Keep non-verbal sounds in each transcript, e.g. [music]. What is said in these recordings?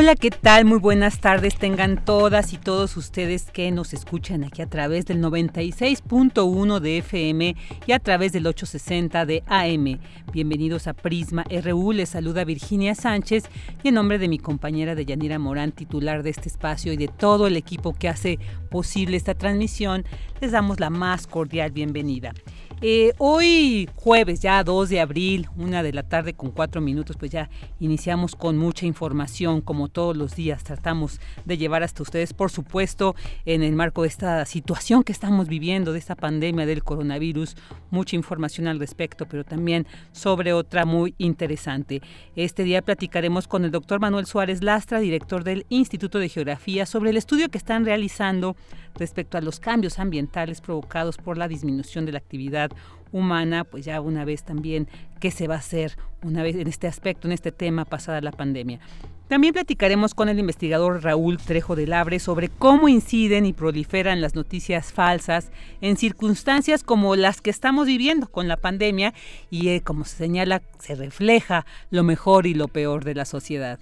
Hola, ¿qué tal? Muy buenas tardes tengan todas y todos ustedes que nos escuchan aquí a través del 96.1 de FM y a través del 860 de AM. Bienvenidos a Prisma RU, les saluda Virginia Sánchez y en nombre de mi compañera Deyanira Morán, titular de este espacio y de todo el equipo que hace posible esta transmisión, les damos la más cordial bienvenida. Eh, hoy jueves, ya 2 de abril, una de la tarde con cuatro minutos, pues ya iniciamos con mucha información, como todos los días tratamos de llevar hasta ustedes, por supuesto, en el marco de esta situación que estamos viviendo, de esta pandemia del coronavirus, mucha información al respecto, pero también sobre otra muy interesante. Este día platicaremos con el doctor Manuel Suárez Lastra, director del Instituto de Geografía, sobre el estudio que están realizando respecto a los cambios ambientales provocados por la disminución de la actividad humana, pues ya una vez también qué se va a hacer una vez en este aspecto, en este tema pasada la pandemia. También platicaremos con el investigador Raúl Trejo de Labre sobre cómo inciden y proliferan las noticias falsas en circunstancias como las que estamos viviendo con la pandemia y eh, como se señala, se refleja lo mejor y lo peor de la sociedad.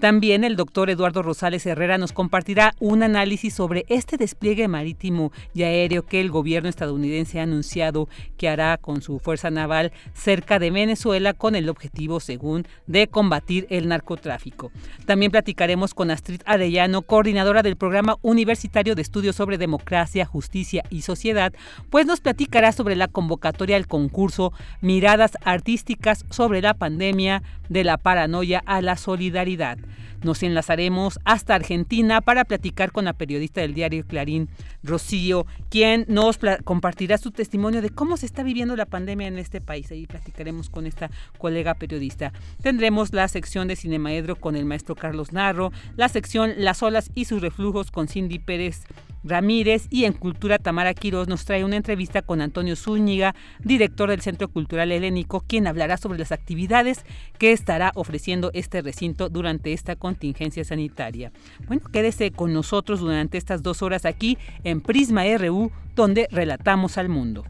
También el doctor Eduardo Rosales Herrera nos compartirá un análisis sobre este despliegue marítimo y aéreo que el gobierno estadounidense ha anunciado que hará con su fuerza naval cerca de Venezuela con el objetivo, según, de combatir el narcotráfico. También platicaremos con Astrid Arellano, coordinadora del programa universitario de estudios sobre democracia, justicia y sociedad, pues nos platicará sobre la convocatoria al concurso Miradas Artísticas sobre la pandemia de la paranoia a la solidaridad. Nos enlazaremos hasta Argentina para platicar con la periodista del diario Clarín, Rocío, quien nos compartirá su testimonio de cómo se está viviendo la pandemia en este país. Ahí platicaremos con esta colega periodista. Tendremos la sección de Cinemaedro con el maestro Carlos Narro, la sección Las olas y sus reflujos con Cindy Pérez Ramírez y en Cultura Tamara Quiroz nos trae una entrevista con Antonio Zúñiga, director del Centro Cultural Helénico, quien hablará sobre las actividades que estará ofreciendo este recinto durante esta contingencia sanitaria. Bueno, quédese con nosotros durante estas dos horas aquí en Prisma RU, donde relatamos al mundo.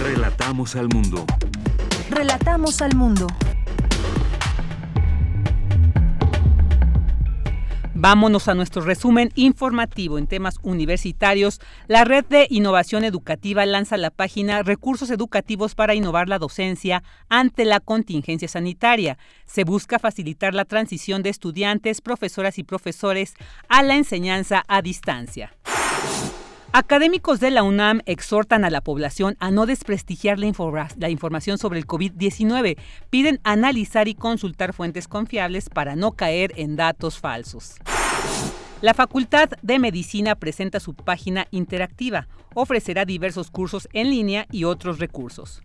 Relatamos al mundo. Relatamos al mundo. Vámonos a nuestro resumen informativo en temas universitarios. La Red de Innovación Educativa lanza la página Recursos Educativos para Innovar la Docencia ante la contingencia sanitaria. Se busca facilitar la transición de estudiantes, profesoras y profesores a la enseñanza a distancia. Académicos de la UNAM exhortan a la población a no desprestigiar la, información sobre el COVID-19. Piden analizar y consultar fuentes confiables para no caer en datos falsos. La Facultad de Medicina presenta su página interactiva. Ofrecerá diversos cursos en línea y otros recursos.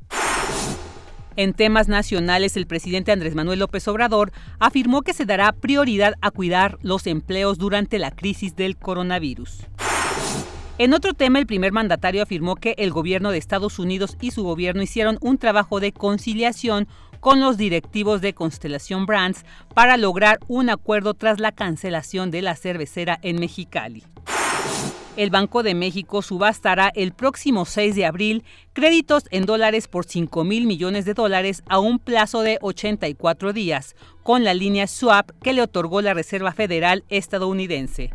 En temas nacionales, el presidente Andrés Manuel López Obrador afirmó que se dará prioridad a cuidar los empleos durante la crisis del coronavirus. En otro tema, el primer mandatario afirmó que el gobierno de Estados Unidos y su gobierno hicieron un trabajo de conciliación con los directivos de Constelación Brands para lograr un acuerdo tras la cancelación de la cervecera en Mexicali. El Banco de México subastará el próximo 6 de abril créditos en dólares por 5 mil millones de dólares a un plazo de 84 días, con la línea SWAP que le otorgó la Reserva Federal estadounidense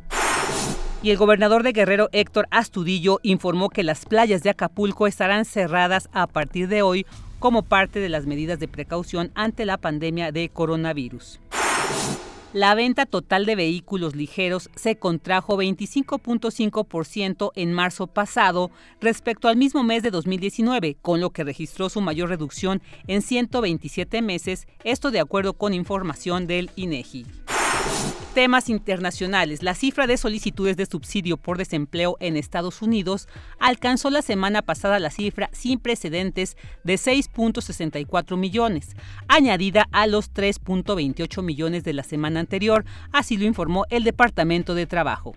y el gobernador de Guerrero, Héctor Astudillo, informó que las playas de Acapulco estarán cerradas a partir de hoy como parte de las medidas de precaución ante la pandemia de coronavirus. La venta total de vehículos ligeros se contrajo 25.5% en marzo pasado respecto al mismo mes de 2019, con lo que registró su mayor reducción en 127 meses, esto de acuerdo con información del INEGI. Temas internacionales, la cifra de solicitudes de subsidio por desempleo en Estados Unidos alcanzó la semana pasada la cifra sin precedentes de 6.64 millones, añadida a los 3.28 millones de la semana anterior, así lo informó el Departamento de Trabajo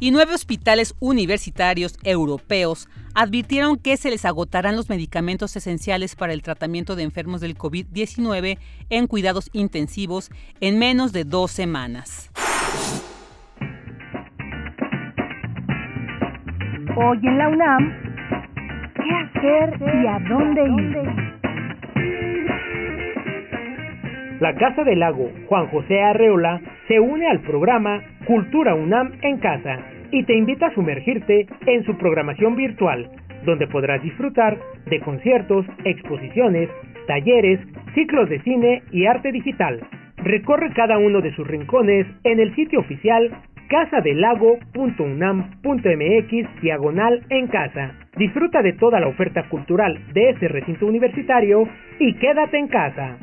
y nueve hospitales universitarios europeos advirtieron que se les agotarán los medicamentos esenciales para el tratamiento de enfermos del COVID-19 en cuidados intensivos en menos de dos semanas. Hoy en la UNAM, ¿qué hacer y a dónde ir? La Casa del Lago Juan José Arreola se une al programa Cultura UNAM en Casa y te invita a sumergirte en su programación virtual, donde podrás disfrutar de conciertos, exposiciones, talleres, ciclos de cine y arte digital. Recorre cada uno de sus rincones en el sitio oficial casadelago.unam.mx diagonal en casa. Disfruta de toda la oferta cultural de este recinto universitario y quédate en casa.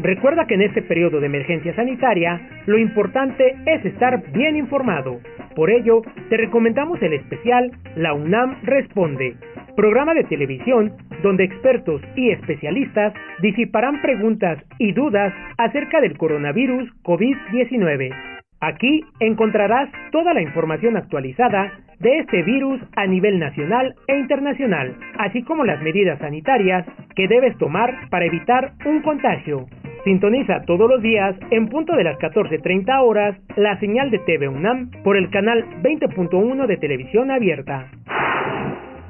Recuerda que en este periodo de emergencia sanitaria, lo importante es estar bien informado. Por ello, te recomendamos el especial La UNAM Responde, programa de televisión donde expertos y especialistas disiparán preguntas y dudas acerca del coronavirus COVID-19. Aquí encontrarás toda la información actualizada de este virus a nivel nacional e internacional, así como las medidas sanitarias que debes tomar para evitar un contagio. Sintoniza todos los días en punto de las 14.30 horas la señal de TV UNAM por el canal 20.1 de televisión abierta.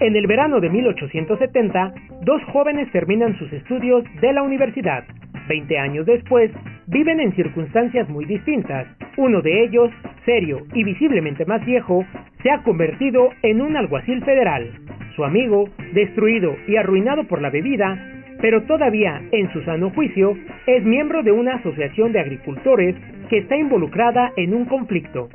En el verano de 1870, dos jóvenes terminan sus estudios de la universidad. Veinte años después, viven en circunstancias muy distintas. Uno de ellos, serio y visiblemente más viejo, se ha convertido en un alguacil federal. Su amigo, destruido y arruinado por la bebida, pero todavía en su sano juicio, es miembro de una asociación de agricultores que está involucrada en un conflicto.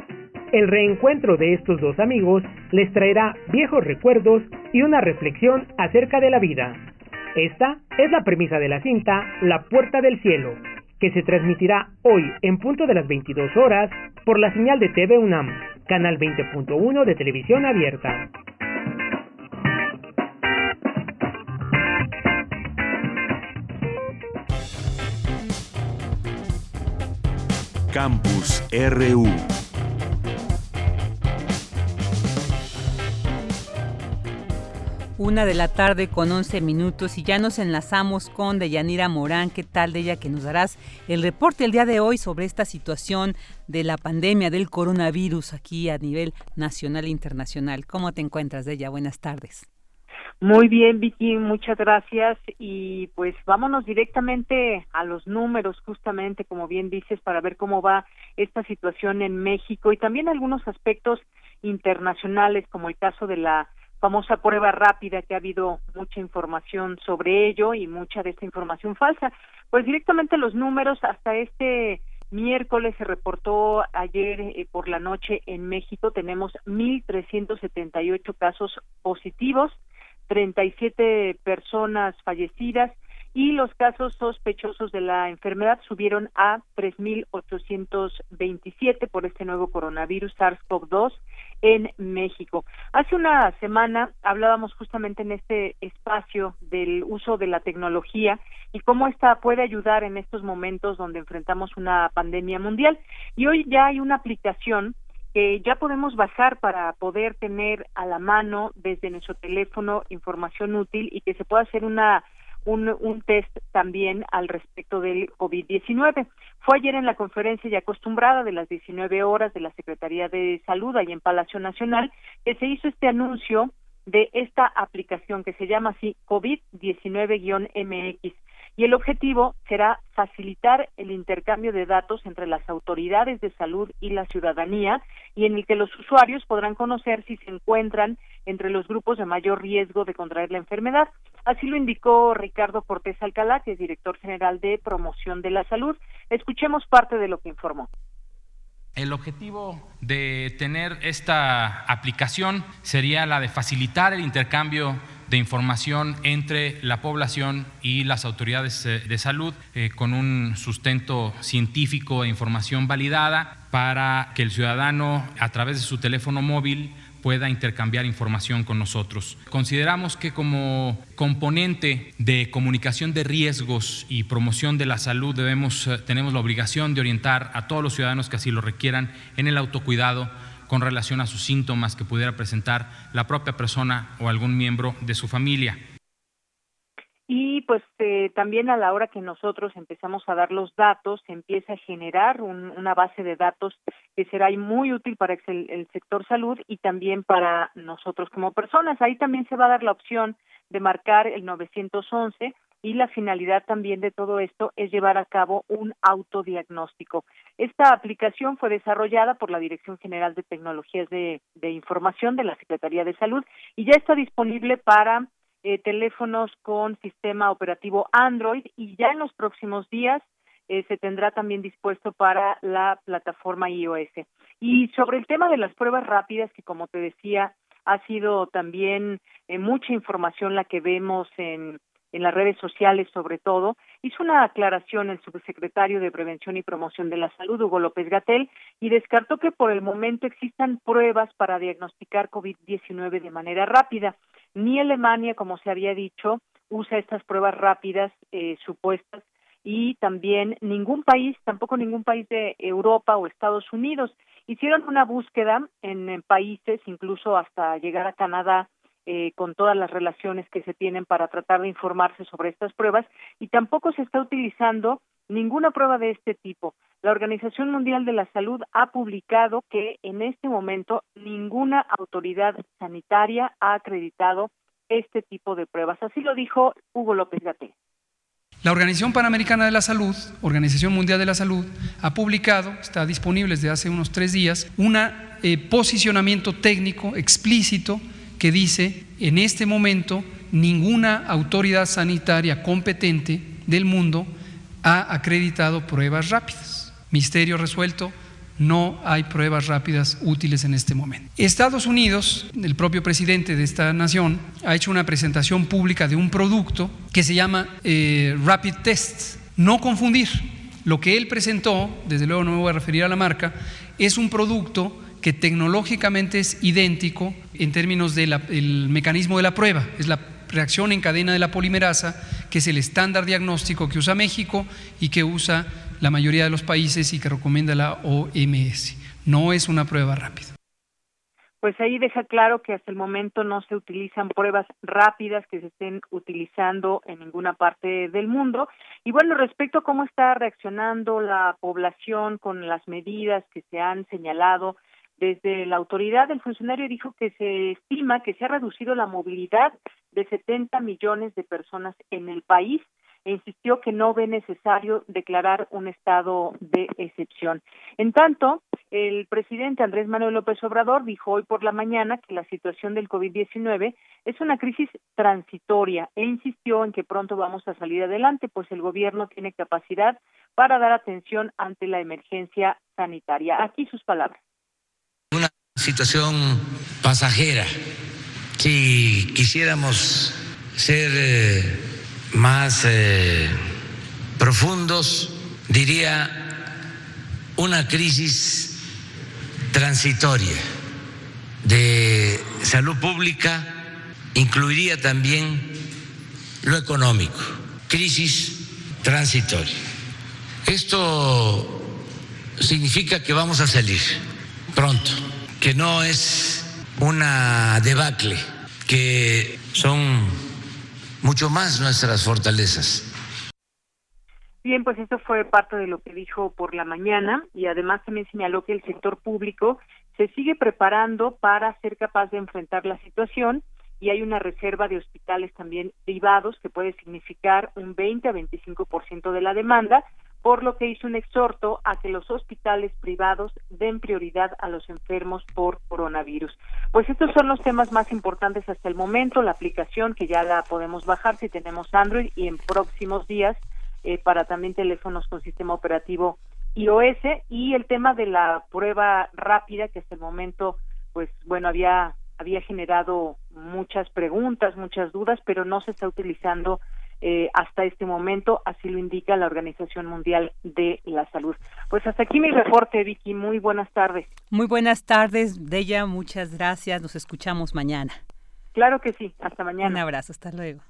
El reencuentro de estos dos amigos les traerá viejos recuerdos y una reflexión acerca de la vida. Esta es la premisa de la cinta La Puerta del Cielo, que se transmitirá hoy en punto de las 22 horas por la señal de TV UNAM, canal 20.1 de televisión abierta. Campus RU. Una de la tarde con 11 minutos y ya nos enlazamos con Deyanira Morán. ¿Qué tal de ella que nos darás el reporte el día de hoy sobre esta situación de la pandemia del coronavirus aquí a nivel nacional e internacional? ¿Cómo te encuentras de ella? Buenas tardes. Muy bien, Vicky, muchas gracias. Y pues vámonos directamente a los números, justamente, como bien dices, para ver cómo va esta situación en México y también algunos aspectos internacionales, como el caso de la famosa prueba rápida, que ha habido mucha información sobre ello y mucha de esta información falsa. Pues directamente los números hasta este miércoles se reportó ayer eh, por la noche en México tenemos 1.378 casos positivos 37 personas fallecidas y los casos sospechosos de la enfermedad subieron a 3.827 por este nuevo coronavirus SARS-CoV-2 en México. Hace una semana hablábamos justamente en este espacio del uso de la tecnología y cómo esta puede ayudar en estos momentos donde enfrentamos una pandemia mundial. Y hoy ya hay una aplicación que ya podemos bajar para poder tener a la mano desde nuestro teléfono información útil y que se pueda hacer una un, un test también al respecto del COVID-19. Fue ayer en la conferencia ya acostumbrada de las 19 horas de la Secretaría de Salud ahí en Palacio Nacional que se hizo este anuncio de esta aplicación que se llama así COVID-19-MX y el objetivo será facilitar el intercambio de datos entre las autoridades de salud y la ciudadanía y en el que los usuarios podrán conocer si se encuentran entre los grupos de mayor riesgo de contraer la enfermedad. Así lo indicó Ricardo Cortés Alcalá, que es director general de promoción de la salud. Escuchemos parte de lo que informó. El objetivo de tener esta aplicación sería la de facilitar el intercambio de información entre la población y las autoridades eh, de salud eh, con un sustento científico e información validada para que el ciudadano a través de su teléfono móvil pueda intercambiar información con nosotros. Consideramos que como componente de comunicación de riesgos y promoción de la salud debemos, eh, tenemos la obligación de orientar a todos los ciudadanos que así lo requieran en el autocuidado con relación a sus síntomas que pudiera presentar la propia persona o algún miembro de su familia. Y pues eh, también a la hora que nosotros empezamos a dar los datos, se empieza a generar una base de datos que será muy útil para el, el, sector salud y también para nosotros como personas. Ahí también se va a dar la opción de marcar el 911 y la finalidad también de todo esto es llevar a cabo un autodiagnóstico. Esta aplicación fue desarrollada por la Dirección General de Tecnologías de, de Información de la Secretaría de Salud y ya está disponible para eh, teléfonos con sistema operativo Android y ya en los próximos días eh, se tendrá también dispuesto para la plataforma iOS. Y sobre el tema de las pruebas rápidas, que como te decía, ha sido también eh, mucha información la que vemos en, en las redes sociales sobre todo, hizo una aclaración el subsecretario de Prevención y Promoción de la Salud, Hugo López Gatel, y descartó que por el momento existan pruebas para diagnosticar COVID-19 de manera rápida. Ni Alemania, como se había dicho, usa estas pruebas rápidas eh, supuestas y también ningún país, tampoco ningún país de Europa o Estados Unidos. Hicieron una búsqueda en, países, incluso hasta llegar a Canadá, eh, con todas las relaciones que se tienen para tratar de informarse sobre estas pruebas y tampoco se está utilizando ninguna prueba de este tipo. La Organización Mundial de la Salud ha publicado que en este momento ninguna autoridad sanitaria ha acreditado este tipo de pruebas. Así lo dijo Hugo López Gaté. La Organización Panamericana de la Salud, Organización Mundial de la Salud, ha publicado, está disponible desde hace unos tres días, un eh, posicionamiento técnico explícito que dice, en este momento, ninguna autoridad sanitaria competente del mundo ha acreditado pruebas rápidas. Misterio resuelto, no hay pruebas rápidas útiles en este momento. Estados Unidos, el propio presidente de esta nación, ha hecho una presentación pública de un producto que se llama eh, Rapid Test. No confundir. Lo que él presentó, desde luego no me voy a referir a la marca, es un producto que tecnológicamente es idéntico en términos del mecanismo de la prueba. Es la reacción en cadena de la polimerasa, que es el estándar diagnóstico que usa México y que usa la mayoría de los países y que recomienda la OMS. No es una prueba rápida. Pues ahí deja claro que hasta el momento no se utilizan pruebas rápidas que se estén utilizando en ninguna parte del mundo. Y bueno, respecto a cómo está reaccionando la población con las medidas que se han señalado desde la autoridad, el funcionario dijo que se estima que se ha reducido la movilidad de 70 millones de personas en el país insistió que no ve necesario declarar un estado de excepción. En tanto, el presidente Andrés Manuel López Obrador dijo hoy por la mañana que la situación del COVID-19 es una crisis transitoria e insistió en que pronto vamos a salir adelante, pues el gobierno tiene capacidad para dar atención ante la emergencia sanitaria. Aquí sus palabras situación pasajera. Si quisiéramos ser eh, más eh, profundos, diría una crisis transitoria de salud pública incluiría también lo económico, crisis transitoria. Esto significa que vamos a salir pronto que no es una debacle, que son mucho más nuestras fortalezas. Bien, pues eso fue parte de lo que dijo por la mañana y además también señaló que el sector público se sigue preparando para ser capaz de enfrentar la situación y hay una reserva de hospitales también privados que puede significar un 20 a 25% de la demanda, por lo que hizo un exhorto a que los hospitales privados den prioridad a los enfermos por coronavirus. Pues estos son los temas más importantes hasta el momento, la aplicación que ya la podemos bajar si tenemos Android y en próximos días eh, para también teléfonos con sistema operativo iOS y el tema de la prueba rápida que hasta el momento pues bueno había había generado muchas preguntas, muchas dudas, pero no se está utilizando eh, hasta este momento, así lo indica la Organización Mundial de la Salud. Pues hasta aquí mi reporte, Vicky. Muy buenas tardes. Muy buenas tardes, Deya. Muchas gracias. Nos escuchamos mañana. Claro que sí. Hasta mañana. Un abrazo. Hasta luego.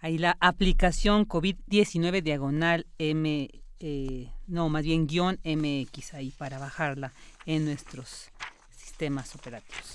Ahí la aplicación COVID-19 diagonal M, eh, no, más bien guion MX ahí para bajarla en nuestros sistemas operativos.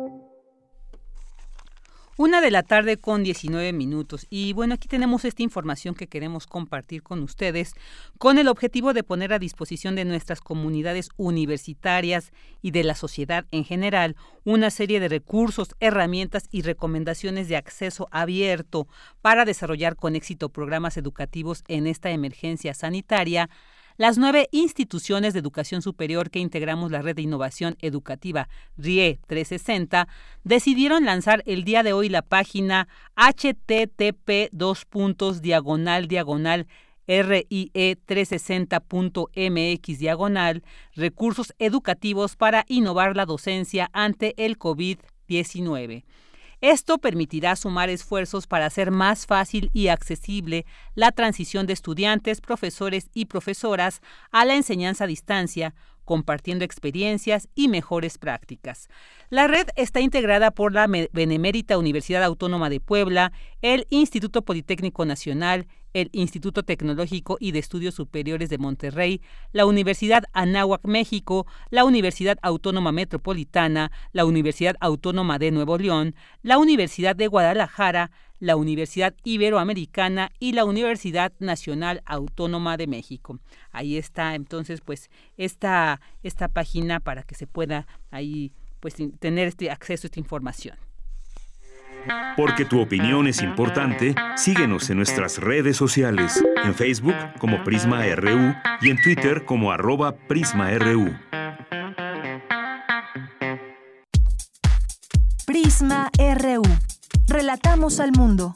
Una de la tarde con 19 minutos. Y bueno, aquí tenemos esta información que queremos compartir con ustedes con el objetivo de poner a disposición de nuestras comunidades universitarias y de la sociedad en general una serie de recursos, herramientas y recomendaciones de acceso abierto para desarrollar con éxito programas educativos en esta emergencia sanitaria las nueve instituciones de educación superior que integramos la red de innovación educativa RIE 360 decidieron lanzar el día de hoy la página http dos diagonal diagonal RIE360.mx diagonal recursos educativos para innovar la docencia ante el COVID-19. Esto permitirá sumar esfuerzos para hacer más fácil y accesible la transición de estudiantes, profesores y profesoras a la enseñanza a distancia, compartiendo experiencias y mejores prácticas. La red está integrada por la Benemérita Universidad Autónoma de Puebla, el Instituto Politécnico Nacional, el Instituto Tecnológico y de Estudios Superiores de Monterrey, la Universidad Anáhuac México, la Universidad Autónoma Metropolitana, la Universidad Autónoma de Nuevo León, la Universidad de Guadalajara, la Universidad Iberoamericana y la Universidad Nacional Autónoma de México. Ahí está entonces pues esta, esta página para que se pueda ahí pues tener este acceso a esta información. Porque tu opinión es importante, síguenos en nuestras redes sociales, en Facebook como Prisma RU y en Twitter como arroba PrismaRU. Prisma RU. Relatamos al mundo.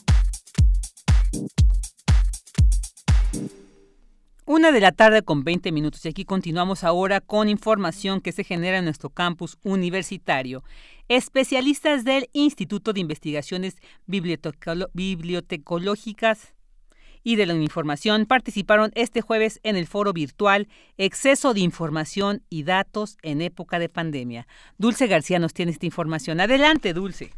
Una de la tarde con 20 minutos y aquí continuamos ahora con información que se genera en nuestro campus universitario. Especialistas del Instituto de Investigaciones Bibliotecológicas y de la Información participaron este jueves en el foro virtual Exceso de Información y Datos en época de pandemia. Dulce García nos tiene esta información. Adelante, Dulce.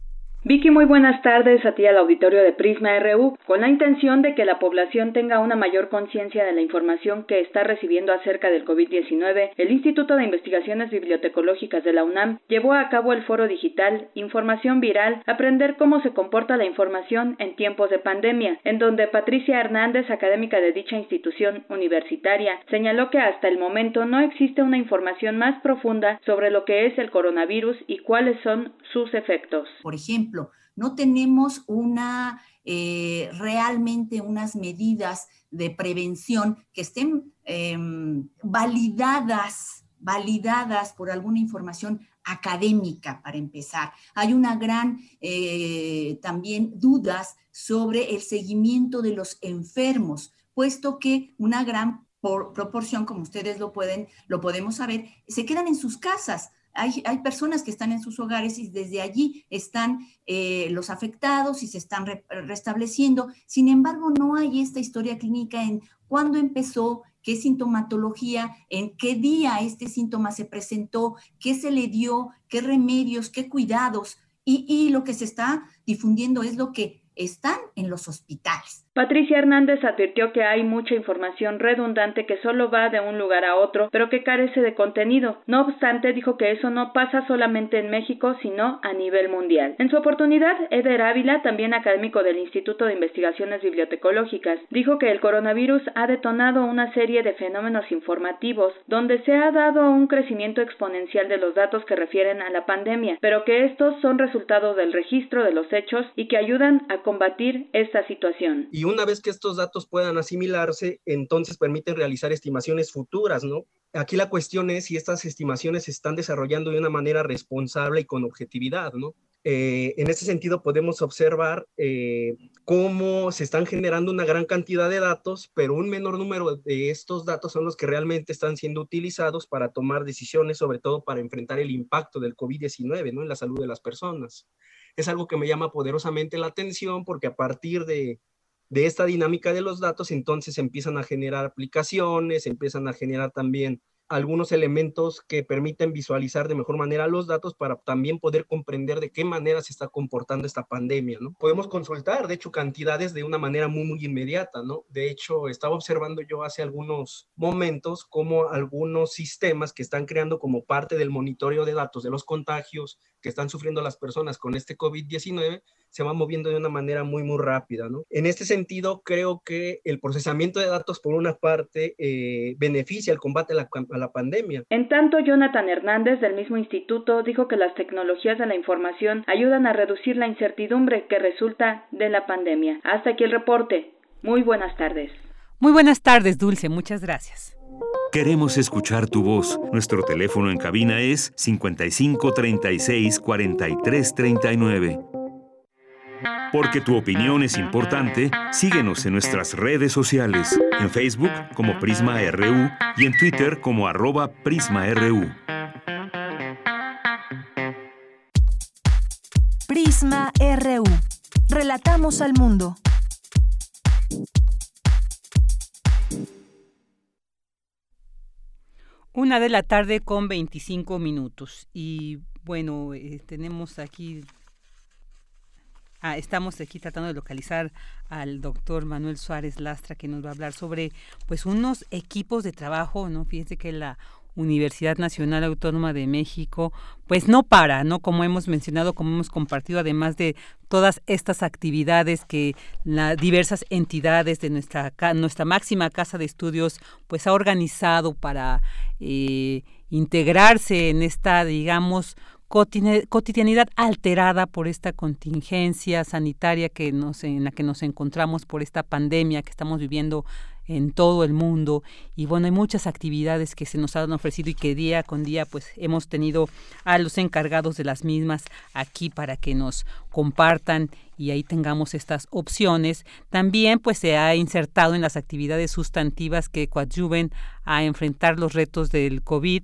Vicky, muy buenas tardes a ti al auditorio de Prisma RU. Con la intención de que la población tenga una mayor conciencia de la información que está recibiendo acerca del COVID-19, el Instituto de Investigaciones Bibliotecológicas de la UNAM llevó a cabo el foro digital Información Viral, aprender cómo se comporta la información en tiempos de pandemia, en donde Patricia Hernández, académica de dicha institución universitaria, señaló que hasta el momento no existe una información más profunda sobre lo que es el coronavirus y cuáles son sus efectos. Por ejemplo, no tenemos una eh, realmente unas medidas de prevención que estén em, validadas, validadas por alguna información académica para empezar. Hay una gran eh, también dudas sobre el seguimiento de los enfermos, puesto que una gran proporción, como ustedes lo pueden, lo podemos saber, se quedan en sus casas hay, personas que están en sus hogares y desde allí están eh, los afectados y se están restableciendo. Sin embargo, no hay esta historia clínica en cuándo empezó, qué sintomatología, en qué día este síntoma se presentó, qué se le dio, qué remedios, qué cuidados. Y lo que se está difundiendo es lo que están en los hospitales. Patricia Hernández advirtió que hay mucha información redundante que solo va de un lugar a otro, pero que carece de contenido. No obstante, dijo que eso no pasa solamente en México, sino a nivel mundial. En su oportunidad, Eder Ávila, también académico del Instituto de Investigaciones Bibliotecológicas, dijo que el coronavirus ha detonado una serie de fenómenos informativos donde se ha dado un crecimiento exponencial de los datos que refieren a la pandemia, pero que estos son resultado del registro de los hechos y que ayudan a combatir esta situación una vez que estos datos puedan asimilarse, entonces permiten realizar estimaciones futuras, ¿no? Aquí la cuestión es si estas estimaciones se están desarrollando de una manera responsable y con objetividad, ¿no? Eh, en ese sentido podemos observar eh, cómo se están generando una gran cantidad de datos, pero un menor número de estos datos son los que realmente están siendo utilizados para tomar decisiones, sobre todo para enfrentar el impacto del COVID-19 ¿no? en la salud de las personas. Es algo que me llama poderosamente la atención porque a partir de, de esta dinámica de los datos, entonces empiezan a generar aplicaciones, empiezan a generar también algunos elementos que permiten visualizar de mejor manera los datos para también poder comprender de qué manera se está comportando esta pandemia, ¿no? Podemos consultar, de hecho, cantidades de una manera muy, muy inmediata, ¿no? De hecho, estaba observando yo hace algunos momentos cómo algunos sistemas que están creando como parte del monitoreo de datos de los contagios que están sufriendo las personas con este COVID-19 se va moviendo de una manera muy, muy rápida, ¿no? En este sentido, creo que el procesamiento de datos, por una parte, eh, beneficia el combate a la, a la pandemia. En tanto, Jonathan Hernández, del mismo instituto, dijo que las tecnologías de la información ayudan a reducir la incertidumbre que resulta de la pandemia. Hasta aquí el reporte. Muy buenas tardes. Muy buenas tardes, Dulce. Muchas gracias. Queremos escuchar tu voz. Nuestro teléfono en cabina es 55 36 43 39. Porque tu opinión es importante, síguenos en nuestras redes sociales, en Facebook como Prisma RU y en Twitter como arroba PrismaRU. Prisma RU. Relatamos al mundo. Una de la tarde con 25 minutos. Y bueno, eh, tenemos aquí Ah, estamos aquí tratando de localizar al doctor Manuel Suárez Lastra que nos va a hablar sobre pues unos equipos de trabajo, ¿no? Fíjense que la Universidad Nacional Autónoma de México, pues no para, ¿no? Como hemos mencionado, como hemos compartido, además de todas estas actividades que las diversas entidades de nuestra, nuestra máxima casa de estudios, pues ha organizado para eh, integrarse en esta, digamos, cotidianidad alterada por esta contingencia sanitaria que nos, en la que nos encontramos, por esta pandemia que estamos viviendo en todo el mundo. Y bueno hay muchas actividades que se nos han ofrecido y que día con día pues hemos tenido a los encargados de las mismas aquí para que nos compartan y ahí tengamos estas opciones. También pues se ha insertado en las actividades sustantivas que coadyuven a enfrentar los retos del COVID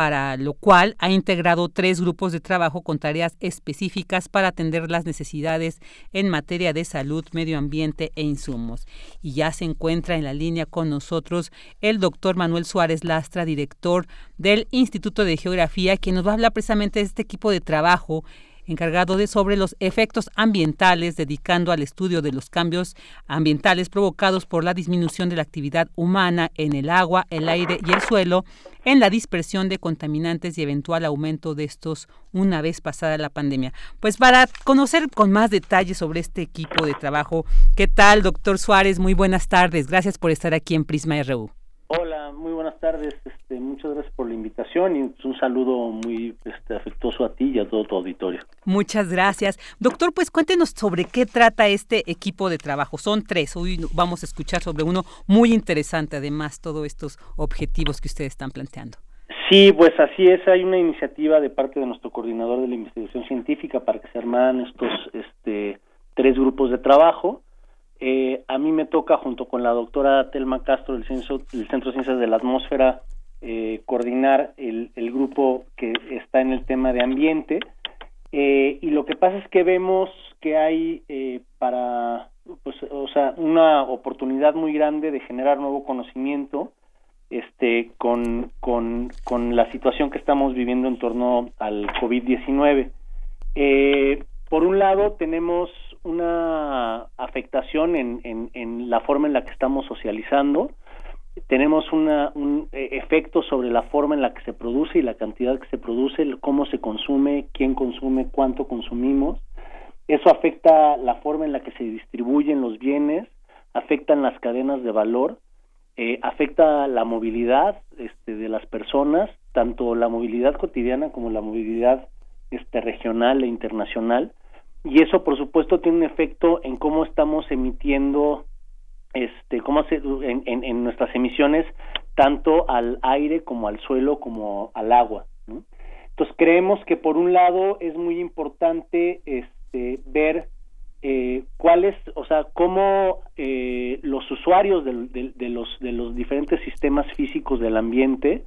para lo cual ha integrado tres grupos de trabajo con tareas específicas para atender las necesidades en materia de salud, medio ambiente e insumos. Y ya se encuentra en la línea con nosotros el doctor Manuel Suárez Lastra, director del Instituto de Geografía, quien nos va a hablar precisamente de este equipo de trabajo encargado de sobre los efectos ambientales, dedicando al estudio de los cambios ambientales provocados por la disminución de la actividad humana en el agua, el aire y el suelo, en la dispersión de contaminantes y eventual aumento de estos una vez pasada la pandemia. Pues para conocer con más detalles sobre este equipo de trabajo, ¿qué tal, doctor Suárez? Muy buenas tardes. Gracias por estar aquí en Prisma RU. Hola, muy buenas tardes. Este, muchas gracias por la invitación y un saludo muy este, afectuoso a ti y a todo tu auditorio. Muchas gracias. Doctor, pues cuéntenos sobre qué trata este equipo de trabajo. Son tres. Hoy vamos a escuchar sobre uno muy interesante, además, todos estos objetivos que ustedes están planteando. Sí, pues así es. Hay una iniciativa de parte de nuestro coordinador de la investigación científica para que se armaran estos este, tres grupos de trabajo eh, a mí me toca, junto con la doctora Telma Castro del Centro, del Centro de Ciencias de la Atmósfera, eh, coordinar el, grupo que está en el tema de ambiente. Eh, y lo que pasa es que vemos que hay para, pues, o sea, una oportunidad muy grande de generar nuevo conocimiento este, con, con, con la situación que estamos viviendo en torno al COVID-19. por un lado, tenemos una afectación en, en, la forma en la que estamos socializando, tenemos una, un eh, efecto sobre la forma en la que se produce y la cantidad que se produce, cómo se consume, quién consume, cuánto consumimos. Eso afecta la forma en la que se distribuyen los bienes, afectan las cadenas de valor, eh, afecta la movilidad este, de las personas, tanto la movilidad cotidiana como la movilidad este, regional e internacional y eso por supuesto tiene un efecto en cómo estamos emitiendo este cómo se, en, en, nuestras emisiones tanto al aire como al suelo como al agua entonces creemos que por un lado es muy importante este ver eh, cuáles, o sea, cómo eh, los usuarios de, los, de los diferentes sistemas físicos del ambiente,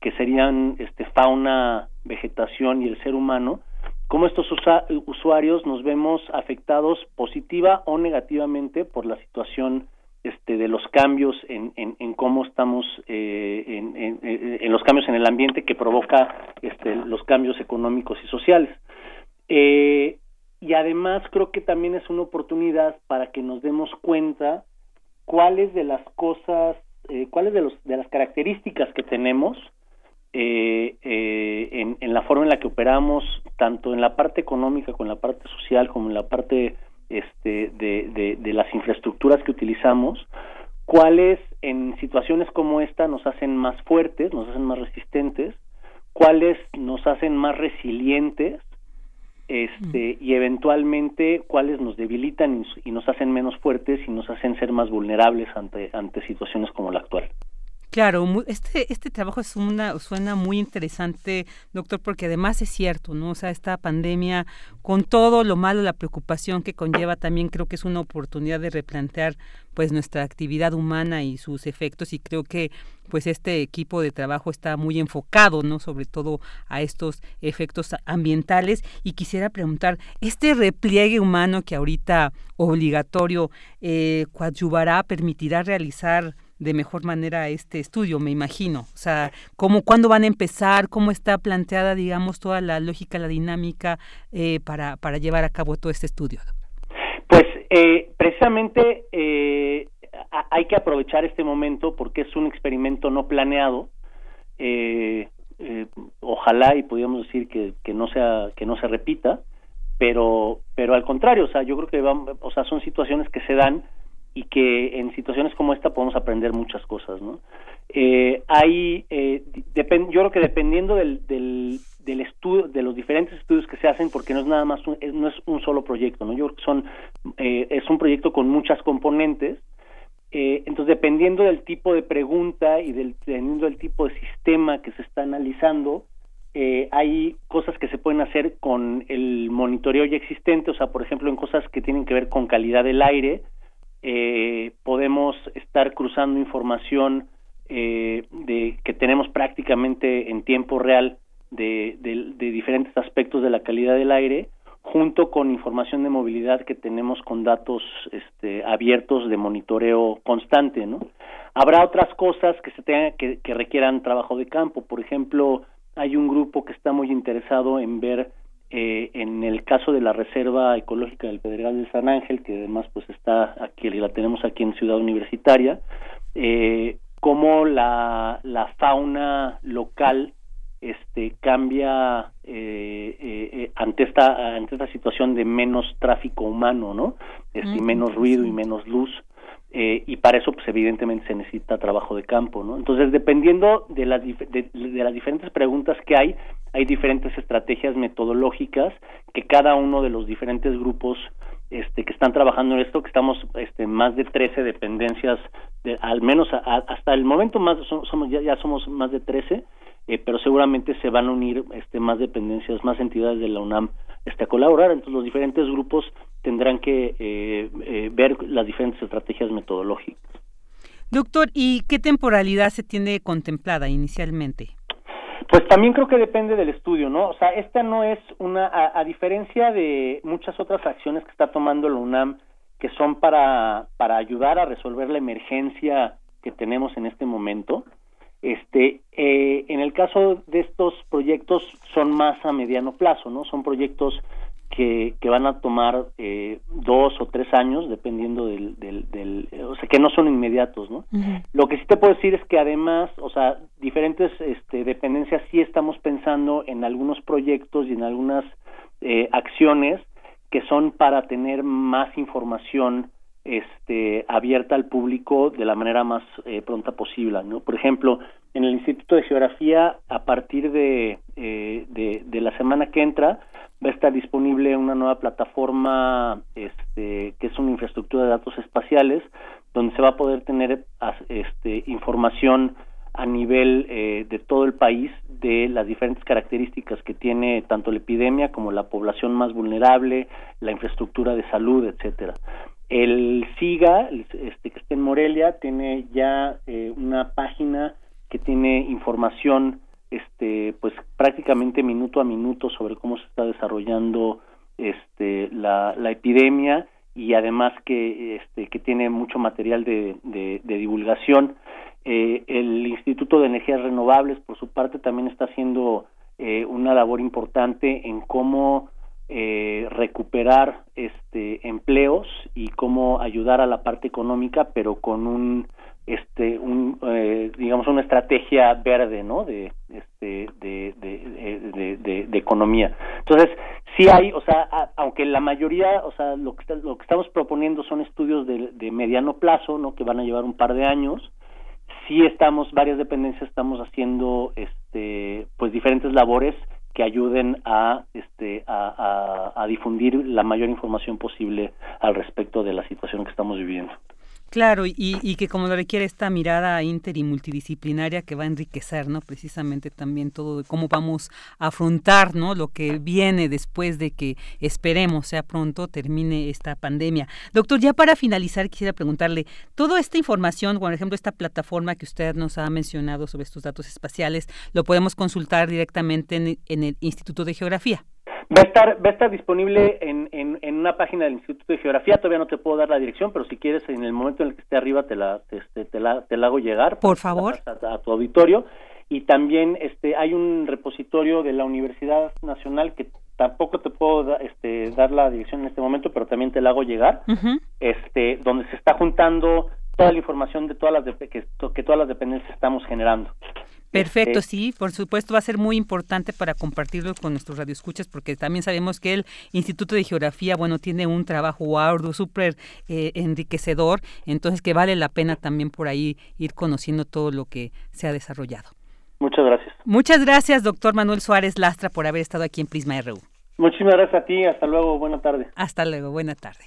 que serían este, fauna, vegetación y el ser humano, cómo estos usuarios nos vemos afectados positiva o negativamente por la situación este, de los cambios en, en, cómo estamos eh, en, en, los cambios en el ambiente que provoca este, los cambios económicos y sociales. Eh, y además creo que también es una oportunidad para que nos demos cuenta cuáles de las cosas, eh, cuáles de, los, de las características que tenemos eh, eh, en, en, la forma en la que operamos, tanto en la parte económica como en la parte social, como en la parte este, de, de, las infraestructuras que utilizamos, cuáles en situaciones como esta nos hacen más fuertes, nos hacen más resistentes, cuáles nos hacen más resilientes este, y eventualmente cuáles nos debilitan y, y, nos hacen menos fuertes y nos hacen ser más vulnerables ante, ante situaciones como la actual. Claro, este, este trabajo es una, suena muy interesante, doctor, porque además es cierto, ¿no? O sea, esta pandemia, con todo lo malo, la preocupación que conlleva, también creo que es una oportunidad de replantear pues nuestra actividad humana y sus efectos y creo que pues este equipo de trabajo está muy enfocado, ¿no? Sobre todo a estos efectos ambientales y quisiera preguntar, ¿este repliegue humano que ahorita obligatorio eh, coadyuvará, permitirá realizar de mejor manera este estudio, me imagino. O sea, cómo, cuándo van a empezar, cómo está planteada, digamos, toda la lógica, la dinámica eh, para, para llevar a cabo todo este estudio. Pues eh, precisamente eh, hay que aprovechar este momento porque es un experimento no planeado. ojalá y podríamos decir que, que no sea que no se repita, pero pero al contrario, o sea, yo creo que vamos, o sea, son situaciones que se dan y que en situaciones como esta podemos aprender muchas cosas, ¿no? Eh, hay, eh, yo creo que dependiendo del, del, estudio, de los diferentes estudios que se hacen, porque no es nada más, un, no es un solo proyecto, ¿no? Yo creo que son, eh, es un proyecto con muchas componentes, eh, entonces dependiendo del tipo de pregunta y del, dependiendo del tipo de sistema que se está analizando, eh, hay cosas que se pueden hacer con el monitoreo ya existente, o sea, por ejemplo, en cosas que tienen que ver con calidad del aire, eh, podemos estar cruzando información eh, de que tenemos prácticamente en tiempo real de, diferentes aspectos de la calidad del aire junto con información de movilidad que tenemos con datos este, abiertos de monitoreo constante, ¿no? Habrá otras cosas que se tengan que, que requieran trabajo de campo, por ejemplo, hay un grupo que está muy interesado en ver eh, en el caso de la Reserva Ecológica del Pedregal de San Ángel, que además pues está aquí, la tenemos aquí en Ciudad Universitaria, eh, cómo la, la fauna local este cambia eh, eh, ante esta ante esta situación de menos tráfico humano no este, y menos ruido y menos luz eh, y para eso pues evidentemente se necesita trabajo de campo no entonces dependiendo de las de, las diferentes preguntas que hay hay diferentes estrategias metodológicas que cada uno de los diferentes grupos este que están trabajando en esto que estamos este más de 13 dependencias de, al menos hasta el momento más somos ya, ya somos más de 13 eh, pero seguramente se van a unir este más dependencias más entidades de la UNAM este a colaborar entonces los diferentes grupos tendrán que eh, eh, ver las diferentes estrategias metodológicas. Doctor, ¿y qué temporalidad se tiene contemplada inicialmente? Pues también creo que depende del estudio, ¿no? O sea, esta no es una, a, diferencia de muchas otras acciones que está tomando la UNAM, que son para, para ayudar a resolver la emergencia que tenemos en este momento, este, eh, en el caso de estos proyectos son más a mediano plazo, ¿no? Son proyectos que, que van a tomar eh, dos o tres años, dependiendo del, del, o sea, que no son inmediatos, ¿no? Lo que sí te puedo decir es que además, o sea, diferentes este, dependencias sí estamos pensando en algunos proyectos y en algunas eh, acciones que son para tener más información este, abierta al público de la manera más eh, pronta posible, ¿no? Por ejemplo, en el Instituto de Geografía, a partir de, eh, de, la semana que entra, va a estar disponible una nueva plataforma este, que es una infraestructura de datos espaciales, donde se va a poder tener este, información a nivel eh, de todo el país de las diferentes características que tiene tanto la epidemia como la población más vulnerable, la infraestructura de salud, etcétera. El SIGA, este, que está en Morelia, tiene ya eh, una página que tiene información este pues prácticamente minuto a minuto sobre cómo se está desarrollando este la, la epidemia y además que este que tiene mucho material de, de, divulgación. Eh, el Instituto de Energías Renovables por su parte también está haciendo eh, una labor importante en cómo eh, recuperar este empleos y cómo ayudar a la parte económica pero con un este un eh, digamos una estrategia verde no de este de de, de, de, economía. Entonces sí hay o sea aunque la mayoría o sea lo que lo que estamos proponiendo son estudios de, de mediano plazo no que van a llevar un par de años sí estamos varias dependencias estamos haciendo este pues diferentes labores que ayuden a este a, a, difundir la mayor información posible al respecto de la situación que estamos viviendo Claro, y, que como lo requiere esta mirada inter y multidisciplinaria que va a enriquecer, ¿no? Precisamente también todo de cómo vamos a afrontar, ¿no? Lo que viene después de que esperemos sea pronto termine esta pandemia. Doctor, ya para finalizar quisiera preguntarle, toda esta información, por ejemplo, esta plataforma que usted nos ha mencionado sobre estos datos espaciales, lo podemos consultar directamente en, en el Instituto de Geografía. Va a estar, va a estar disponible en, en, en, una página del Instituto de Geografía, todavía no te puedo dar la dirección, pero si quieres en el momento en el que esté arriba te la, este, te, la, te la hago llegar. Por favor. A, tu auditorio. Y también este, hay un repositorio de la Universidad Nacional que tampoco te puedo este, dar la dirección en este momento, pero también te la hago llegar, este, donde se está juntando toda la información de todas las que, que todas las dependencias estamos generando. Perfecto, este sí, por supuesto va a ser muy importante para compartirlo con nuestros radioescuchas porque también sabemos que el Instituto de Geografía, bueno, tiene un trabajo arduo, súper eh, enriquecedor, entonces que vale la pena también por ahí ir conociendo todo lo que se ha desarrollado. Muchas gracias. Muchas gracias, doctor Manuel Suárez Lastra, por haber estado aquí en Prisma RU. Muchísimas gracias a ti, hasta luego, buena tarde. Hasta luego, buena tarde.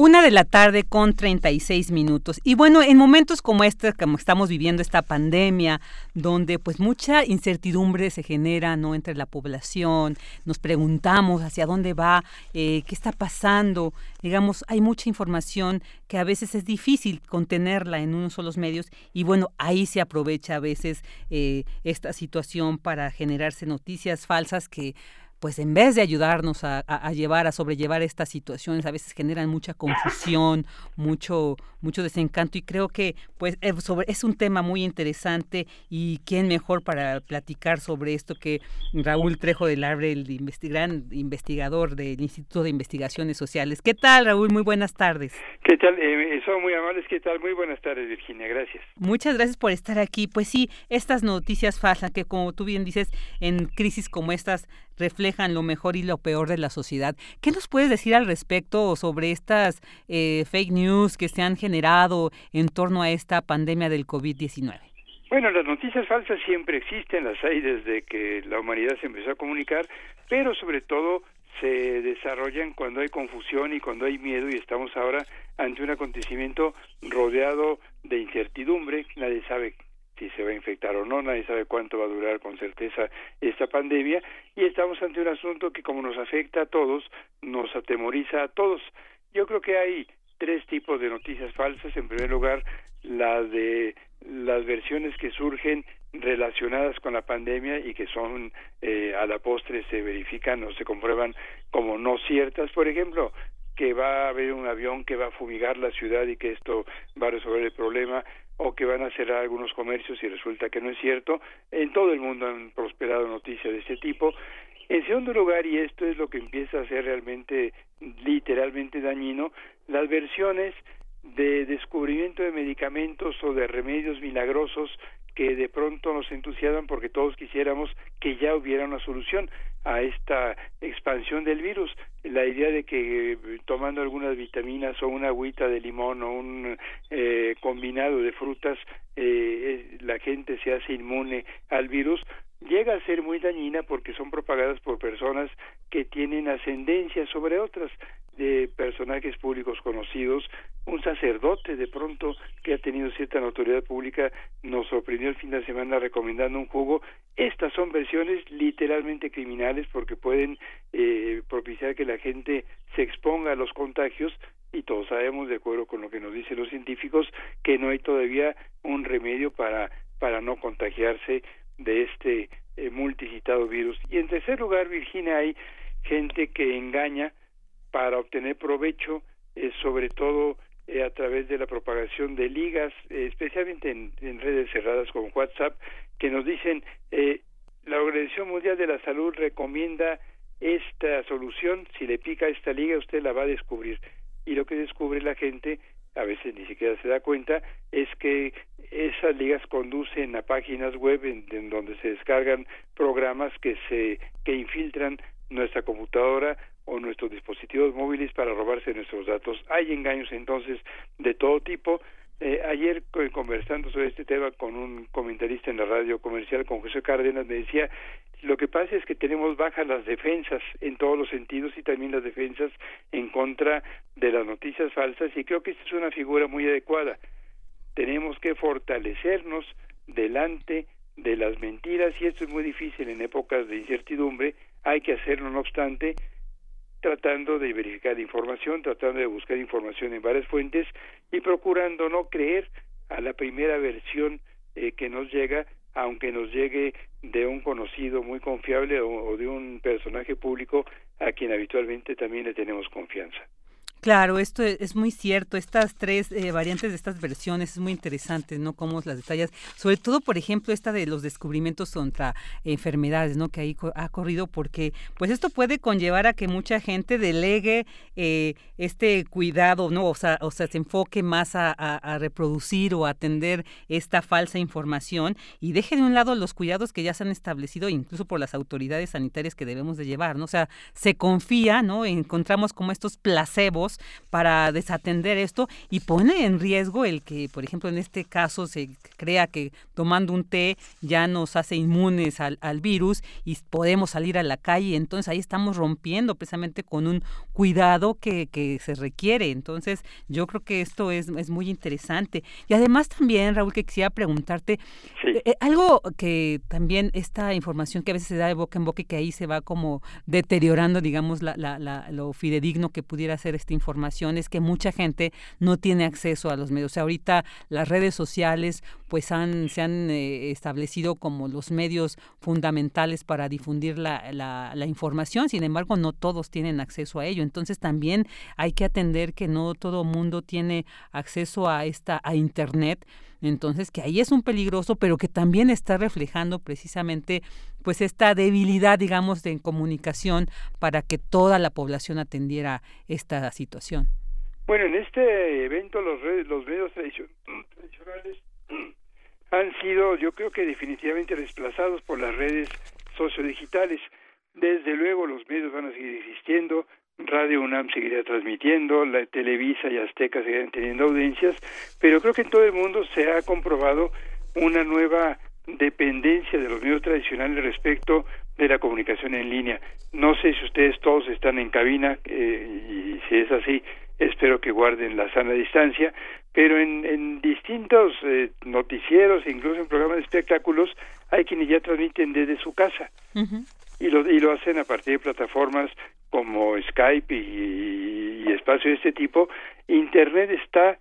Una de la tarde con 36 minutos. Y bueno, en momentos como este, como estamos viviendo esta pandemia, donde pues mucha incertidumbre se genera no entre la población, nos preguntamos hacia dónde va, eh, qué está pasando, digamos, hay mucha información que a veces es difícil contenerla en unos solos medios y bueno, ahí se aprovecha a veces eh, esta situación para generarse noticias falsas que pues en vez de ayudarnos a, llevar, a sobrellevar estas situaciones, a veces generan mucha confusión, mucho, mucho desencanto y creo que pues eh, es un tema muy interesante y quién mejor para platicar sobre esto que Raúl Trejo del Arbre, el gran investigador del Instituto de Investigaciones Sociales. ¿Qué tal, Raúl? Muy buenas tardes. ¿Qué tal? Eh, son muy amables. ¿Qué tal? Muy buenas tardes, Virginia. Gracias. Muchas gracias por estar aquí. Pues sí, estas noticias falsas que como tú bien dices, en crisis como estas reflejan lo mejor y lo peor de la sociedad. ¿Qué nos puedes decir al respecto sobre estas eh, fake news que se han generado en torno a esta pandemia del COVID-19? Bueno, las noticias falsas siempre existen, las hay desde que la humanidad se empezó a comunicar, pero sobre todo se desarrollan cuando hay confusión y cuando hay miedo y estamos ahora ante un acontecimiento rodeado de incertidumbre, nadie sabe si se va a infectar o no, nadie sabe cuánto va a durar con certeza esta pandemia y estamos ante un asunto que como nos afecta a todos, nos atemoriza a todos. Yo creo que hay tres tipos de noticias falsas. En primer lugar, la de las versiones que surgen relacionadas con la pandemia y que son eh, a la postre se verifican o se comprueban como no ciertas. Por ejemplo, que va a haber un avión que va a fumigar la ciudad y que esto va a resolver el problema o que van a cerrar algunos comercios y resulta que no es cierto. En todo el mundo han prosperado noticias de ese tipo. En segundo lugar, y esto es lo que empieza a ser realmente literalmente dañino, las versiones de descubrimiento de medicamentos o de remedios milagrosos que de pronto nos entusiasman porque todos quisiéramos que ya hubiera una solución a esta expansión del virus. La idea de que eh, tomando algunas vitaminas o una agüita de limón o un eh, combinado de frutas eh, la gente se hace inmune al virus llega a ser muy dañina porque son propagadas por personas que tienen ascendencia sobre otras de personajes públicos conocidos, un sacerdote de pronto que ha tenido cierta notoriedad pública nos sorprendió el fin de semana recomendando un jugo. Estas son versiones literalmente criminales porque pueden eh, propiciar que la gente se exponga a los contagios y todos sabemos, de acuerdo con lo que nos dicen los científicos, que no hay todavía un remedio para, para no contagiarse de este eh, multicitado virus. Y en tercer lugar, Virginia, hay gente que engaña para obtener provecho, eh, sobre todo eh, a través de la propagación de ligas, especialmente en, redes cerradas como WhatsApp, que nos dicen la Organización Mundial de la Salud recomienda esta solución, si le pica esta liga usted la va a descubrir. Y lo que descubre la gente, a veces ni siquiera se da cuenta, es que esas ligas conducen a páginas web en donde se descargan programas que se que infiltran nuestra computadora o nuestros dispositivos móviles para robarse nuestros datos. Hay engaños entonces de todo tipo. Eh, ayer conversando sobre este tema con un comentarista en la radio comercial, con José Cárdenas, me decía, lo que pasa es que tenemos bajas las defensas en todos los sentidos y también las defensas en contra de las noticias falsas y creo que esta es una figura muy adecuada. Tenemos que fortalecernos delante de las mentiras y esto es muy difícil en épocas de incertidumbre, hay que hacerlo no obstante tratando de verificar información, tratando de buscar información en varias fuentes y procurando no creer a la primera versión eh, que nos llega, aunque nos llegue de un conocido muy confiable o de un personaje público a quien habitualmente también le tenemos confianza. Claro, esto e, es muy cierto. Estas tres eh, variantes de estas versiones es muy interesante, ¿no? Cómo las detallas. Sobre todo, por ejemplo, esta de los descubrimientos contra enfermedades, ¿no? Que ahí ha corrido porque, pues esto puede conllevar a que mucha gente delegue eh, este cuidado, ¿no? O sea, o sea, se enfoque más a, reproducir o atender esta falsa información y deje de un lado los cuidados que ya se han establecido, incluso por las autoridades sanitarias que debemos de llevar, ¿no? O sea, se confía, ¿no? Encontramos como estos placebos para desatender esto y pone en riesgo el que, por ejemplo, en este caso se crea que tomando un té ya nos hace inmunes al, virus y podemos salir a la calle. Entonces ahí estamos rompiendo precisamente con un cuidado que, se requiere. Entonces yo creo que esto es, es muy interesante. Y además también, Raúl, que quisiera preguntarte, eh, eh, algo que también esta información que a veces se da de boca en boca y que ahí se va como deteriorando, digamos, la, la, lo fidedigno que pudiera ser este información es que mucha gente no tiene acceso a los medios. O sea, ahorita las redes sociales pues han, se han eh, establecido como los medios fundamentales para difundir la, la, información, sin embargo no todos tienen acceso a ello. Entonces también hay que atender que no todo mundo tiene acceso a esta a internet entonces que ahí es un peligroso, pero que también está reflejando precisamente pues esta debilidad, digamos, de comunicación para que toda la población atendiera esta situación. Bueno, en este evento los, los medios tradicionales [clears throat] han sido, yo creo que definitivamente desplazados por las redes sociodigitales. Desde luego los medios van a seguir existiendo, Radio UNAM seguirá transmitiendo, la Televisa y Azteca seguirán teniendo audiencias, pero creo que en todo el mundo se ha comprobado una nueva dependencia de los medios tradicionales respecto de la comunicación en línea. No sé si ustedes todos están en cabina eh, y si es así, espero que guarden la sana distancia, pero en, en distintos eh, noticieros, incluso en programas de espectáculos, hay quienes ya transmiten desde su casa y lo, y lo hacen a partir de plataformas como Skype y, y espacios de este tipo. Internet está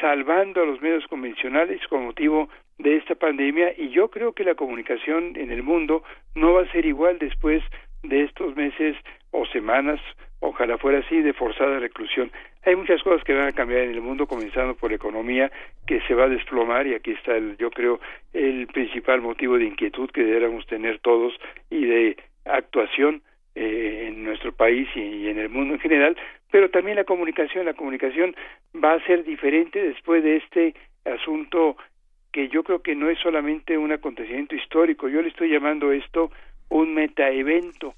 salvando a los medios convencionales con motivo de esta pandemia y yo creo que la comunicación en el mundo no va a ser igual después de estos meses o semanas, ojalá fuera así, de forzada reclusión. Hay muchas cosas que van a cambiar en el mundo, comenzando por la economía, que se va a desplomar, y aquí está, el, yo creo, el principal motivo de inquietud que deberíamos tener todos y de actuación eh, en nuestro país y, en el mundo en general, pero también la comunicación, la comunicación va a ser diferente después de este asunto que yo creo que no es solamente un acontecimiento histórico, yo le estoy llamando esto un metaevento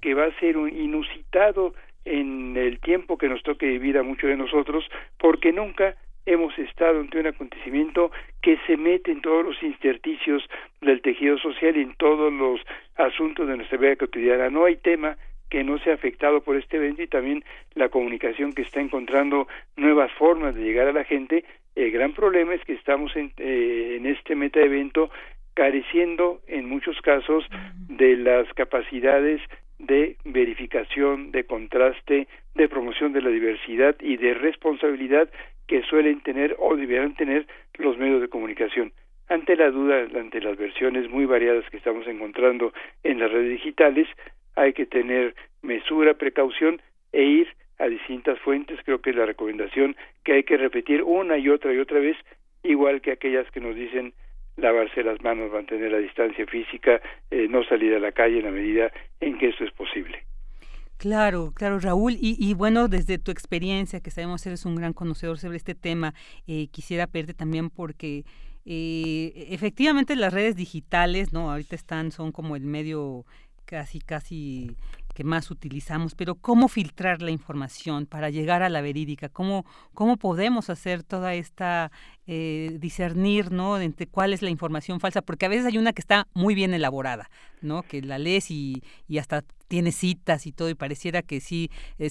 que va a ser un inusitado en el tiempo que nos toque vivir a muchos de nosotros, porque nunca hemos estado ante un acontecimiento que se mete en todos los intersticios del tejido social y en todos los asuntos de nuestra vida cotidiana. No hay tema que no sea afectado por este evento y también la comunicación que está encontrando nuevas formas de llegar a la gente. El gran problema es que estamos en, eh, en este metaevento careciendo en muchos casos de las capacidades de verificación, de contraste, de promoción de la diversidad y de responsabilidad que suelen tener o debieran tener los medios de comunicación. Ante la duda, ante las versiones muy variadas que estamos encontrando en las redes digitales, hay que tener mesura, precaución e ir a distintas fuentes. Creo que es la recomendación que hay que repetir una y otra y otra vez, igual que aquellas que nos dicen lavarse las manos, mantener la distancia física, eh, no salir a la calle en la medida en que eso es posible. Claro, claro, Raúl. Y, y, bueno, desde tu experiencia, que sabemos eres un gran conocedor sobre este tema, eh, quisiera pedirte también porque eh, efectivamente las redes digitales, ¿no? Ahorita están, son como el medio casi, casi que más utilizamos, pero cómo filtrar la información para llegar a la verídica, cómo, cómo podemos hacer toda esta eh, discernir, ¿no? Entre cuál es la información falsa, porque a veces hay una que está muy bien elaborada, ¿no? Que la lees y, y hasta tiene citas y todo y pareciera que sí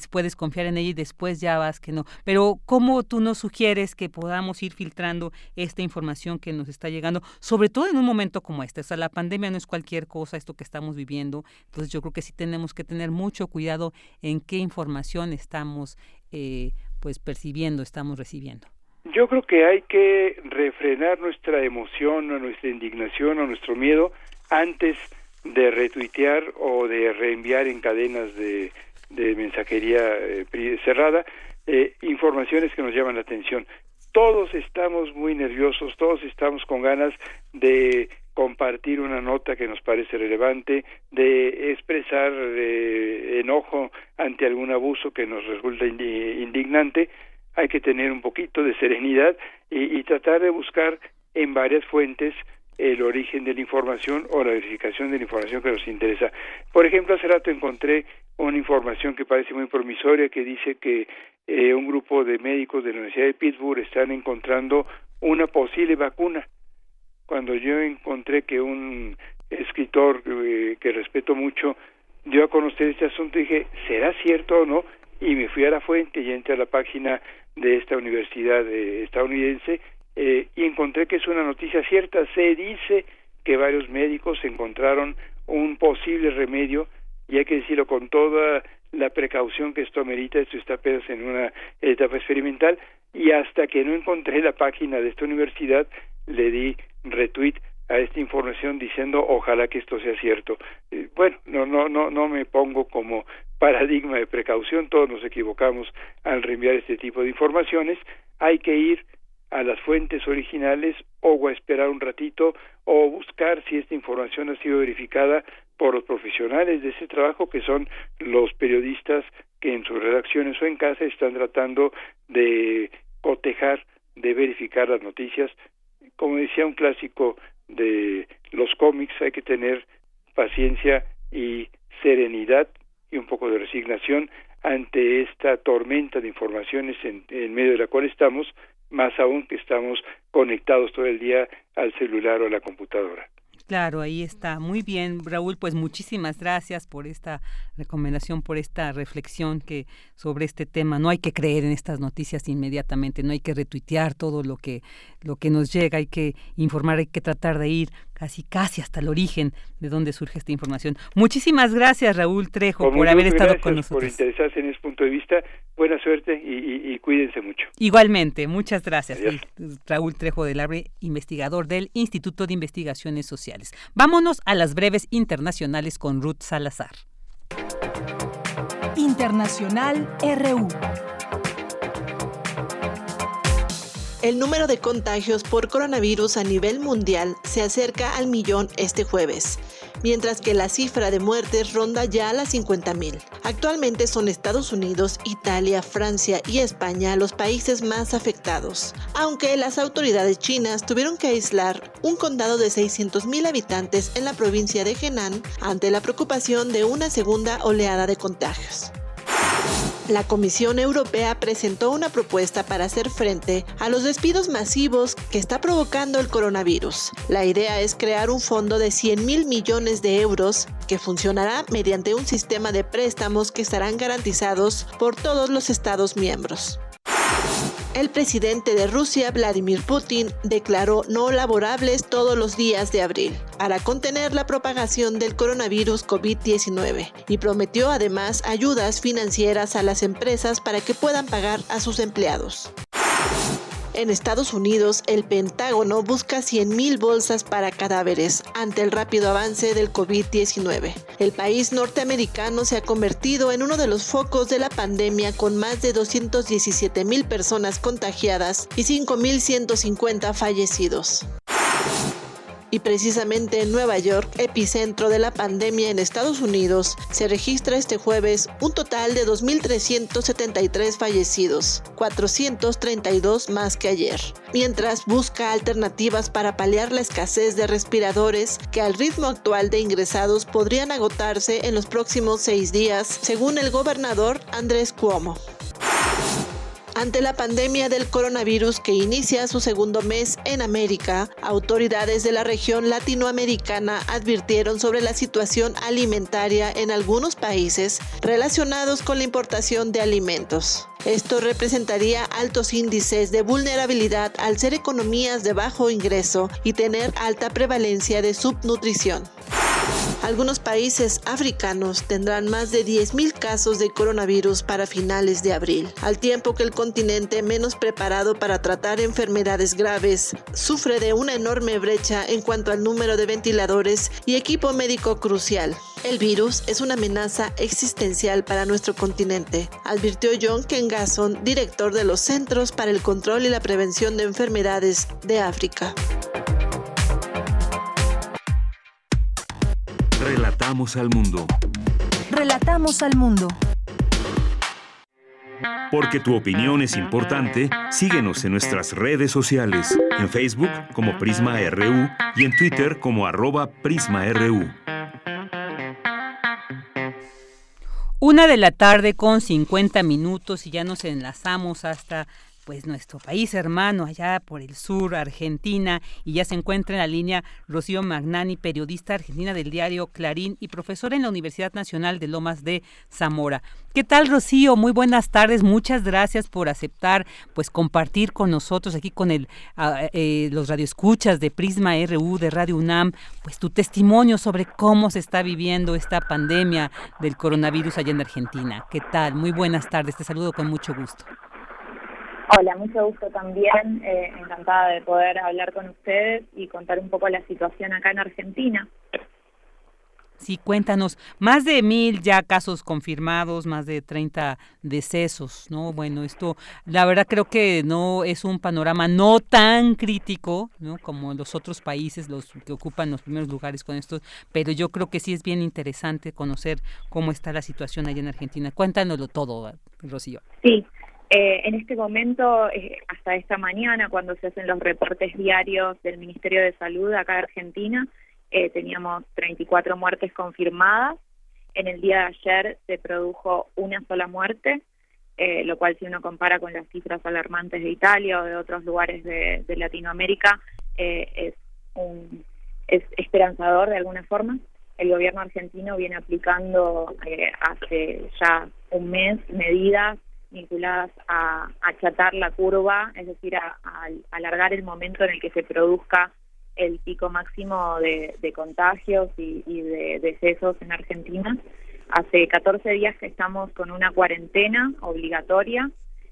puedes confiar en ella y después ya vas que no. Pero ¿cómo tú nos sugieres que podamos ir filtrando esta información que nos está llegando, sobre todo en un momento como este? O sea, la pandemia no es cualquier cosa, esto que estamos viviendo. Entonces yo creo que sí tenemos que tener mucho cuidado en qué información estamos eh, pues percibiendo, estamos recibiendo. Yo creo que hay que refrenar nuestra emoción o nuestra indignación o nuestro miedo antes de retuitear o de reenviar en cadenas de, de mensajería eh, cerrada eh, informaciones que nos llaman la atención. Todos estamos muy nerviosos, todos estamos con ganas de compartir una nota que nos parece relevante, de expresar eh, enojo ante algún abuso que nos resulta indignante, hay que tener un poquito de serenidad y, tratar de buscar en varias fuentes el origen de la información o la verificación de la información que nos interesa. Por ejemplo, hace rato encontré una información que parece muy promisoria que dice que eh, un grupo de médicos de la Universidad de Pittsburgh están encontrando una posible vacuna. Cuando yo encontré que un escritor eh, que respeto mucho dio a conocer este asunto, dije, ¿será cierto o no? Y me fui a la fuente y entré a la página de esta universidad eh, estadounidense eh, y encontré que es una noticia cierta. Se dice que varios médicos encontraron un posible remedio y hay que decirlo con toda la precaución que esto amerita, esto está apenas en una etapa experimental y hasta que no encontré la página de esta universidad le di retweet a esta información diciendo ojalá que esto sea cierto. Eh, bueno, no no no no me pongo como paradigma de precaución, todos nos equivocamos al reenviar este tipo de informaciones, hay que ir a las fuentes originales o a esperar un ratito o buscar si esta información ha sido verificada por los profesionales de ese trabajo que son los periodistas que en sus redacciones o en casa están tratando de cotejar, de verificar las noticias. Como decía un clásico de los cómics, hay que tener paciencia y serenidad y un poco de resignación ante esta tormenta de informaciones en, en medio de la cual estamos más aún que estamos conectados todo el día al celular o a la computadora. Claro, ahí está. Muy bien, Raúl, pues muchísimas gracias por esta recomendación, por esta reflexión que sobre este tema. No hay que creer en estas noticias inmediatamente, no hay que retuitear todo lo que lo que nos llega, hay que informar, hay que tratar de ir casi casi hasta el origen de dónde surge esta información. Muchísimas gracias, Raúl Trejo, por haber estado con nosotros. Por interesarse en ese punto de vista. Buena suerte y, cuídense mucho. Igualmente, muchas gracias. Raúl Trejo del Arbre, investigador del Instituto de Investigaciones Sociales. Vámonos a las breves internacionales con Ruth Salazar. Internacional RU. El número de contagios por coronavirus a nivel mundial se acerca al millón este jueves. mientras que la cifra de muertes ronda ya las 50.000. Actualmente son Estados Unidos, Italia, Francia y España los países más afectados, aunque las autoridades chinas tuvieron que aislar un condado de 600.000 habitantes en la provincia de Henan ante la preocupación de una segunda oleada de contagios. La Comisión Europea presentó una propuesta para hacer frente a los despidos masivos que está provocando el coronavirus. La idea es crear un fondo de 100 mil millones de euros que funcionará mediante un sistema de préstamos que estarán garantizados por todos los Estados miembros el presidente de Rusia, Vladimir Putin, declaró no laborables todos los días de abril para contener la propagación del coronavirus COVID-19 y prometió además ayudas financieras a las empresas para que puedan pagar a sus empleados. En Estados Unidos, el Pentágono busca 100.000 bolsas para cadáveres ante el rápido avance del COVID-19. El país norteamericano se ha convertido en uno de los focos de la pandemia con más de 217.000 personas contagiadas y 5.150 fallecidos. Y precisamente en Nueva York, epicentro de la pandemia en Estados Unidos, se registra este jueves un total de 2.373 fallecidos, 432 más que ayer, mientras busca alternativas para paliar la escasez de respiradores que al ritmo actual de ingresados podrían agotarse en los próximos seis días, según el gobernador Andrés Cuomo. Ante la pandemia del coronavirus que inicia su segundo mes en América, autoridades de la región latinoamericana advirtieron sobre la situación alimentaria en algunos países relacionados con la importación de alimentos. Esto representaría altos índices de vulnerabilidad al ser economías de bajo ingreso y tener alta prevalencia de subnutrición. Algunos países africanos tendrán más de 10.000 casos de coronavirus para finales de abril, al tiempo que el continente menos preparado para tratar enfermedades graves sufre de una enorme brecha en cuanto al número de ventiladores y equipo médico crucial. El virus es una amenaza existencial para nuestro continente, advirtió John Kengason, director de los Centros para el Control y la Prevención de Enfermedades de África. Relatamos al mundo. Relatamos al mundo. Porque tu opinión es importante, síguenos en nuestras redes sociales, en Facebook como Prisma RU y en Twitter como arroba PrismaRU. Una de la tarde con 50 minutos y ya nos enlazamos hasta pues nuestro país hermano allá por el sur, Argentina, y ya se encuentra en la línea Rocío Magnani, periodista argentina del diario Clarín y profesora en la Universidad Nacional de Lomas de Zamora. ¿Qué tal, Rocío? Muy buenas tardes. Muchas gracias por aceptar, pues, compartir con nosotros aquí con el, eh, los radioescuchas de Prisma RU de Radio UNAM, pues, tu testimonio sobre cómo se está viviendo esta pandemia del coronavirus allá en Argentina. ¿Qué tal? Muy buenas tardes. Te saludo con mucho gusto. Hola, mucho gusto también. Eh, encantada de poder hablar con ustedes y contar un poco la situación acá en Argentina. Sí, cuéntanos, más de mil ya casos confirmados, más de 30 decesos, ¿no? Bueno, esto, la verdad creo que no es un panorama no tan crítico, ¿no? Como los otros países, los que ocupan los primeros lugares con estos, pero yo creo que sí es bien interesante conocer cómo está la situación allá en Argentina. Cuéntanoslo todo, Rocío. Sí, eh, en este momento, eh, hasta esta mañana, cuando se hacen los reportes diarios del Ministerio de Salud acá en Argentina, eh, teníamos 34 muertes confirmadas. En el día de ayer se produjo una sola muerte, lo cual si uno compara con las cifras alarmantes de Italia o de otros lugares de, de Latinoamérica, es, un, es esperanzador de alguna forma. El gobierno argentino viene aplicando hace ya un mes medidas vinculadas a achatar la curva, es decir, a, alargar el momento en el que se produzca el pico máximo de, contagios y, de decesos en Argentina. Hace 14 días que estamos con una cuarentena obligatoria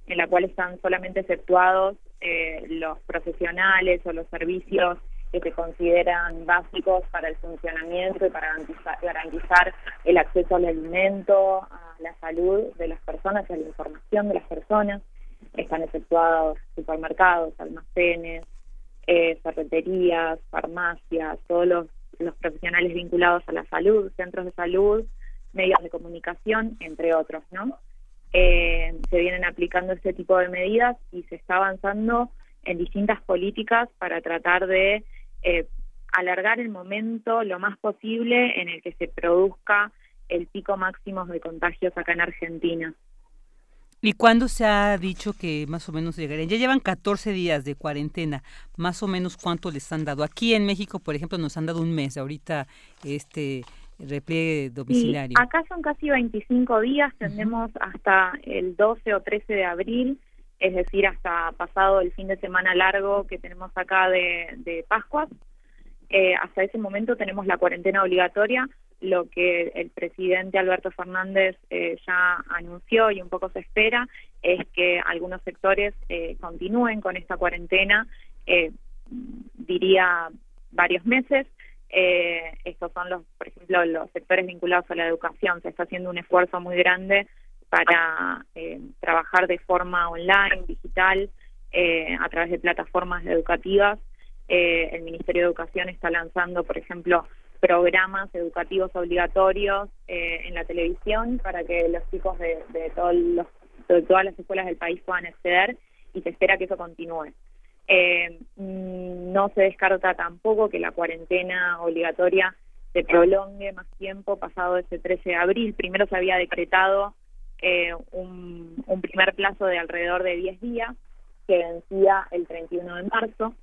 en la cual están solamente exceptuados eh, los profesionales o los servicios que se consideran básicos para el funcionamiento y para garantizar, el acceso al alimento, a la salud de las personas y a la información de las personas. Están efectuados supermercados, almacenes, eh, ferreterías, farmacias, todos los, los profesionales vinculados a la salud, centros de salud, medios de comunicación, entre otros, ¿no? Eh, se vienen aplicando este tipo de medidas y se está avanzando en distintas políticas para tratar de eh, alargar el momento lo más posible en el que se produzca el pico máximo de contagios acá en Argentina. ¿Y cuándo se ha dicho que más o menos llegarían? Ya llevan 14 días de cuarentena, más o menos cuánto les han dado. Aquí en México, por ejemplo, nos han dado un mes ahorita este repliegue domiciliario. acá son casi 25 días, tendremos hasta el 12 o 13 de abril, es decir, hasta pasado el fin de semana largo que tenemos acá de, Pascuas. Eh, hasta ese momento tenemos la cuarentena obligatoria, lo que el presidente Alberto Fernández eh, ya anunció y un poco se espera es que algunos sectores eh, continúen con esta cuarentena, diría varios meses. estos son los, por ejemplo, los sectores vinculados a la educación. Se está haciendo un esfuerzo muy grande para trabajar de forma online, digital, a través de plataformas educativas eh, el Ministerio de Educación está lanzando, por ejemplo, programas educativos obligatorios eh, en la televisión para que los chicos de, todos los, de todas las escuelas del país puedan acceder y se espera que eso continúe. Eh, mm, no se descarta tampoco que la cuarentena obligatoria se prolongue más tiempo pasado ese 13 de abril. Primero se había decretado un, un primer plazo de alrededor de 10 días que vencía el 31 de marzo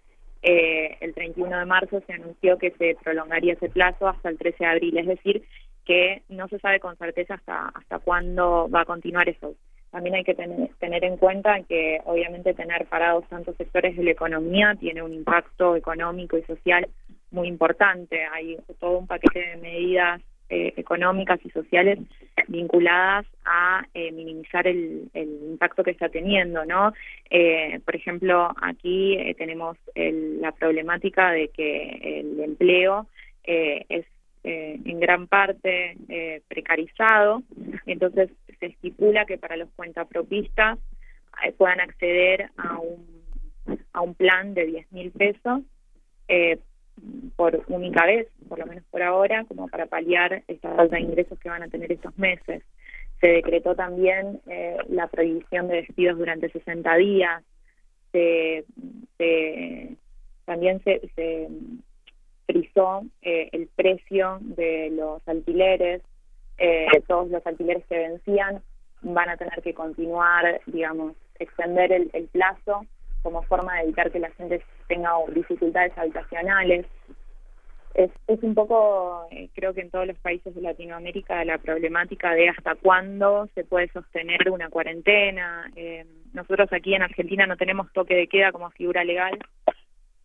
eh, el 31 de marzo se anunció que se prolongaría ese plazo hasta el 13 de abril, es decir, que no se sabe con certeza hasta, hasta cuándo va a continuar eso. También hay que tener, tener en cuenta que obviamente tener parados tantos sectores de la economía tiene un impacto económico y social muy importante. Hay todo un paquete de medidas eh, económicas y sociales vinculadas a eh, minimizar el, impacto que está teniendo, ¿no? Eh, por ejemplo, aquí tenemos la problemática de que el empleo es en gran parte precarizado, entonces se estipula que para los cuentapropistas puedan acceder a un, a un plan de 10 mil pesos por única vez, por lo menos por ahora, como para paliar esta falta de ingresos que van a tener estos meses. Se decretó también eh, la prohibición de despidos durante 60 días. Se, también se, se frizó eh, el precio de los alquileres. Eh, todos los alquileres que vencían van a tener que continuar, digamos, extender el plazo como forma de evitar que la gente tenga dificultades habitacionales. Es, es un poco, eh, creo que en todos los países de Latinoamérica, la problemática de hasta cuándo se puede sostener una cuarentena. Eh, nosotros aquí en Argentina no tenemos toque de queda como figura legal,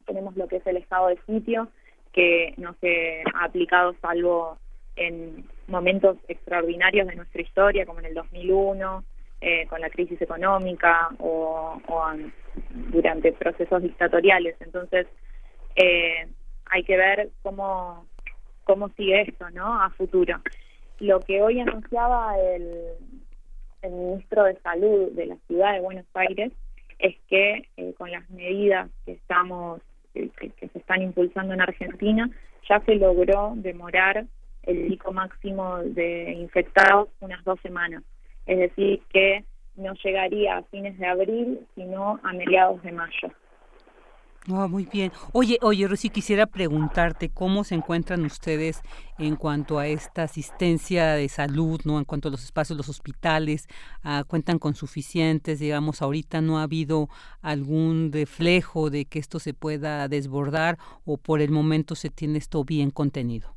tenemos lo que es el estado de sitio, que no se ha aplicado salvo en momentos extraordinarios de nuestra historia, como en el 2001, eh, con la crisis económica o, durante procesos dictatoriales. Entonces, eh, hay que ver cómo, cómo sigue esto ¿no? a futuro. Lo que hoy anunciaba el, el ministro de Salud de la ciudad de Buenos Aires es que eh, con las medidas que estamos que, que, se están impulsando en Argentina ya se logró demorar el pico máximo de infectados unas dos semanas es decir, que no llegaría a fines de abril, sino a mediados de mayo. Oh, muy bien. Oye, oye, Rosy, quisiera preguntarte cómo se encuentran ustedes en cuanto a esta asistencia de salud, ¿no? En cuanto a los espacios, los hospitales, ah, cuentan con suficientes, digamos, ahorita no ha habido algún reflejo de que esto se pueda desbordar o por el momento se tiene esto bien contenido.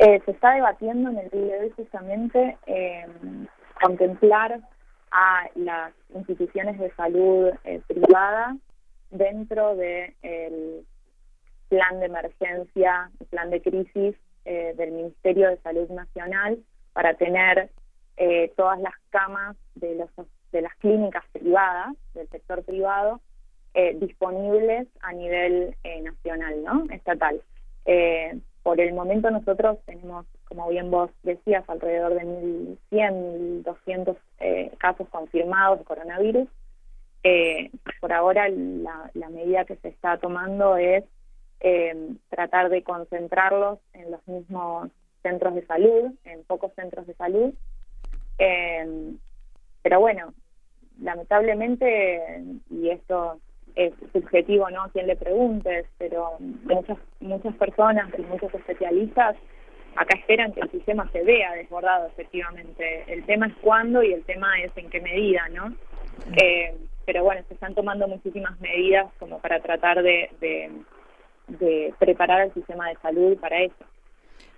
Eh, se está debatiendo en el día de hoy justamente eh, contemplar a las instituciones de salud eh, privadas dentro del el plan de emergencia, plan de crisis eh, del Ministerio de Salud Nacional para tener todas las camas de, los, de las clínicas privadas, del sector privado, disponibles a nivel nacional, ¿no? Estatal. Por el momento nosotros tenemos, como bien vos decías, alrededor de 1.100, 1.200 eh, casos confirmados de coronavirus. Eh, por ahora la, medida que se está tomando es eh, tratar de concentrarlos en los mismos centros de salud, en pocos centros de salud. Eh, pero bueno, lamentablemente, y esto es subjetivo, ¿no? A quien le preguntes, pero muchas, muchas personas y muchos especialistas acá esperan que el sistema se vea desbordado efectivamente. El tema es cuándo y el tema es en qué medida, ¿no? Eh, pero bueno, se están tomando muchísimas medidas como para tratar de, de, preparar el sistema de salud para eso.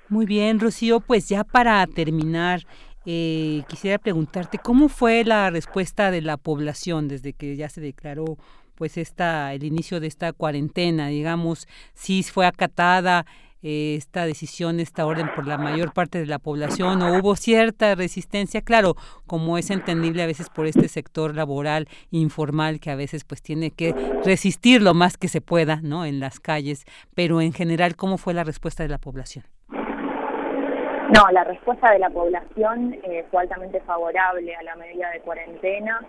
Muy bien, Rocío, pues ya para terminar, eh, quisiera preguntarte cómo fue la respuesta de la población desde que ya se declaró pues esta el inicio de esta cuarentena, digamos, si fue acatada eh, esta decisión, esta orden por la mayor parte de la población o hubo cierta resistencia, claro, como es entendible a veces por este sector laboral informal que a veces pues tiene que resistir lo más que se pueda, ¿no? En las calles, pero en general, ¿cómo fue la respuesta de la población? No, la respuesta de la población eh, fue altamente favorable a la medida de cuarentena.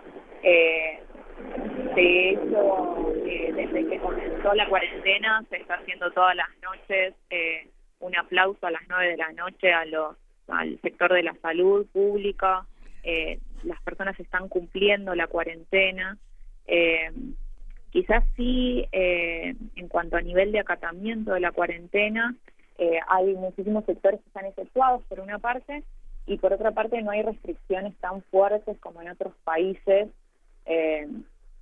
Eh, de hecho, eh, desde que comenzó la cuarentena se está haciendo todas las noches eh, un aplauso a las nueve de la noche a los al sector de la salud pública. Eh, las personas están cumpliendo la cuarentena. quizás sí, en cuanto a nivel de acatamiento de la cuarentena, hay muchísimos sectores que están efectuados por una parte y por otra parte no hay restricciones tan fuertes como en otros países eh,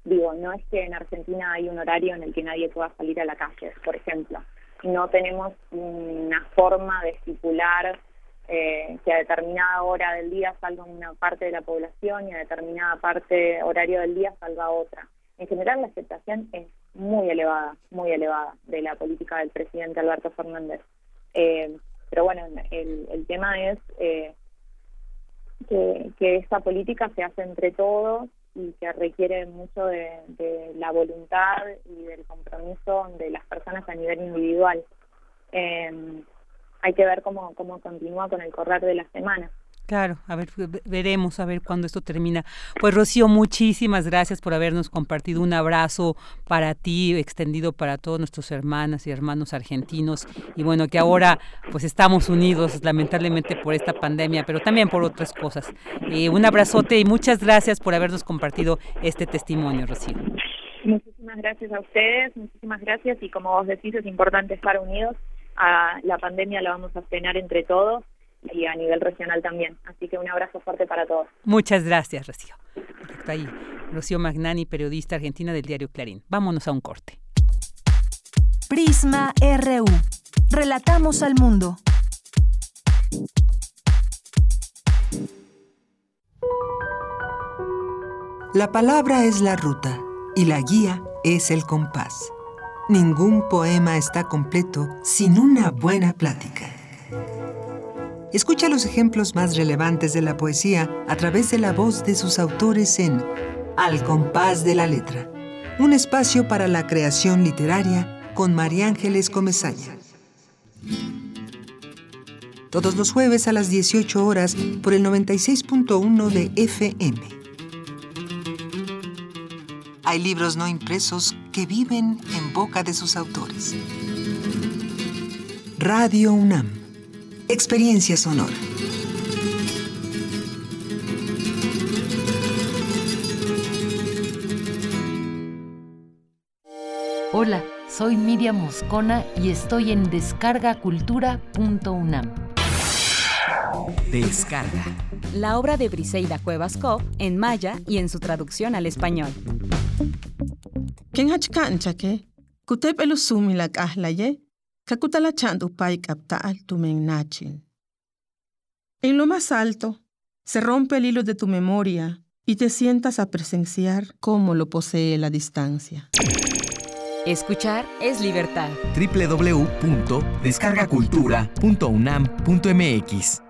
Digo, no es que en Argentina hay un horario en el que nadie pueda salir a la calle, por ejemplo. No tenemos una forma de estipular eh, que a determinada hora del día salga una parte de la población y a determinada parte horario del día salga otra. En general la aceptación es muy elevada, muy elevada de la política del presidente Alberto Fernández. Eh, pero bueno, el, el tema es eh, que, que esta política se hace entre todos y que requiere mucho de, la voluntad y del compromiso de las personas a nivel individual. Eh, hay que ver cómo, cómo continúa con el correr de la semana. Claro, a ver, veremos a ver cuándo esto termina. Pues Rocío, muchísimas gracias por habernos compartido un abrazo para ti, extendido para todos nuestros hermanas y hermanos argentinos. Y bueno, que ahora pues estamos unidos lamentablemente por esta pandemia, pero también por otras cosas. Eh, un abrazote y muchas gracias por habernos compartido este testimonio, Rocío. Muchísimas gracias a ustedes, muchísimas gracias y como vos decís es importante estar unidos. La pandemia la vamos a frenar entre todos y a nivel regional también. Así que un abrazo fuerte para todos. Muchas gracias, Rocío. Está ahí Rocío Magnani, periodista argentina del diario Clarín. Vámonos a un corte. Prisma RU. Relatamos al mundo. La palabra es la ruta y la guía es el compás. Ningún poema está completo sin una buena plática. Escucha los ejemplos más relevantes de la poesía a través de la voz de sus autores en Al compás de la letra, un espacio para la creación literaria con María Ángeles Comezaña. Todos los jueves a las 18 horas por el 96.1 de FM. Hay libros no impresos que viven en boca de sus autores. Radio UNAM Experiencia sonora. Hola, soy Miriam Moscona y estoy en descargacultura.unam. Descarga. La obra de Briseida Cuevas Co. en maya y en su traducción al español. ¿Quién que? En lo más alto, se rompe el hilo de tu memoria y te sientas a presenciar cómo lo posee la distancia. Escuchar es libertad. www.descargacultura.unam.mx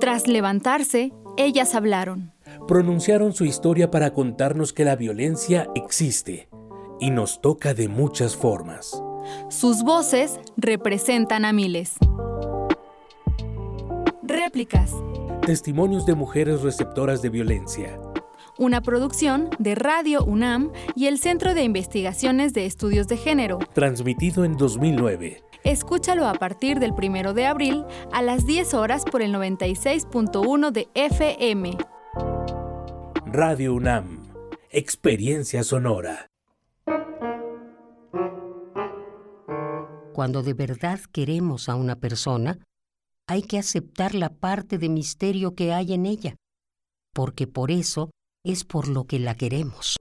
Tras levantarse, ellas hablaron. Pronunciaron su historia para contarnos que la violencia existe y nos toca de muchas formas. Sus voces representan a miles. Réplicas. Testimonios de mujeres receptoras de violencia una producción de Radio UNAM y el Centro de Investigaciones de Estudios de Género. Transmitido en 2009. Escúchalo a partir del 1 de abril a las 10 horas por el 96.1 de FM. Radio UNAM. Experiencia sonora. Cuando de verdad queremos a una persona, hay que aceptar la parte de misterio que hay en ella, porque por eso es por lo que la queremos.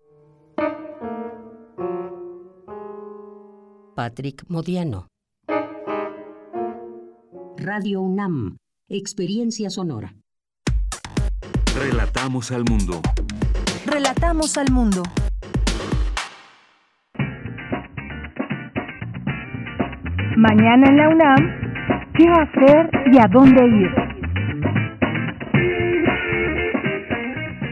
Patrick Modiano. Radio UNAM, Experiencia Sonora. Relatamos al mundo. Relatamos al mundo. Mañana en la UNAM, ¿qué hacer y a dónde ir?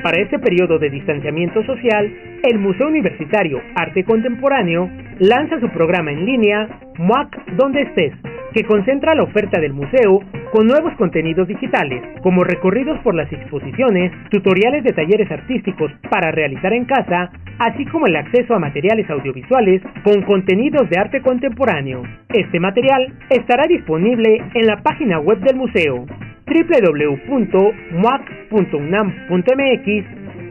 Para este periodo de distanciamiento social, el Museo Universitario Arte Contemporáneo lanza su programa en línea MUAC Donde Estés, que concentra la oferta del museo con nuevos contenidos digitales, como recorridos por las exposiciones, tutoriales de talleres artísticos para realizar en casa, así como el acceso a materiales audiovisuales con contenidos de arte contemporáneo. Este material estará disponible en la página web del museo www.muac.unam.mx,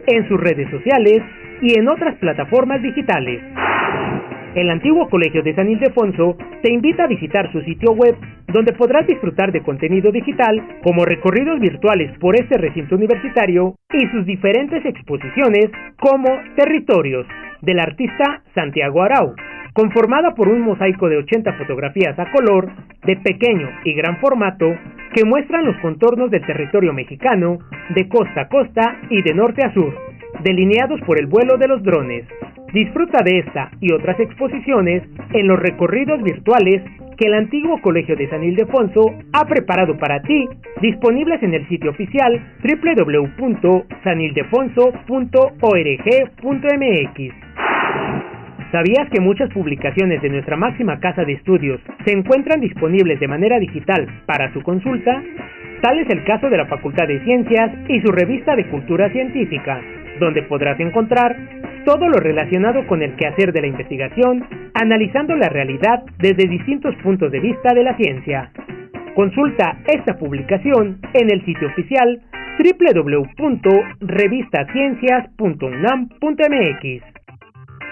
en sus redes sociales y en otras plataformas digitales. El antiguo Colegio de San Ildefonso te invita a visitar su sitio web donde podrás disfrutar de contenido digital como recorridos virtuales por este recinto universitario y sus diferentes exposiciones como Territorios del artista Santiago Arau, conformada por un mosaico de 80 fotografías a color de pequeño y gran formato que muestran los contornos del territorio mexicano de costa a costa y de norte a sur, delineados por el vuelo de los drones. Disfruta de esta y otras exposiciones en los recorridos virtuales que el antiguo Colegio de San Ildefonso ha preparado para ti, disponibles en el sitio oficial www.sanildefonso.org.mx. ¿Sabías que muchas publicaciones de nuestra máxima casa de estudios se encuentran disponibles de manera digital para su consulta? Tal es el caso de la Facultad de Ciencias y su revista de Cultura Científica, donde podrás encontrar todo lo relacionado con el quehacer de la investigación, analizando la realidad desde distintos puntos de vista de la ciencia. Consulta esta publicación en el sitio oficial www.revistaciencias.unam.mx.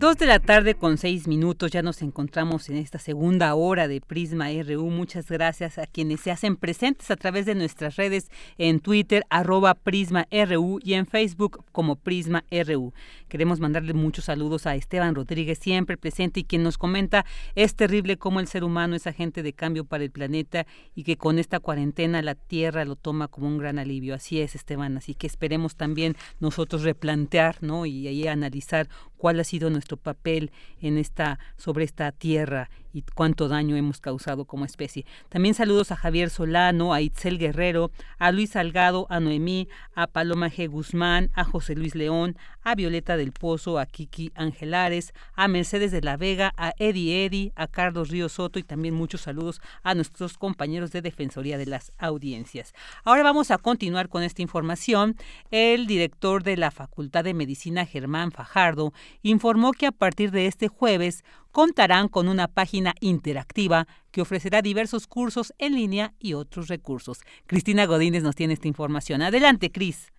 Dos de la tarde con seis minutos, ya nos encontramos en esta segunda hora de Prisma RU. Muchas gracias a quienes se hacen presentes a través de nuestras redes en Twitter, arroba Prisma RU y en Facebook como Prisma RU. Queremos mandarle muchos saludos a Esteban Rodríguez, siempre presente y quien nos comenta, es terrible cómo el ser humano es agente de cambio para el planeta y que con esta cuarentena la Tierra lo toma como un gran alivio. Así es, Esteban, así que esperemos también nosotros replantear ¿no? y ahí analizar cuál ha sido nuestro papel en esta sobre esta tierra cuánto daño hemos causado como especie. También saludos a Javier Solano, a Itzel Guerrero, a Luis Salgado, a Noemí, a Paloma G. Guzmán, a José Luis León, a Violeta del Pozo, a Kiki Angelares, a Mercedes de la Vega, a Eddie Eddy, a Carlos Río Soto y también muchos saludos a nuestros compañeros de Defensoría de las Audiencias. Ahora vamos a continuar con esta información. El director de la Facultad de Medicina, Germán Fajardo, informó que a partir de este jueves contarán con una página interactiva que ofrecerá diversos cursos en línea y otros recursos. Cristina Godínez nos tiene esta información. Adelante, Cris.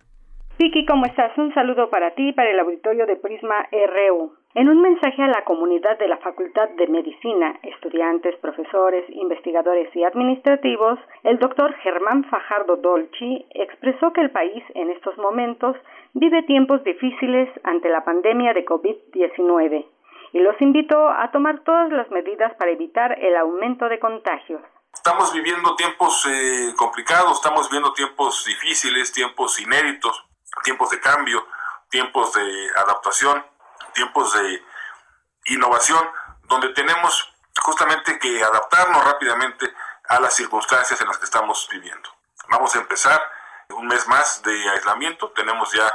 Vicky, ¿cómo estás? Un saludo para ti y para el auditorio de Prisma RU. En un mensaje a la comunidad de la Facultad de Medicina, estudiantes, profesores, investigadores y administrativos, el doctor Germán Fajardo Dolci expresó que el país en estos momentos vive tiempos difíciles ante la pandemia de COVID-19 y los invitó a tomar todas las medidas para evitar el aumento de contagios. Estamos viviendo tiempos eh, complicados, estamos viviendo tiempos difíciles, tiempos inéditos tiempos de cambio, tiempos de adaptación, tiempos de innovación, donde tenemos justamente que adaptarnos rápidamente a las circunstancias en las que estamos viviendo. Vamos a empezar un mes más de aislamiento, tenemos ya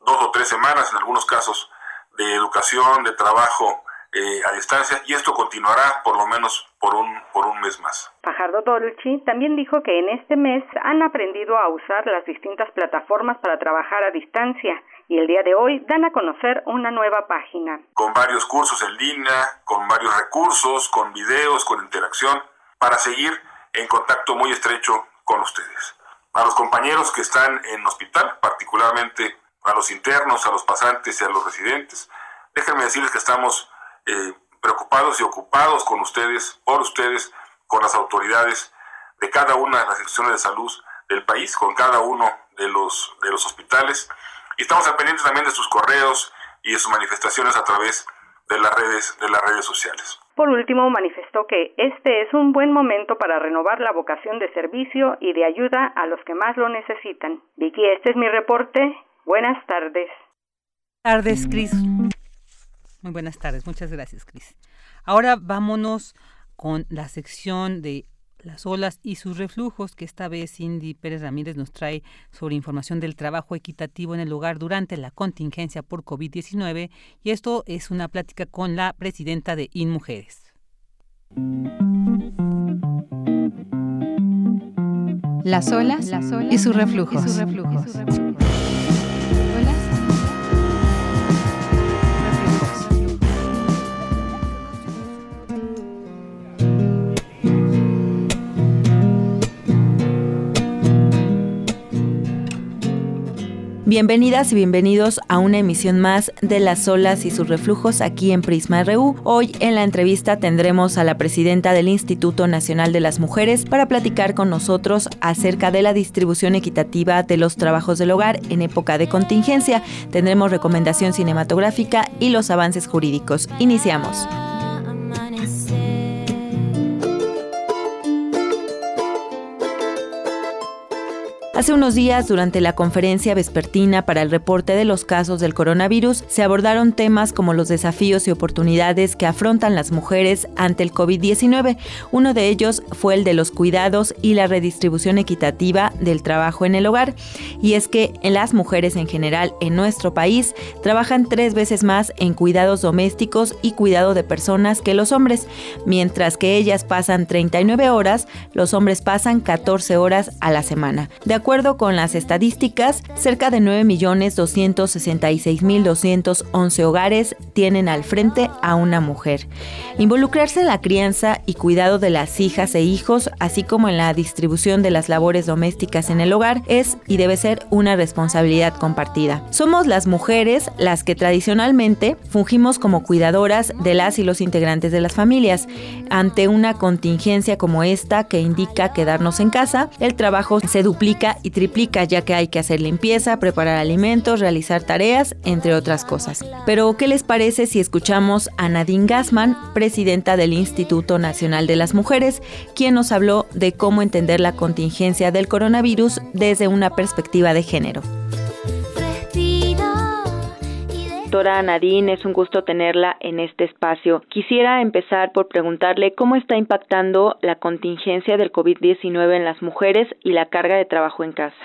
dos o tres semanas en algunos casos de educación, de trabajo eh, a distancia y esto continuará por lo menos por un, por un mes más. Fajardo Dolci también dijo que en este mes han aprendido a usar las distintas plataformas para trabajar a distancia y el día de hoy dan a conocer una nueva página. Con varios cursos en línea, con varios recursos, con videos, con interacción, para seguir en contacto muy estrecho con ustedes. A los compañeros que están en hospital, particularmente a los internos, a los pasantes y a los residentes, déjenme decirles que estamos eh, preocupados y ocupados con ustedes, por ustedes, con las autoridades de cada una de las instituciones de salud del país, con cada uno de los, de los hospitales. Y estamos al pendiente también de sus correos y de sus manifestaciones a través de las redes, de las redes sociales. Por último, manifestó que este es un buen momento para renovar la vocación de servicio y de ayuda a los que más lo necesitan. Vicky, este es mi reporte. Buenas tardes. Tardes, Cris. Muy buenas tardes, muchas gracias, Cris. Ahora vámonos con la sección de las olas y sus reflujos, que esta vez Cindy Pérez Ramírez nos trae sobre información del trabajo equitativo en el lugar durante la contingencia por COVID-19 y esto es una plática con la presidenta de InMujeres. Las olas, y sus reflujos. Y sus reflujos. Bienvenidas y bienvenidos a una emisión más de Las olas y sus reflujos aquí en Prisma RU. Hoy en la entrevista tendremos a la presidenta del Instituto Nacional de las Mujeres para platicar con nosotros acerca de la distribución equitativa de los trabajos del hogar en época de contingencia. Tendremos recomendación cinematográfica y los avances jurídicos. Iniciamos. Hace unos días, durante la conferencia vespertina para el reporte de los casos del coronavirus, se abordaron temas como los desafíos y oportunidades que afrontan las mujeres ante el COVID-19. Uno de ellos fue el de los cuidados y la redistribución equitativa del trabajo en el hogar. Y es que las mujeres en general en nuestro país trabajan tres veces más en cuidados domésticos y cuidado de personas que los hombres. Mientras que ellas pasan 39 horas, los hombres pasan 14 horas a la semana. De acuerdo con las estadísticas, cerca de 9.266.211 hogares tienen al frente a una mujer. Involucrarse en la crianza y cuidado de las hijas e hijos, así como en la distribución de las labores domésticas en el hogar, es y debe ser una responsabilidad compartida. Somos las mujeres las que tradicionalmente fungimos como cuidadoras de las y los integrantes de las familias. Ante una contingencia como esta que indica quedarnos en casa, el trabajo se duplica y triplica ya que hay que hacer limpieza, preparar alimentos, realizar tareas, entre otras cosas. Pero, ¿qué les parece si escuchamos a Nadine Gassman, presidenta del Instituto Nacional de las Mujeres, quien nos habló de cómo entender la contingencia del coronavirus desde una perspectiva de género? Doctora Nadine, es un gusto tenerla en este espacio. Quisiera empezar por preguntarle cómo está impactando la contingencia del COVID-19 en las mujeres y la carga de trabajo en casa.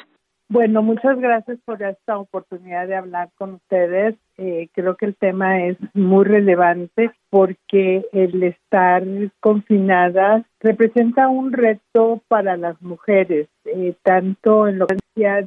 Bueno, muchas gracias por esta oportunidad de hablar con ustedes. Eh, creo que el tema es muy relevante porque el estar confinadas representa un reto para las mujeres, eh, tanto en lo que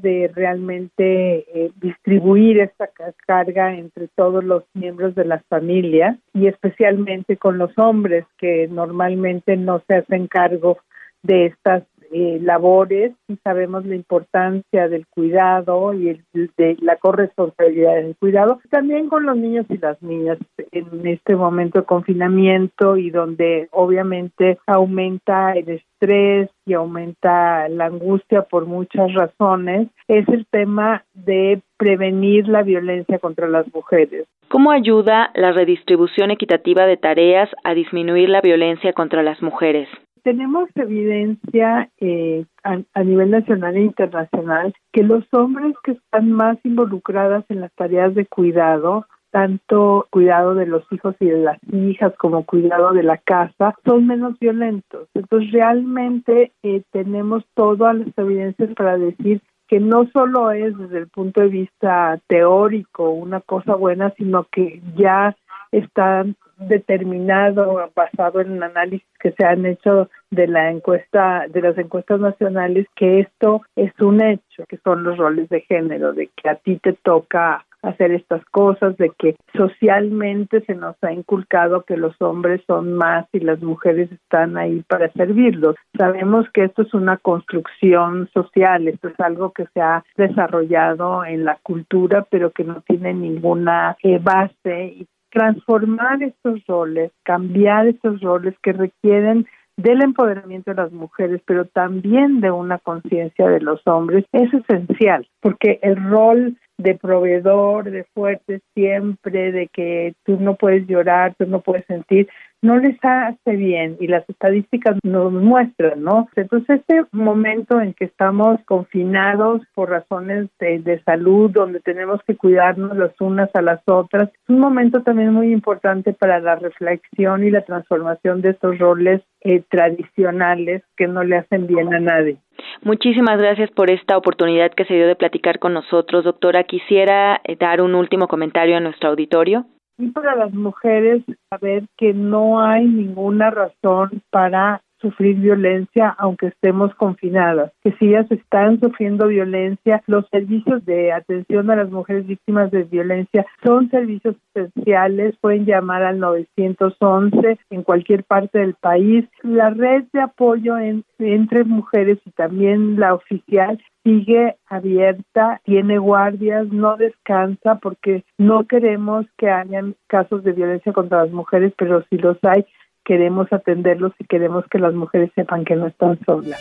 de realmente eh, distribuir esta carga entre todos los miembros de las familias y especialmente con los hombres que normalmente no se hacen cargo de estas eh, labores y sabemos la importancia del cuidado y de la corresponsabilidad del cuidado, también con los niños y las niñas en este momento de confinamiento y donde obviamente aumenta el estrés y aumenta la angustia por muchas razones, es el tema de prevenir la violencia contra las mujeres. ¿Cómo ayuda la redistribución equitativa de tareas a disminuir la violencia contra las mujeres? Tenemos evidencia eh, a, nivel nacional e internacional que los hombres que están más involucradas en las tareas de cuidado tanto cuidado de los hijos y de las hijas como cuidado de la casa, son menos violentos. Entonces, realmente eh, tenemos todas las evidencias para decir que no solo es desde el punto de vista teórico una cosa buena, sino que ya están determinado basado en un análisis que se han hecho de la encuesta de las encuestas nacionales que esto es un hecho que son los roles de género de que a ti te toca hacer estas cosas de que socialmente se nos ha inculcado que los hombres son más y las mujeres están ahí para servirlos. Sabemos que esto es una construcción social, esto es algo que se ha desarrollado en la cultura, pero que no tiene ninguna eh, base y transformar estos roles, cambiar estos roles que requieren del empoderamiento de las mujeres, pero también de una conciencia de los hombres, es esencial, porque el rol de proveedor, de fuerte siempre, de que tú no puedes llorar, tú no puedes sentir, no les hace bien y las estadísticas nos muestran, ¿no? Entonces, este momento en que estamos confinados por razones de, salud, donde tenemos que cuidarnos las unas a las otras, es un momento también muy importante para la reflexión y la transformación de estos roles eh, tradicionales que no le hacen bien a nadie. Muchísimas gracias por esta oportunidad que se dio de platicar con nosotros, doctora. Quisiera eh, dar un último comentario a nuestro auditorio y para las mujeres saber que no hay ninguna razón para sufrir violencia aunque estemos confinadas, que si ellas están sufriendo violencia, los servicios de atención a las mujeres víctimas de violencia son servicios esenciales, pueden llamar al 911 en cualquier parte del país. La red de apoyo entre mujeres y también la oficial sigue abierta, tiene guardias, no descansa porque no queremos que hayan casos de violencia contra las mujeres, pero si los hay, queremos atenderlos y queremos que las mujeres sepan que no están solas.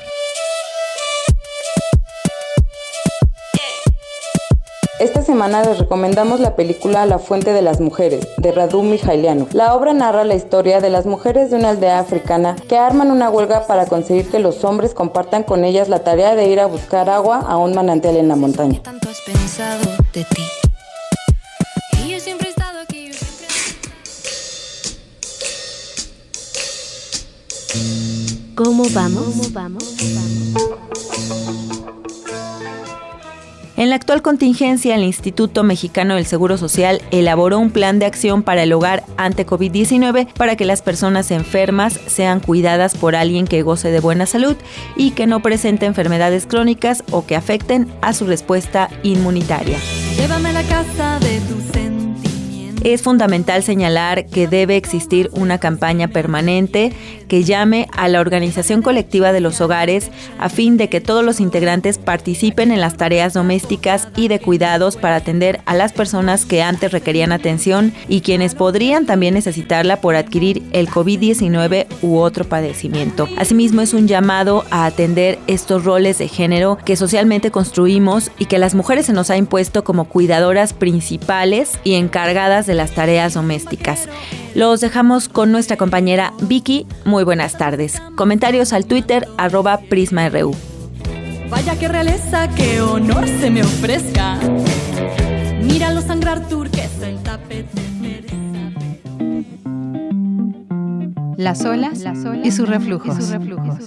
Esta semana les recomendamos la película La Fuente de las Mujeres, de Radu Mijailiano. La obra narra la historia de las mujeres de una aldea africana que arman una huelga para conseguir que los hombres compartan con ellas la tarea de ir a buscar agua a un manantial en la montaña. ¿Cómo vamos? ¿Cómo vamos? En la actual contingencia, el Instituto Mexicano del Seguro Social elaboró un plan de acción para el hogar ante COVID-19 para que las personas enfermas sean cuidadas por alguien que goce de buena salud y que no presente enfermedades crónicas o que afecten a su respuesta inmunitaria. Llévame a la casa es fundamental señalar que debe existir una campaña permanente que llame a la organización colectiva de los hogares a fin de que todos los integrantes participen en las tareas domésticas y de cuidados para atender a las personas que antes requerían atención y quienes podrían también necesitarla por adquirir el COVID-19 u otro padecimiento. Asimismo, es un llamado a atender estos roles de género que socialmente construimos y que las mujeres se nos ha impuesto como cuidadoras principales y encargadas de de las tareas domésticas. Los dejamos con nuestra compañera Vicky. Muy buenas tardes. Comentarios al Twitter arroba PrismaRU. Vaya que realeza, qué honor se me ofrezca. Míralo sangrar turquesa, el tapete Las olas, Las olas y sus reflujos. Y sus reflujos.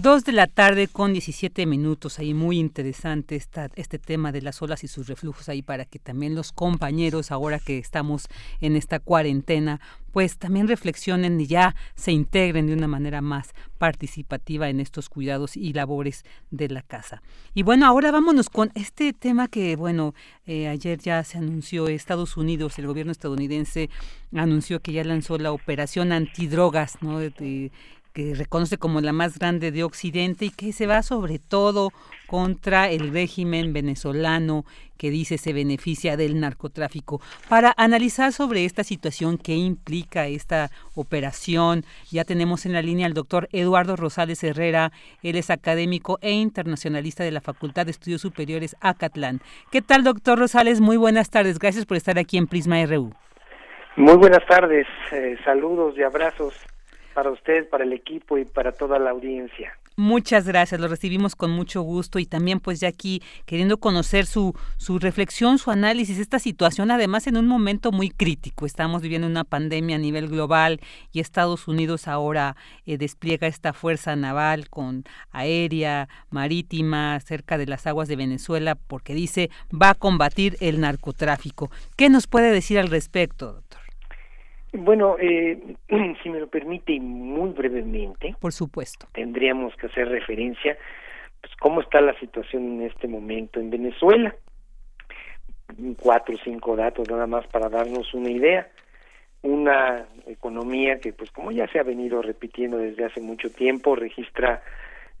Dos de la tarde con 17 minutos, ahí muy interesante este tema de las olas y sus reflujos ahí para que también los compañeros, ahora que estamos en esta cuarentena, pues también reflexionen y ya se integren de una manera más participativa en estos cuidados y labores de la casa. Y bueno, ahora vámonos con este tema que, bueno, eh, ayer ya se anunció Estados Unidos, el gobierno estadounidense anunció que ya lanzó la operación antidrogas, ¿no? Que reconoce como la más grande de Occidente y que se va sobre todo contra el régimen venezolano que dice se beneficia del narcotráfico. Para analizar sobre esta situación, qué implica esta operación, ya tenemos en la línea al doctor Eduardo Rosales Herrera, él es académico e internacionalista de la Facultad de Estudios Superiores Acatlán. ¿Qué tal, doctor Rosales? Muy buenas tardes, gracias por estar aquí en Prisma RU. Muy buenas tardes, eh, saludos y abrazos para usted, para el equipo y para toda la audiencia. Muchas gracias, lo recibimos con mucho gusto y también pues ya aquí queriendo conocer su, su reflexión, su análisis, esta situación además en un momento muy crítico. Estamos viviendo una pandemia a nivel global y Estados Unidos ahora eh, despliega esta fuerza naval con aérea, marítima, cerca de las aguas de Venezuela porque dice va a combatir el narcotráfico. ¿Qué nos puede decir al respecto, doctor? Bueno, eh, [clears throat] si me lo permite muy brevemente. Por supuesto. Tendríamos que hacer referencia, pues, cómo está la situación en este momento en Venezuela. Cuatro o cinco datos nada más para darnos una idea. Una economía que, pues, como ya se ha venido repitiendo desde hace mucho tiempo, registra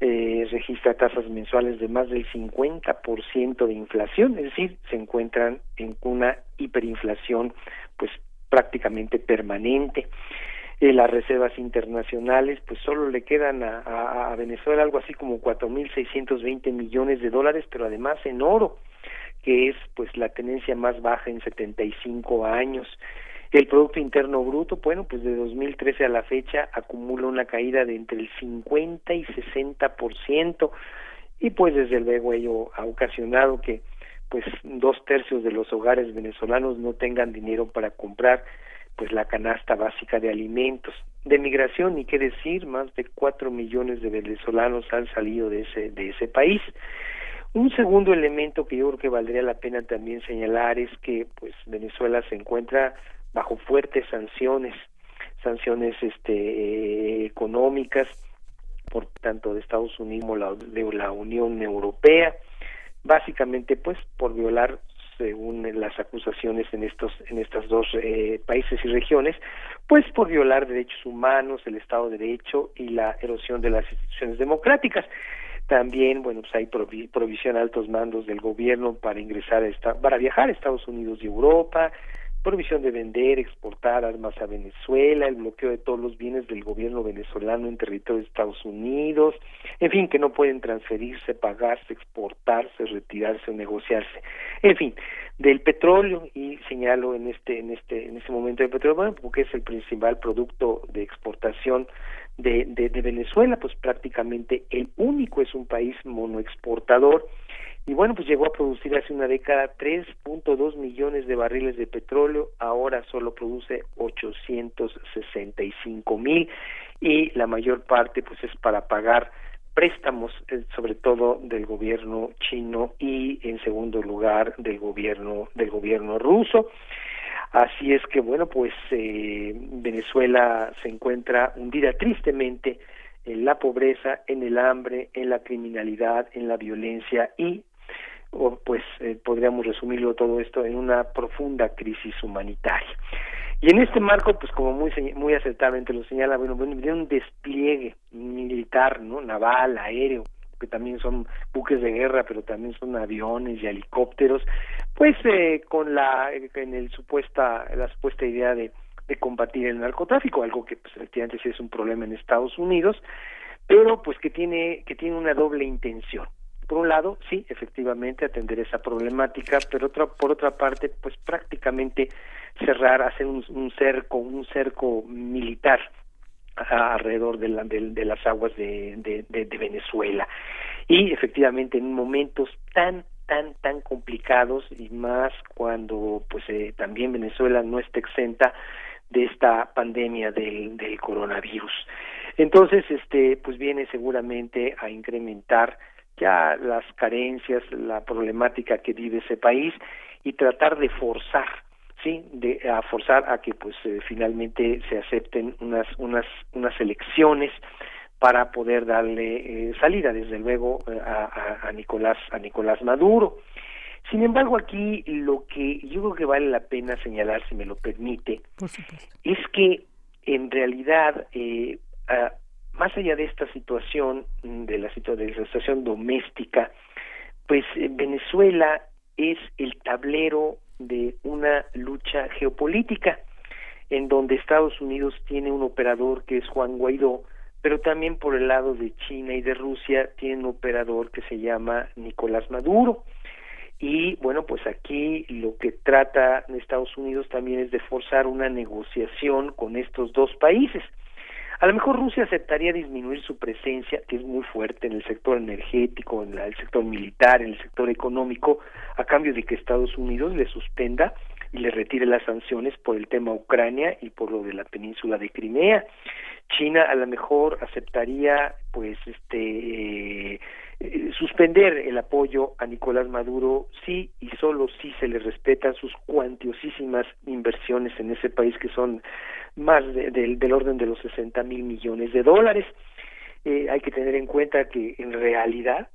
eh, registra tasas mensuales de más del 50% de inflación, es decir, se encuentran en una hiperinflación pues prácticamente permanente. Eh, las reservas internacionales, pues solo le quedan a, Venezuela algo así como 4.620 millones de dólares, pero además en oro, que es pues la tenencia más baja en 75 años. El Producto Interno Bruto, bueno, pues de 2013 a la fecha acumula una caída de entre el 50 y 60%, y pues desde luego ello ha ocasionado que pues dos tercios de los hogares venezolanos no tengan dinero para comprar pues la canasta básica de alimentos. De migración ni qué decir más de cuatro millones de venezolanos han salido de ese de ese país. Un segundo elemento que yo creo que valdría la pena también señalar es que pues Venezuela se encuentra bajo fuertes sanciones sanciones este eh, económicas por tanto de Estados Unidos la, de la Unión Europea básicamente pues por violar según las acusaciones en estos en estos dos eh, países y regiones pues por violar derechos humanos el estado de derecho y la erosión de las instituciones democráticas. También bueno pues hay provisión a altos mandos del gobierno para ingresar a esta, para viajar a Estados Unidos y Europa prohibición de vender, exportar armas a Venezuela, el bloqueo de todos los bienes del gobierno venezolano en territorio de Estados Unidos, en fin, que no pueden transferirse, pagarse, exportarse, retirarse o negociarse. En fin, del petróleo y señalo en este en este en este momento del petróleo bueno, porque es el principal producto de exportación de, de, de Venezuela, pues prácticamente el único es un país monoexportador y bueno, pues llegó a producir hace una década 3.2 millones de barriles de petróleo, ahora solo produce 865 mil y la mayor parte pues es para pagar préstamos eh, sobre todo del gobierno chino y en segundo lugar del gobierno del gobierno ruso. Así es que bueno pues eh, Venezuela se encuentra hundida tristemente en la pobreza, en el hambre, en la criminalidad, en la violencia y o pues eh, podríamos resumirlo todo esto en una profunda crisis humanitaria. Y en este marco, pues como muy muy acertadamente lo señala, bueno, de un despliegue militar, ¿no? naval, aéreo, que también son buques de guerra, pero también son aviones y helicópteros, pues eh, con la en el supuesta la supuesta idea de de combatir el narcotráfico, algo que pues efectivamente sí es un problema en Estados Unidos, pero pues que tiene que tiene una doble intención por un lado, sí, efectivamente, atender esa problemática, pero otra, por otra parte, pues prácticamente cerrar, hacer un, cerco, un cerco militar alrededor de, la, de, las aguas de, de, Venezuela. Y efectivamente, en momentos tan, tan, tan complicados y más cuando, pues, eh, también Venezuela no está exenta de esta pandemia del, del coronavirus. Entonces, este, pues viene seguramente a incrementar ya las carencias, la problemática que vive ese país y tratar de forzar, sí, de a forzar a que pues eh, finalmente se acepten unas unas unas elecciones para poder darle eh, salida desde luego eh, a, a, Nicolás a Nicolás Maduro. Sin embargo, aquí lo que yo creo que vale la pena señalar, si me lo permite, es que en realidad, eh, más allá de esta situación, de la, de la situación doméstica, pues Venezuela es el tablero de una lucha geopolítica, en donde Estados Unidos tiene un operador que es Juan Guaidó, pero también por el lado de China y de Rusia tiene un operador que se llama Nicolás Maduro. Y bueno, pues aquí lo que trata Estados Unidos también es de forzar una negociación con estos dos países. A lo mejor Rusia aceptaría disminuir su presencia, que es muy fuerte en el sector energético, en el sector militar, en el sector económico, a cambio de que Estados Unidos le suspenda y le retire las sanciones por el tema Ucrania y por lo de la península de Crimea. China a lo mejor aceptaría, pues, este eh, suspender el apoyo a Nicolás Maduro sí y solo si se le respetan sus cuantiosísimas inversiones en ese país que son más del orden de los 60 mil millones de dólares. Eh, hay que tener en cuenta que en realidad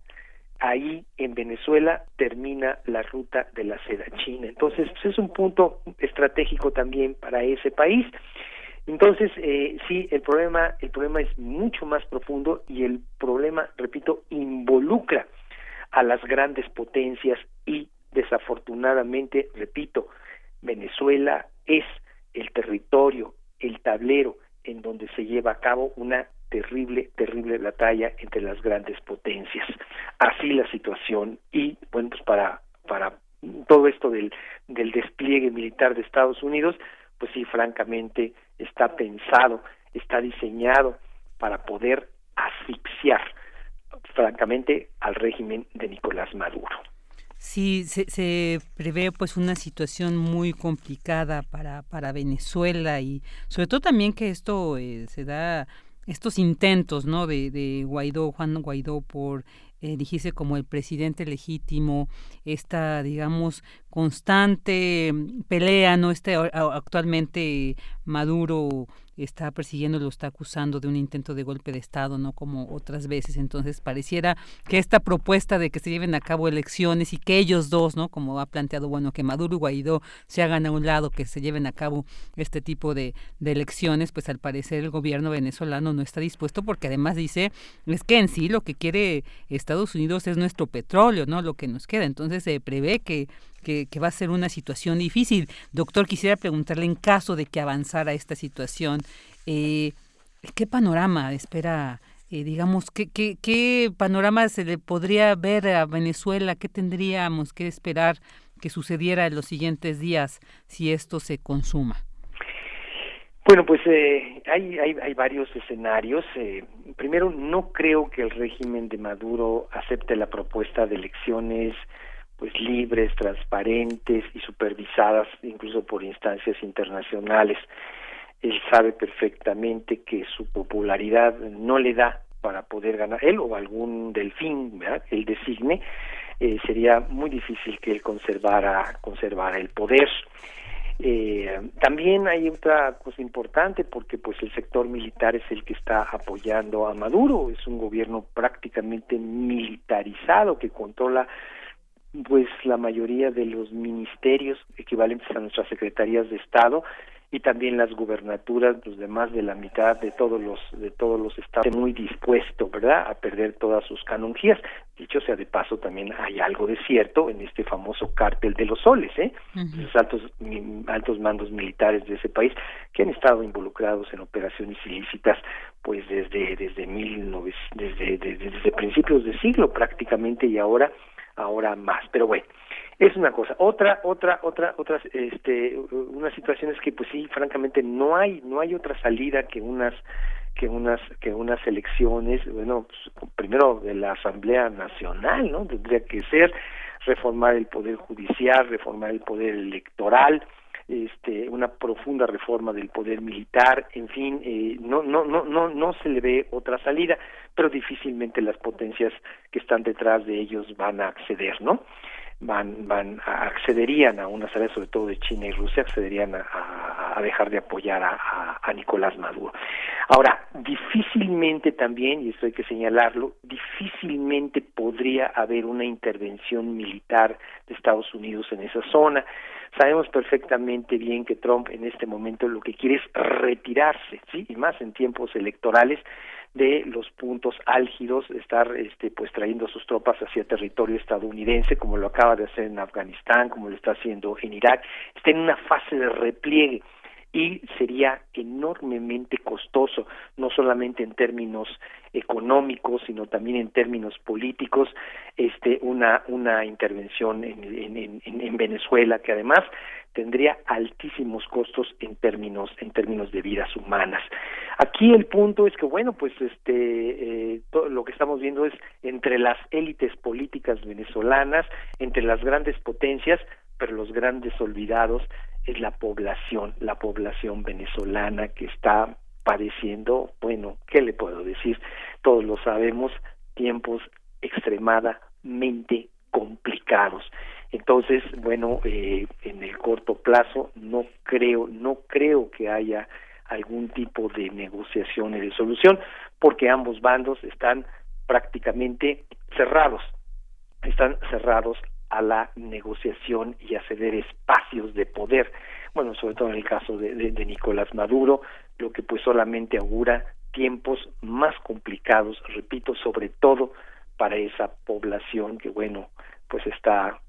ahí en Venezuela termina la ruta de la seda china. Entonces pues, es un punto estratégico también para ese país. Entonces, eh, sí, el problema, el problema es mucho más profundo y el problema, repito, involucra a las grandes potencias y desafortunadamente, repito, Venezuela es el territorio, el tablero en donde se lleva a cabo una terrible, terrible batalla entre las grandes potencias. Así la situación y, bueno, pues para, para todo esto del, del despliegue militar de Estados Unidos, pues sí, francamente, está pensado, está diseñado para poder asfixiar, francamente, al régimen de Nicolás Maduro. Sí, se, se, prevé pues una situación muy complicada para, para Venezuela y sobre todo también que esto eh, se da estos intentos no de, de Guaidó, Juan Guaidó por eh, dijiste como el presidente legítimo, esta, digamos, constante pelea, ¿no? Este, actualmente Maduro está persiguiendo, lo está acusando de un intento de golpe de Estado, no como otras veces. Entonces pareciera que esta propuesta de que se lleven a cabo elecciones y que ellos dos, ¿no? Como ha planteado, bueno, que Maduro y Guaidó se hagan a un lado, que se lleven a cabo este tipo de, de elecciones, pues al parecer el gobierno venezolano no está dispuesto porque además dice, es que en sí lo que quiere Estados Unidos es nuestro petróleo, ¿no? Lo que nos queda. Entonces se prevé que que, va a ser una situación difícil. Doctor, quisiera preguntarle en caso de que avanzara esta situación, eh, ¿qué panorama espera? Eh, digamos, ¿qué, ¿qué, qué, panorama se le podría ver a Venezuela? ¿Qué tendríamos que esperar que sucediera en los siguientes días si esto se consuma? Bueno, pues eh, hay, hay, hay, varios escenarios. Eh, primero, no creo que el régimen de Maduro acepte la propuesta de elecciones pues libres, transparentes y supervisadas incluso por instancias internacionales. Él sabe perfectamente que su popularidad no le da para poder ganar él o algún delfín, ¿verdad? él designe, eh, sería muy difícil que él conservara conservara el poder. Eh, también hay otra cosa importante porque pues el sector militar es el que está apoyando a Maduro, es un gobierno prácticamente militarizado que controla pues la mayoría de los ministerios equivalentes a nuestras secretarías de Estado y también las gubernaturas, pues de más de la mitad de todos los de todos los estados muy dispuesto, ¿verdad?, a perder todas sus canonjías. Dicho sea de paso, también hay algo de cierto en este famoso cártel de los soles, ¿eh? Los altos altos mandos militares de ese país que han estado involucrados en operaciones ilícitas, pues desde desde mil desde, desde desde principios de siglo prácticamente y ahora ahora más. Pero bueno, es una cosa. Otra, otra, otra, otras, este, una situación es que, pues sí, francamente, no hay, no hay otra salida que unas que unas que unas elecciones bueno pues, primero de la asamblea nacional no tendría que ser reformar el poder judicial reformar el poder electoral este, una profunda reforma del poder militar, en fin, eh, no, no, no, no, no se le ve otra salida, pero difícilmente las potencias que están detrás de ellos van a acceder, ¿no? Van, van accederían a una salida, sobre todo de China y Rusia, accederían a, dejar de apoyar a, a, Nicolás Maduro. Ahora, difícilmente también, y esto hay que señalarlo, difícilmente podría haber una intervención militar de Estados Unidos en esa zona. Sabemos perfectamente bien que Trump en este momento lo que quiere es retirarse, ¿sí? Y más en tiempos electorales, de los puntos álgidos, estar este, pues trayendo sus tropas hacia territorio estadounidense, como lo acaba de hacer en Afganistán, como lo está haciendo en Irak, está en una fase de repliegue y sería enormemente costoso, no solamente en términos económicos, sino también en términos políticos, este, una, una intervención en, en, en, en Venezuela, que además tendría altísimos costos en términos en términos de vidas humanas. Aquí el punto es que bueno, pues este eh, lo que estamos viendo es entre las élites políticas venezolanas, entre las grandes potencias, pero los grandes olvidados es la población, la población venezolana que está padeciendo, bueno, ¿qué le puedo decir? Todos lo sabemos, tiempos extremadamente complicados. Entonces, bueno, eh, en el corto plazo no creo, no creo que haya algún tipo de negociación y de solución, porque ambos bandos están prácticamente cerrados, están cerrados a la negociación y a ceder espacios de poder. Bueno, sobre todo en el caso de, Nicolás Maduro, lo que pues solamente augura tiempos más complicados, repito, sobre todo para esa población que bueno, pues está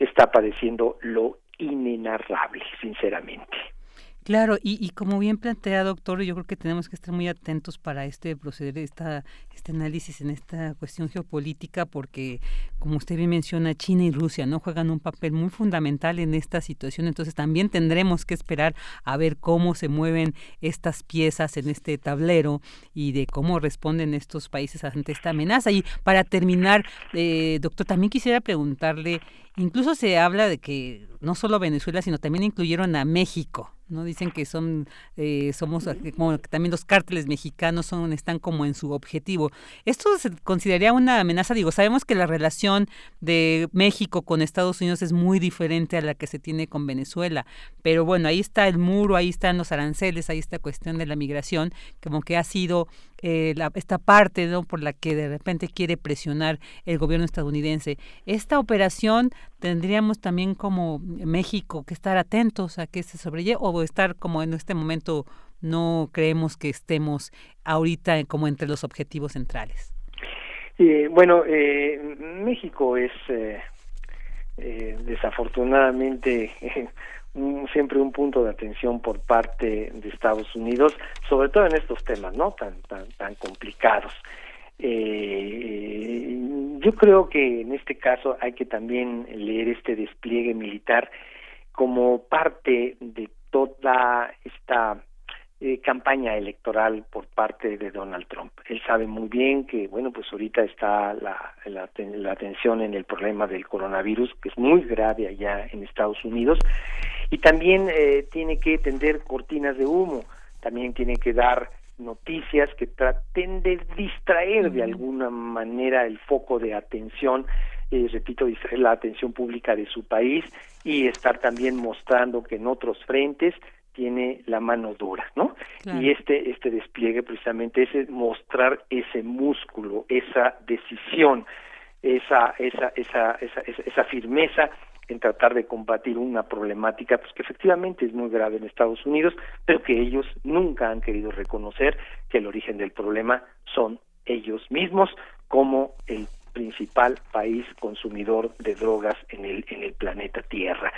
está padeciendo lo inenarrable, sinceramente. Claro, y, y como bien plantea, doctor, yo creo que tenemos que estar muy atentos para este proceder, esta, este análisis en esta cuestión geopolítica, porque, como usted bien menciona, China y Rusia no juegan un papel muy fundamental en esta situación, entonces también tendremos que esperar a ver cómo se mueven estas piezas en este tablero y de cómo responden estos países ante esta amenaza. Y para terminar, eh, doctor, también quisiera preguntarle, incluso se habla de que no solo Venezuela, sino también incluyeron a México no dicen que son eh, somos como también los cárteles mexicanos son están como en su objetivo. Esto se consideraría una amenaza. Digo sabemos que la relación de México con Estados Unidos es muy diferente a la que se tiene con Venezuela pero bueno ahí está el muro ahí están los aranceles ahí está la cuestión de la migración como que ha sido eh, esta parte ¿no? por la que de repente quiere presionar el gobierno estadounidense. Esta operación tendríamos también como México que estar atentos a que se sobrelle o estar como en este momento no creemos que estemos ahorita como entre los objetivos centrales. Eh, bueno, eh, México es eh, [laughs] siempre un punto de atención por parte de Estados Unidos, sobre todo en estos temas, ¿no? Tan tan tan complicados. Eh, yo creo que en este caso hay que también leer este despliegue militar como parte de toda esta eh, campaña electoral por parte de Donald Trump. Él sabe muy bien que, bueno, pues ahorita está la, la, la atención en el problema del coronavirus, que es muy grave allá en Estados Unidos, y también eh, tiene que tender cortinas de humo, también tiene que dar noticias que traten de distraer de alguna manera el foco de atención eh, repito, distraer la atención pública de su país y estar también mostrando que en otros frentes tiene la mano dura, ¿no? Y este este despliegue precisamente es mostrar ese músculo, esa decisión, esa esa esa esa, esa firmeza en tratar de combatir una problemática pues que efectivamente es muy grave en Estados Unidos, pero que ellos nunca han querido reconocer que el origen del problema son ellos mismos como el principal país consumidor de drogas en el en el planeta Tierra.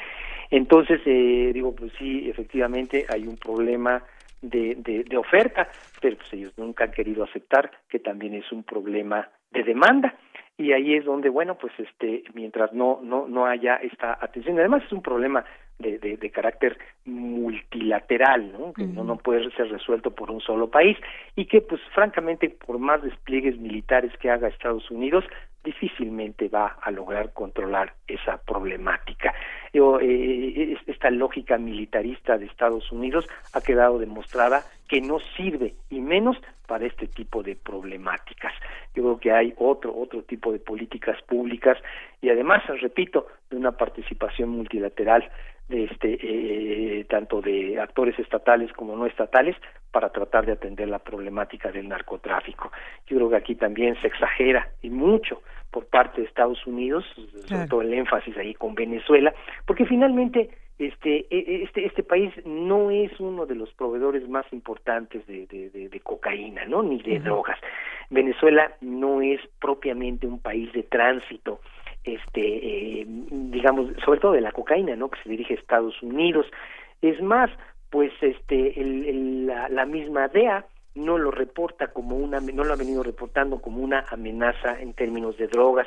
Entonces, eh, digo, pues sí, efectivamente hay un problema de, de, oferta, pero pues ellos nunca han querido aceptar que también es un problema de demanda y ahí es donde bueno pues este mientras no no no haya esta atención además es un problema de, de, carácter multilateral, ¿no? que no, no puede ser resuelto por un solo país y que pues francamente por más despliegues militares que haga Estados Unidos difícilmente va a lograr controlar esa problemática. Yo, eh, esta lógica militarista de Estados Unidos ha quedado demostrada que no sirve y menos para este tipo de problemáticas. Yo creo que hay otro otro tipo de políticas públicas y además, repito, de una participación multilateral de este eh, tanto de actores estatales como no estatales para tratar de atender la problemática del narcotráfico. Yo creo que aquí también se exagera y mucho por parte de Estados Unidos, sobre todo el énfasis ahí con Venezuela, porque finalmente este, e, e, este, este país no es uno de los proveedores más importantes de, de, cocaína, ¿no? Ni de drogas. Venezuela no es propiamente un país de tránsito, este, eh, digamos, sobre todo de la cocaína, ¿no? Que se dirige a Estados Unidos. Es más, pues, este, el, la, la misma DEA no lo reporta como una, no lo ha venido reportando como una amenaza en términos de drogas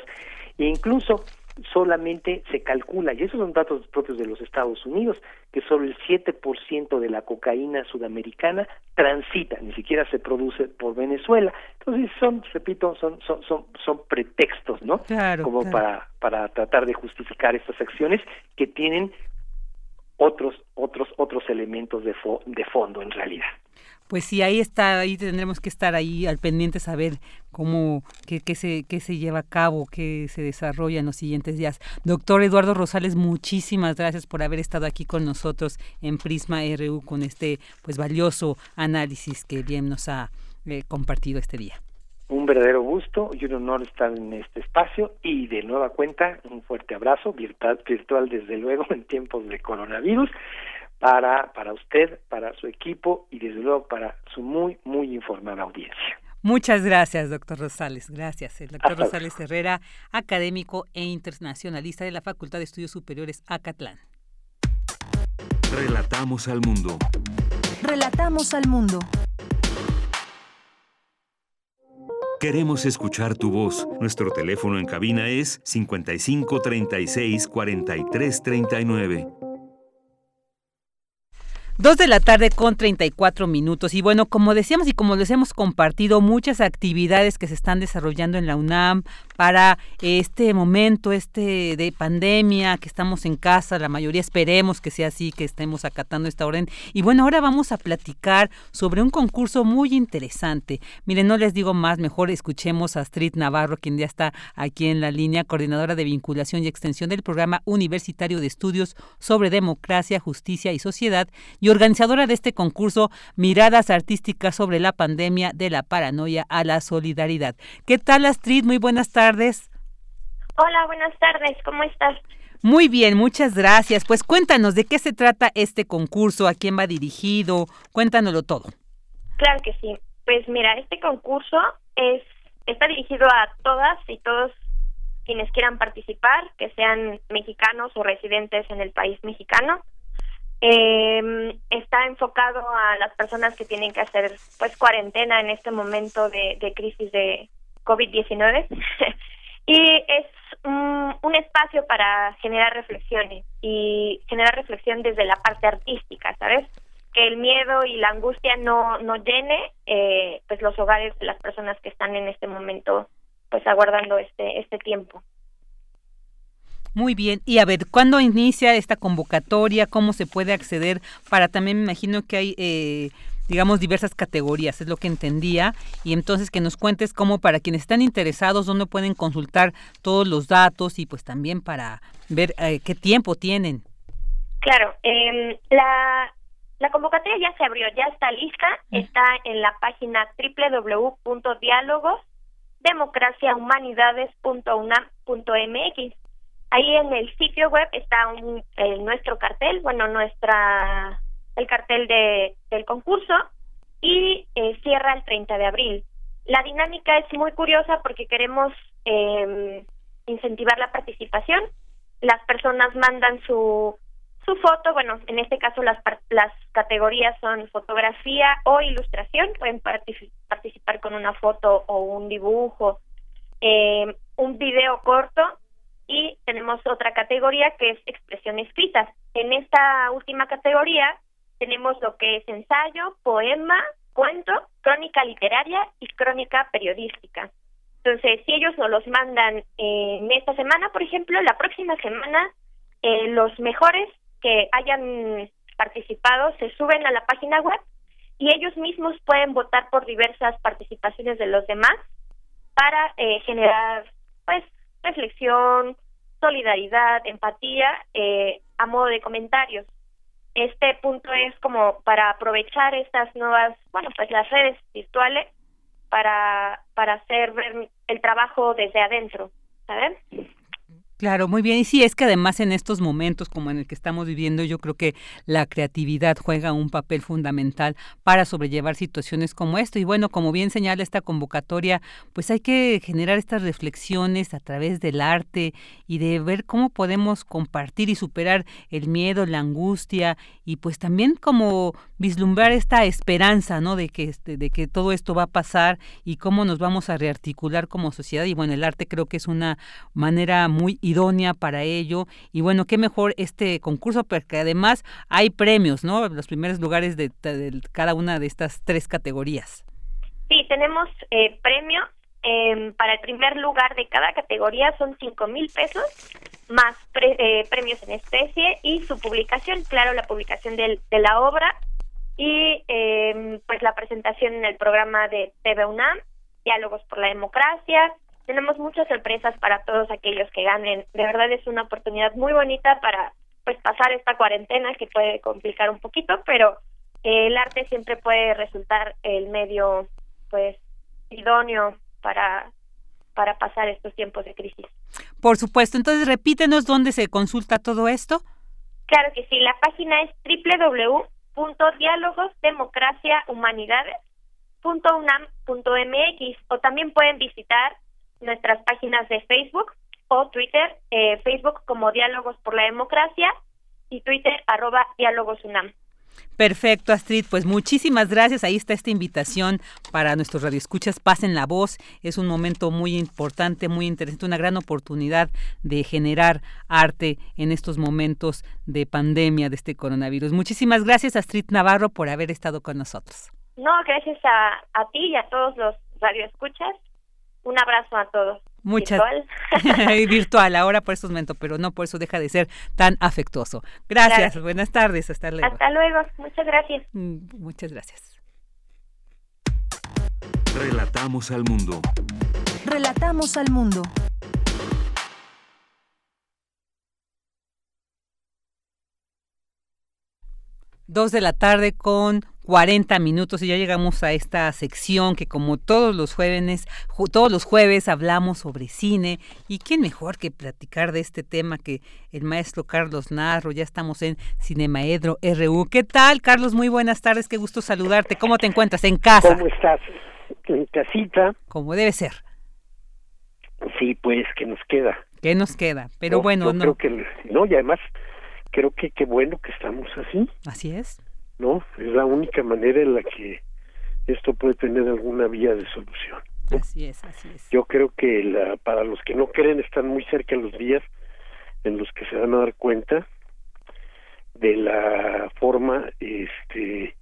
e incluso solamente se calcula, y esos son datos propios de los Estados Unidos, que solo el 7% de la cocaína sudamericana transita, ni siquiera se produce por Venezuela. Entonces son, repito, son son son, son pretextos, ¿no? Como para para tratar de justificar estas acciones que tienen otros otros otros elementos de de fondo en realidad. Pues sí, ahí está, ahí tendremos que estar ahí al pendiente, saber cómo, qué, qué, se, qué se lleva a cabo, qué se desarrolla en los siguientes días. Doctor Eduardo Rosales, muchísimas gracias por haber estado aquí con nosotros en Prisma RU con este pues valioso análisis que bien nos ha eh, compartido este día. Un verdadero gusto y un honor estar en este espacio y de nueva cuenta un fuerte abrazo virtual, virtual desde luego [laughs] en tiempos de coronavirus para, para usted, para su equipo y desde luego para su muy, muy informada audiencia. Muchas gracias, doctor Rosales. Gracias. El doctor Rosales Herrera, académico e internacionalista de la Facultad de Estudios Superiores Acatlán. Relatamos al mundo. Relatamos al mundo. Queremos escuchar tu voz. Nuestro teléfono en cabina es 55 36 43 39. Dos de la tarde con 34 minutos. Y bueno, como decíamos y como les hemos compartido, muchas actividades que se están desarrollando en la UNAM para este momento, este de pandemia, que estamos en casa, la mayoría esperemos que sea así, que estemos acatando esta orden. Y bueno, ahora vamos a platicar sobre un concurso muy interesante. Miren, no les digo más, mejor escuchemos a Astrid Navarro, quien ya está aquí en la línea, coordinadora de vinculación y extensión del programa universitario de estudios sobre democracia, justicia y sociedad y organizadora de este concurso Miradas Artísticas sobre la pandemia de la paranoia a la solidaridad. ¿Qué tal Astrid? Muy buenas tardes. Hola, buenas tardes, ¿cómo estás? Muy bien, muchas gracias. Pues cuéntanos de qué se trata este concurso, a quién va dirigido, cuéntanoslo todo. Claro que sí. Pues mira, este concurso es está dirigido a todas y todos quienes quieran participar, que sean mexicanos o residentes en el país mexicano. Eh, está enfocado a las personas que tienen que hacer pues cuarentena en este momento de, crisis de COVID-19 [laughs] y es un, un, espacio para generar reflexiones y generar reflexión desde la parte artística, ¿sabes? Que el miedo y la angustia no, no llene eh, pues los hogares de las personas que están en este momento pues aguardando este, este tiempo. Muy bien. Y a ver, ¿cuándo inicia esta convocatoria? ¿Cómo se puede acceder? Para también me imagino que hay, eh, digamos, diversas categorías, es lo que entendía. Y entonces que nos cuentes cómo para quienes están interesados, dónde pueden consultar todos los datos y pues también para ver eh, qué tiempo tienen. Claro, eh, la, la convocatoria ya se abrió, ya está lista, mm. está en la página www.diálogosdemocraciahumanidades.unam.mx. Ahí en el sitio web está un, nuestro cartel, bueno, nuestra el cartel de, del concurso y eh, cierra el 30 de abril. La dinámica es muy curiosa porque queremos eh, incentivar la participación. Las personas mandan su su foto, bueno, en este caso las las categorías son fotografía o ilustración, pueden participar con una foto o un dibujo, eh, un video corto y tenemos otra categoría que es expresión escrita. En esta última categoría tenemos lo que es ensayo, poema, cuento, crónica literaria y crónica periodística. Entonces, si ellos nos los mandan en esta semana, por ejemplo, la próxima semana, eh, los mejores que hayan participado se suben a la página web y ellos mismos pueden votar por diversas participaciones de los demás para eh, generar pues reflexión, solidaridad, empatía eh, a modo de comentarios. Este punto es como para aprovechar estas nuevas, bueno, pues las redes virtuales para para hacer el trabajo desde adentro, ¿sabes? Claro, muy bien. Y sí, es que además en estos momentos como en el que estamos viviendo, yo creo que la creatividad juega un papel fundamental para sobrellevar situaciones como esto. Y bueno, como bien señala esta convocatoria, pues hay que generar estas reflexiones a través del arte y de ver cómo podemos compartir y superar el miedo, la angustia y pues también como vislumbrar esta esperanza, ¿no? De que, este, de que todo esto va a pasar y cómo nos vamos a rearticular como sociedad. Y bueno, el arte creo que es una manera muy idónea para ello. Y bueno, qué mejor este concurso, porque además hay premios, ¿no? Los primeros lugares de, cada una de estas tres categorías. Sí, tenemos eh, premios. Em, para el primer lugar de cada categoría son cinco mil pesos, más eh, premios en especie y su publicación, claro, la publicación de la obra y eh, pues la presentación en el programa de TV UNAM, Diálogos por la Democracia, tenemos muchas sorpresas para todos aquellos que ganen. De verdad es una oportunidad muy bonita para pues pasar esta cuarentena que puede complicar un poquito, pero eh, el arte siempre puede resultar el medio pues idóneo para para pasar estos tiempos de crisis. Por supuesto, entonces repítenos dónde se consulta todo esto. Claro que sí, la página es www.dialogosdemocraciahumanidades.unam.mx o también pueden visitar nuestras páginas de Facebook o Twitter, eh, Facebook como Diálogos por la Democracia y Twitter arroba Diálogos UNAM. Perfecto, Astrid. Pues muchísimas gracias. Ahí está esta invitación para nuestros radioescuchas. Pasen la voz. Es un momento muy importante, muy interesante, una gran oportunidad de generar arte en estos momentos de pandemia de este coronavirus. Muchísimas gracias, Astrid Navarro, por haber estado con nosotros. No, gracias a, a ti y a todos los radioescuchas un abrazo a todos. Muchas virtual. [laughs] virtual ahora por estos momentos, pero no por eso deja de ser tan afectuoso. Gracias, buenas tardes, hasta luego. Hasta luego, muchas gracias. Mm, muchas gracias. Relatamos al mundo. Relatamos al mundo. Dos de la tarde con 40 minutos y ya llegamos a esta sección que como todos los jueves, todos los jueves hablamos sobre cine y quién mejor que platicar de este tema que el maestro Carlos Narro, ya estamos en Cinemaedro RU. ¿Qué tal, Carlos? Muy buenas tardes, qué gusto saludarte. ¿Cómo te encuentras en casa? ¿Cómo estás? En casita. Como debe ser. Sí, pues que nos queda. ¿Qué nos queda? Pero bueno, no. Creo que no y además creo que qué bueno que estamos así. Así es. ¿no? Es la única manera en la que esto puede tener alguna vía de solución. Así es, así es. Yo creo que la, para los que no creen están muy cerca los días en los que se van a dar cuenta de la forma este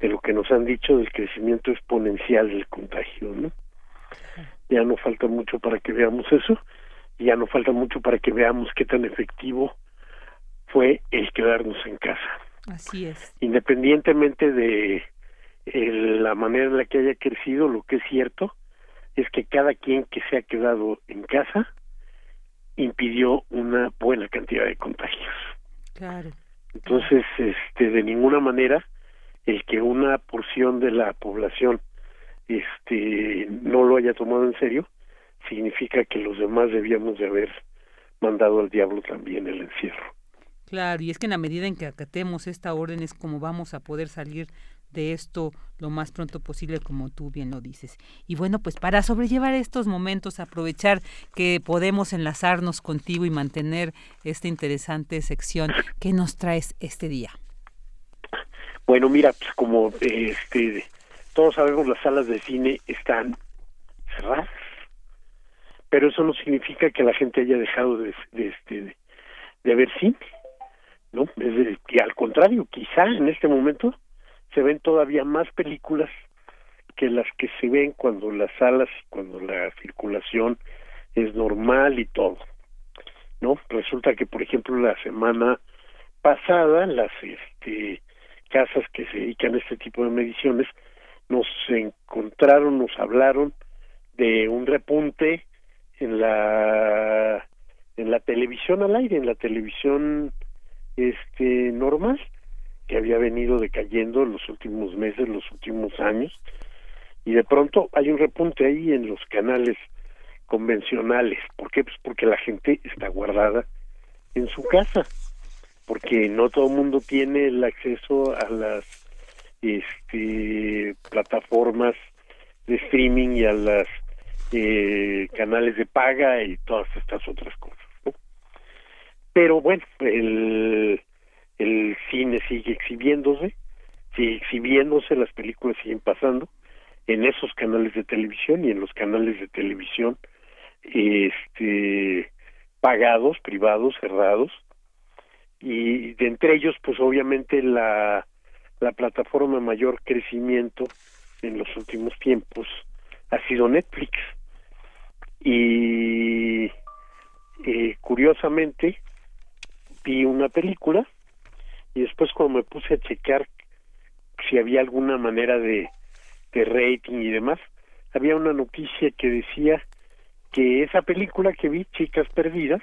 de lo que nos han dicho del crecimiento exponencial del contagio, ¿no? Ya no falta mucho para que veamos eso, y ya no falta mucho para que veamos qué tan efectivo fue el quedarnos en casa. Así es. Independientemente de la manera en la que haya crecido, lo que es cierto es que cada quien que se ha quedado en casa impidió una buena cantidad de contagios. Claro. Entonces, este, de ninguna manera el que una porción de la población este no lo haya tomado en serio significa que los demás debíamos de haber mandado al diablo también el encierro. Claro, y es que en la medida en que acatemos esta orden es como vamos a poder salir de esto lo más pronto posible, como tú bien lo dices. Y bueno, pues para sobrellevar estos momentos, aprovechar que podemos enlazarnos contigo y mantener esta interesante sección, ¿qué nos traes este día? Bueno, mira, pues como este, todos sabemos, las salas de cine están cerradas, pero eso no significa que la gente haya dejado de, de, este, de, ver cine, ¿no? Es al contrario, quizá en este momento se ven todavía más películas que las que se ven cuando las salas, cuando la circulación es normal y todo, ¿no? Resulta que, por ejemplo, la semana pasada, las este, casas que se dedican a este tipo de mediciones nos encontraron, nos hablaron de un repunte en la en la televisión al aire, en la televisión este normal que había venido decayendo en los últimos meses, los últimos años y de pronto hay un repunte ahí en los canales convencionales. ¿Por qué? Pues porque la gente está guardada en su casa, porque no todo el mundo tiene el acceso a las este, plataformas de streaming y a las eh, canales de paga y todas estas otras cosas. Pero bueno, el, el cine sigue exhibiéndose, sigue exhibiéndose, las películas siguen pasando en esos canales de televisión y en los canales de televisión este pagados, privados, cerrados y de entre ellos pues obviamente la la plataforma mayor crecimiento en los últimos tiempos ha sido Netflix. Y eh, curiosamente vi una película y después cuando me puse a checar si había alguna manera de, de rating y demás, había una noticia que decía que esa película que vi, Chicas Perdidas,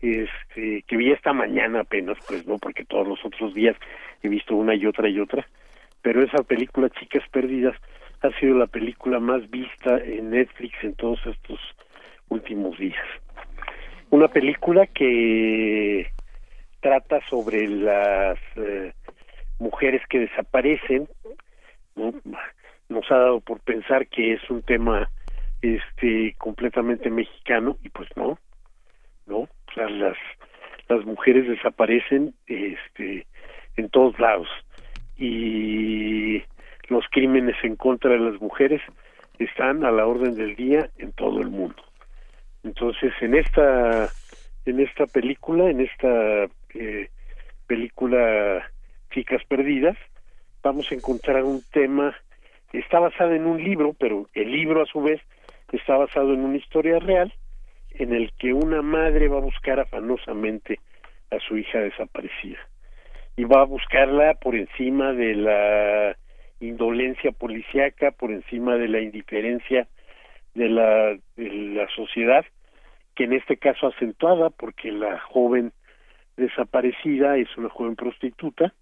este, que vi esta mañana apenas, pues no, porque todos los otros días he visto una y otra y otra, pero esa película Chicas Perdidas ha sido la película más vista en Netflix en todos estos últimos días. Una película que trata sobre las eh, mujeres que desaparecen, nos ha dado por pensar que es un tema este completamente mexicano y pues no, no, las las mujeres desaparecen este en todos lados. Y los crímenes en contra de las mujeres están a la orden del día en todo el mundo. Entonces, en esta en esta película, en esta eh, película Chicas Perdidas, vamos a encontrar un tema está basado en un libro, pero el libro a su vez está basado en una historia real en el que una madre va a buscar afanosamente a su hija desaparecida y va a buscarla por encima de la indolencia policíaca, por encima de la indiferencia de la, de la sociedad, que en este caso acentuada porque la joven desaparecida es una joven prostituta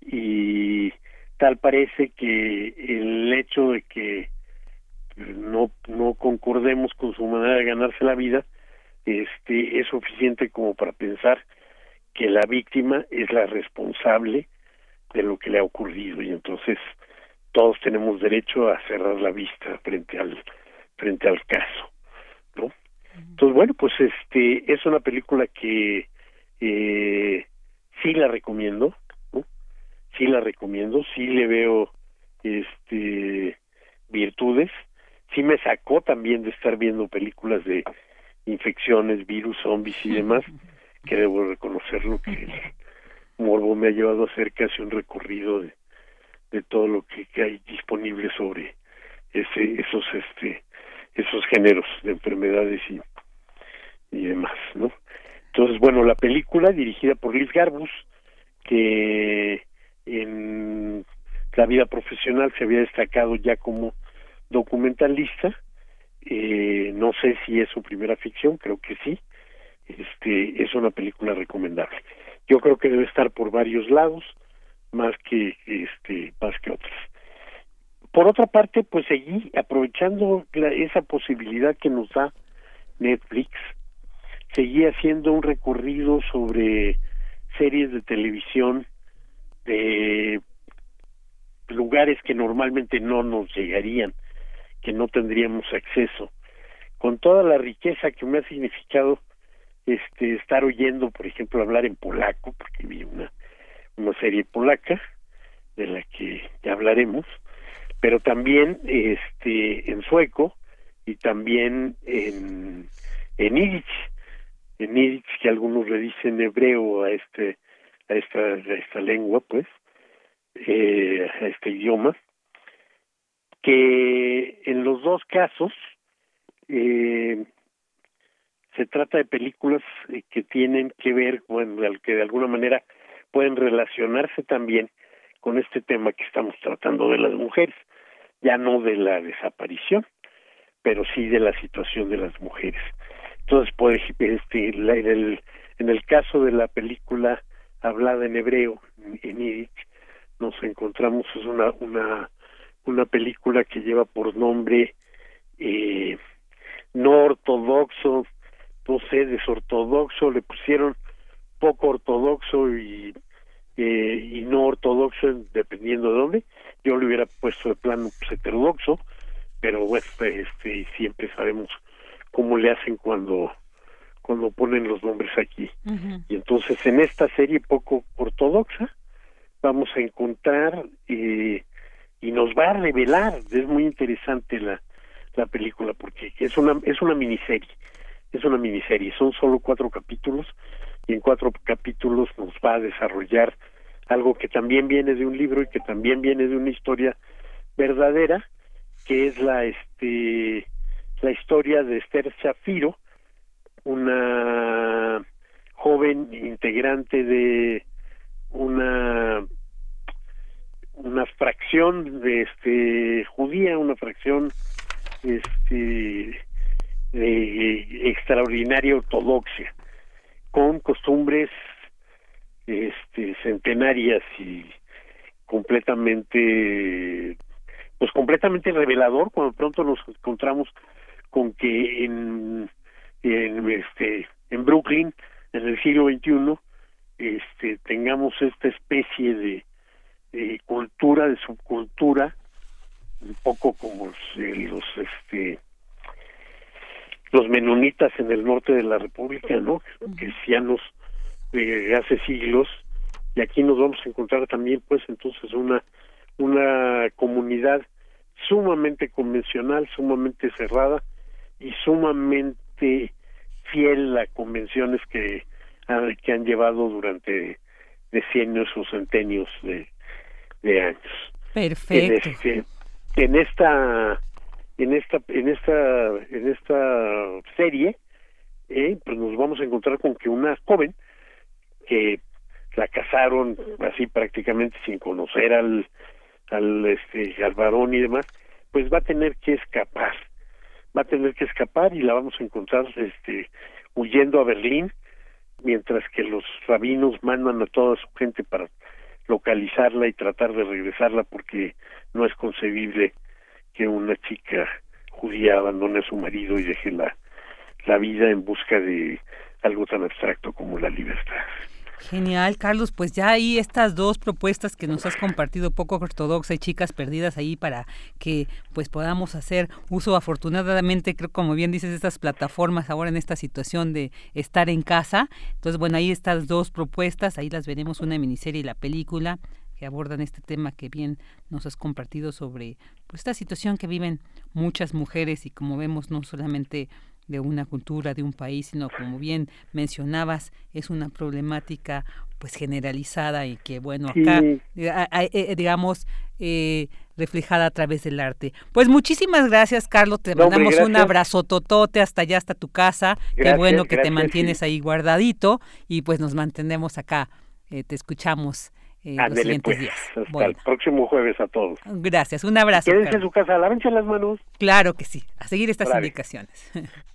y tal parece que el hecho de que no no concordemos con su manera de ganarse la vida este es suficiente como para pensar que la víctima es la responsable de lo que le ha ocurrido. Y entonces todos tenemos derecho a cerrar la vista frente al frente al caso no entonces bueno pues este es una película que eh, sí la recomiendo ¿no? sí la recomiendo sí le veo este virtudes sí me sacó también de estar viendo películas de infecciones, virus, zombies y demás, [laughs] que debo reconocerlo que el morbo me ha llevado a hacer casi un recorrido de, de todo lo que, hay disponible sobre ese, esos este esos géneros de enfermedades y, y demás, ¿no? Entonces, bueno, la película dirigida por Liz Garbus, que en la vida profesional se había destacado ya como documentalista, eh, no sé si es su primera ficción, creo que sí, este, es una película recomendable. Yo creo que debe estar por varios lados, más que este, más que otras. Por otra parte, pues seguí aprovechando esa posibilidad que nos da Netflix, seguí haciendo un recorrido sobre series de televisión de lugares que normalmente no nos llegarían que no tendríamos acceso. Con toda la riqueza que me ha significado este estar oyendo, por ejemplo, hablar en polaco, porque vi una, una serie polaca de la que ya hablaremos, pero también este en sueco y también en, en Yiddish, en Yiddish que algunos le dicen hebreo a este esta, a esta lengua, pues, eh, a este idioma, que en los dos casos eh, se trata de películas que tienen que ver, bueno, que de alguna manera pueden relacionarse también con este tema que estamos tratando de las mujeres, ya no de la desaparición, pero sí de la situación de las mujeres. Entonces, pues, este, en, el, en el caso de la película hablada en hebreo, en Yiddish, nos encontramos es una una una película que lleva por nombre eh, no ortodoxo, no sé, desortodoxo, le pusieron poco ortodoxo y eh, y no ortodoxo dependiendo de dónde. Yo le hubiera puesto de plano pues, heterodoxo, pero bueno, este siempre sabemos cómo le hacen cuando cuando ponen los nombres aquí. Y entonces en esta serie poco ortodoxa vamos a encontrar eh, y nos va a revelar, es muy interesante la, la película porque es una es una miniserie, es una miniserie, son solo cuatro capítulos y en cuatro capítulos nos va a desarrollar algo que también viene de un libro y que también viene de una historia verdadera, que es la este la historia de Esther Shafiro, una joven integrante de una una fracción de este judía una fracción este de extraordinaria ortodoxia con costumbres este centenarias y completamente pues completamente revelador cuando pronto nos encontramos con que en en este en Brooklyn en el siglo XXI este tengamos esta especie de, cultura de subcultura un poco como los, este los menonitas en el norte de la república no cristianos de hace siglos y aquí nos vamos a encontrar también pues entonces una una comunidad sumamente convencional sumamente cerrada y sumamente fiel a convenciones que, que han llevado durante decenios o centenios de, de años. Perfecto. En, este, en esta en esta en esta en esta serie eh, pues nos vamos a encontrar con que una joven que la casaron así prácticamente sin conocer al al este al varón y demás pues va a tener que escapar va a tener que escapar y la vamos a encontrar este huyendo a Berlín mientras que los rabinos mandan a toda su gente para localizarla y tratar de regresarla porque no es concebible que una chica judía abandone a su marido y deje la, la vida en busca de algo tan abstracto como la libertad. Genial, Carlos. Pues ya ahí estas dos propuestas que nos has compartido, poco ortodoxa y chicas perdidas ahí para que pues podamos hacer uso afortunadamente, creo como bien dices, estas plataformas ahora en esta situación de estar en casa. Entonces, bueno, ahí estas dos propuestas, ahí las veremos una miniserie y la película que abordan este tema que bien nos has compartido sobre pues, esta situación que viven muchas mujeres y como vemos no solamente de una cultura, de un país, sino como bien mencionabas, es una problemática pues generalizada y que bueno, acá eh, eh, digamos eh, reflejada a través del arte. Pues muchísimas gracias, Carlos, te mandamos un abrazo totote hasta allá, hasta tu casa. Qué bueno que te mantienes ahí guardadito y pues nos mantenemos acá, te escuchamos. los siguientes pues, días. Hasta el próximo jueves a todos. Gracias, un abrazo. Quédense en su casa, lávense las manos. Claro que sí, a seguir estas indicaciones. [laughs]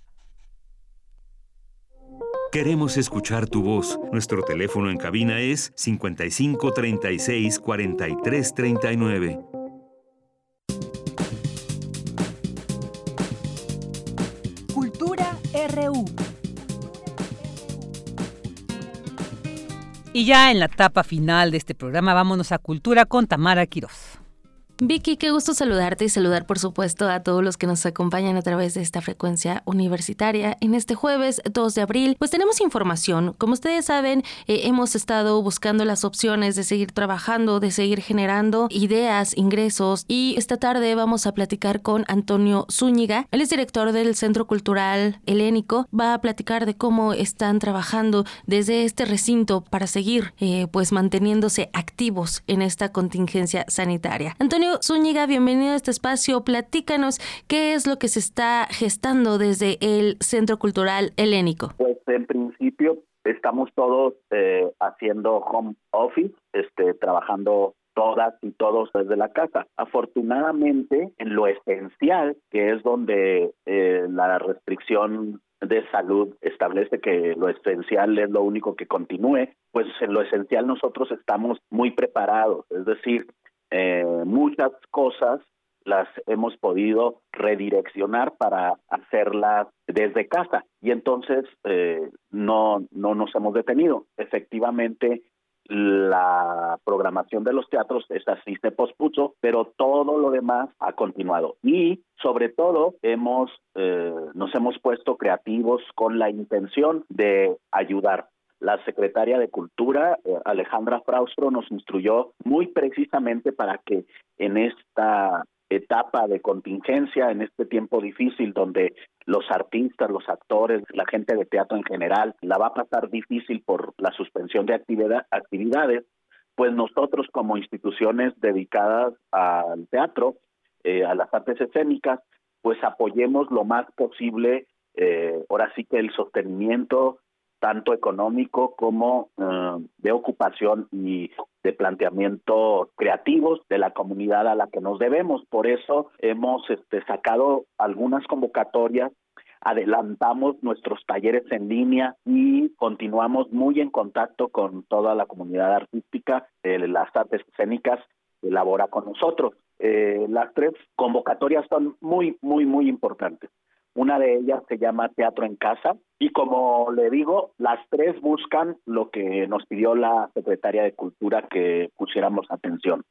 Queremos escuchar tu voz. Nuestro teléfono en cabina es 55 36 43 39. Cultura RU. Y ya en la etapa final de este programa, vámonos a Cultura con Tamara Quiroz. Vicky, qué gusto saludarte y saludar por supuesto a todos los que nos acompañan a través de esta frecuencia universitaria. En este jueves 2 de abril, pues tenemos información. Como ustedes saben, eh, hemos estado buscando las opciones de seguir trabajando, de seguir generando ideas, ingresos y esta tarde vamos a platicar con Antonio Zúñiga. Él es director del Centro Cultural Helénico. Va a platicar de cómo están trabajando desde este recinto para seguir eh, pues manteniéndose activos en esta contingencia sanitaria. Antonio Zúñiga, bienvenido a este espacio. Platícanos qué es lo que se está gestando desde el Centro Cultural Helénico. Pues en principio estamos todos eh, haciendo home office, este, trabajando todas y todos desde la casa. Afortunadamente, en lo esencial, que es donde eh, la restricción de salud establece que lo esencial es lo único que continúe, pues en lo esencial nosotros estamos muy preparados, es decir, eh, muchas cosas las hemos podido redireccionar para hacerlas desde casa. Y entonces eh, no no nos hemos detenido. Efectivamente la programación de los teatros es así se pospuso pero todo lo demás ha continuado. Y sobre todo hemos eh, nos hemos puesto creativos con la intención de ayudar la secretaria de Cultura, eh, Alejandra Fraustro, nos instruyó muy precisamente para que en esta etapa de contingencia, en este tiempo difícil donde los artistas, los actores, la gente de teatro en general la va a pasar difícil por la suspensión de actividades, pues nosotros como instituciones dedicadas al teatro, eh, a las artes escénicas, pues apoyemos lo más posible, eh, ahora sí que el sostenimiento tanto económico como eh, de ocupación y de planteamiento creativos de la comunidad a la que nos debemos. Por eso hemos este, sacado algunas convocatorias adelantamos nuestros talleres en línea y continuamos muy en contacto con toda la comunidad artística de las artes escénicas que labora con nosotros. Eh, las tres convocatorias son muy, muy, muy importantes. Una de ellas se llama Teatro en Casa y como le digo, las tres buscan lo que nos pidió la Secretaria de Cultura que pusiéramos atención.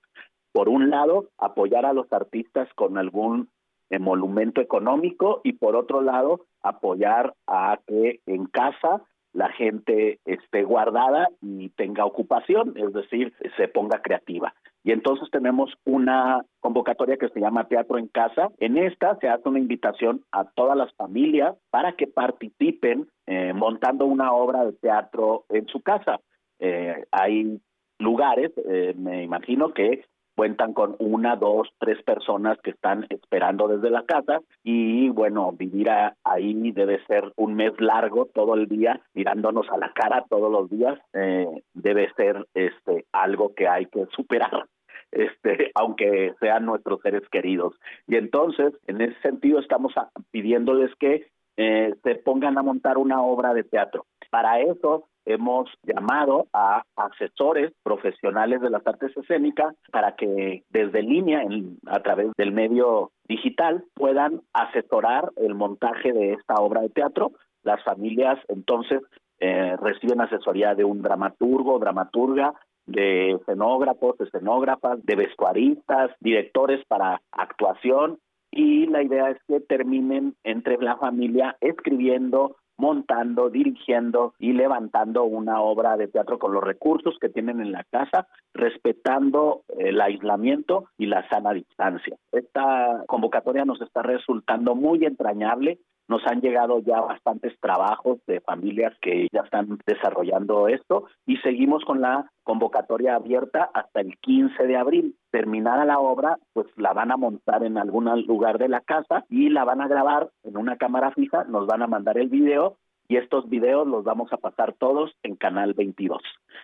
Por un lado, apoyar a los artistas con algún emolumento económico y por otro lado, apoyar a que en casa la gente esté guardada y tenga ocupación, es decir, se ponga creativa. Y entonces tenemos una convocatoria que se llama Teatro en Casa. En esta se hace una invitación a todas las familias para que participen eh, montando una obra de teatro en su casa. Eh, hay lugares, eh, me imagino que cuentan con una, dos, tres personas que están esperando desde la casa y bueno, vivir ahí debe ser un mes largo todo el día, mirándonos a la cara todos los días, eh, debe ser este algo que hay que superar. Este, [laughs] aunque sean nuestros seres queridos. Y entonces, en ese sentido, estamos pidiéndoles que eh, se pongan a montar una obra de teatro. Para eso hemos llamado a asesores profesionales de las artes escénicas para que desde línea, a través del medio digital, puedan asesorar el montaje de esta obra de teatro. Las familias entonces eh, reciben asesoría de un dramaturgo, dramaturga, de escenógrafos, escenógrafas, de vestuaristas, directores para actuación y la idea es que terminen entre la familia escribiendo montando, dirigiendo y levantando una obra de teatro con los recursos que tienen en la casa, respetando el aislamiento y la sana distancia. Esta convocatoria nos está resultando muy entrañable. Nos han llegado ya bastantes trabajos de familias que ya están desarrollando esto y seguimos con la convocatoria abierta hasta el 15 de abril. Terminada la obra, pues la van a montar en algún lugar de la casa y la van a grabar en una cámara fija, nos van a mandar el video y estos videos los vamos a pasar todos en Canal 22.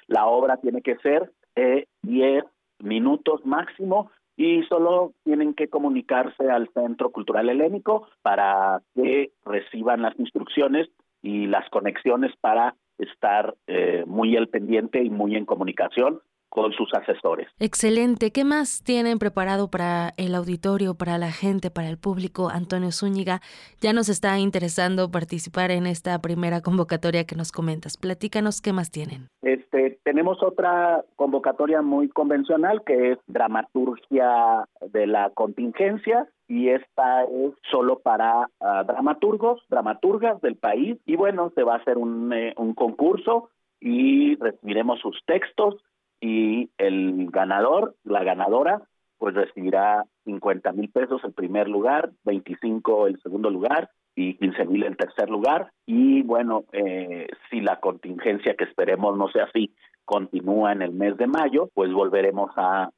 La obra tiene que ser de 10 minutos máximo y solo tienen que comunicarse al Centro Cultural Helénico para que reciban las instrucciones y las conexiones para estar eh, muy al pendiente y muy en comunicación con sus asesores. Excelente. ¿Qué más tienen preparado para el auditorio, para la gente, para el público? Antonio Zúñiga ya nos está interesando participar en esta primera convocatoria que nos comentas. Platícanos qué más tienen. Este, tenemos otra convocatoria muy convencional que es dramaturgia de la contingencia y esta es solo para ah, dramaturgos, dramaturgas del país y bueno, se va a hacer un, eh, un concurso y recibiremos sus textos y el ganador, la ganadora, pues recibirá 50 mil pesos el primer lugar, 25 el segundo lugar y 15 mil el tercer lugar. Y bueno, eh, si la contingencia, que esperemos no sea así, continúa en el mes de mayo, pues volveremos a,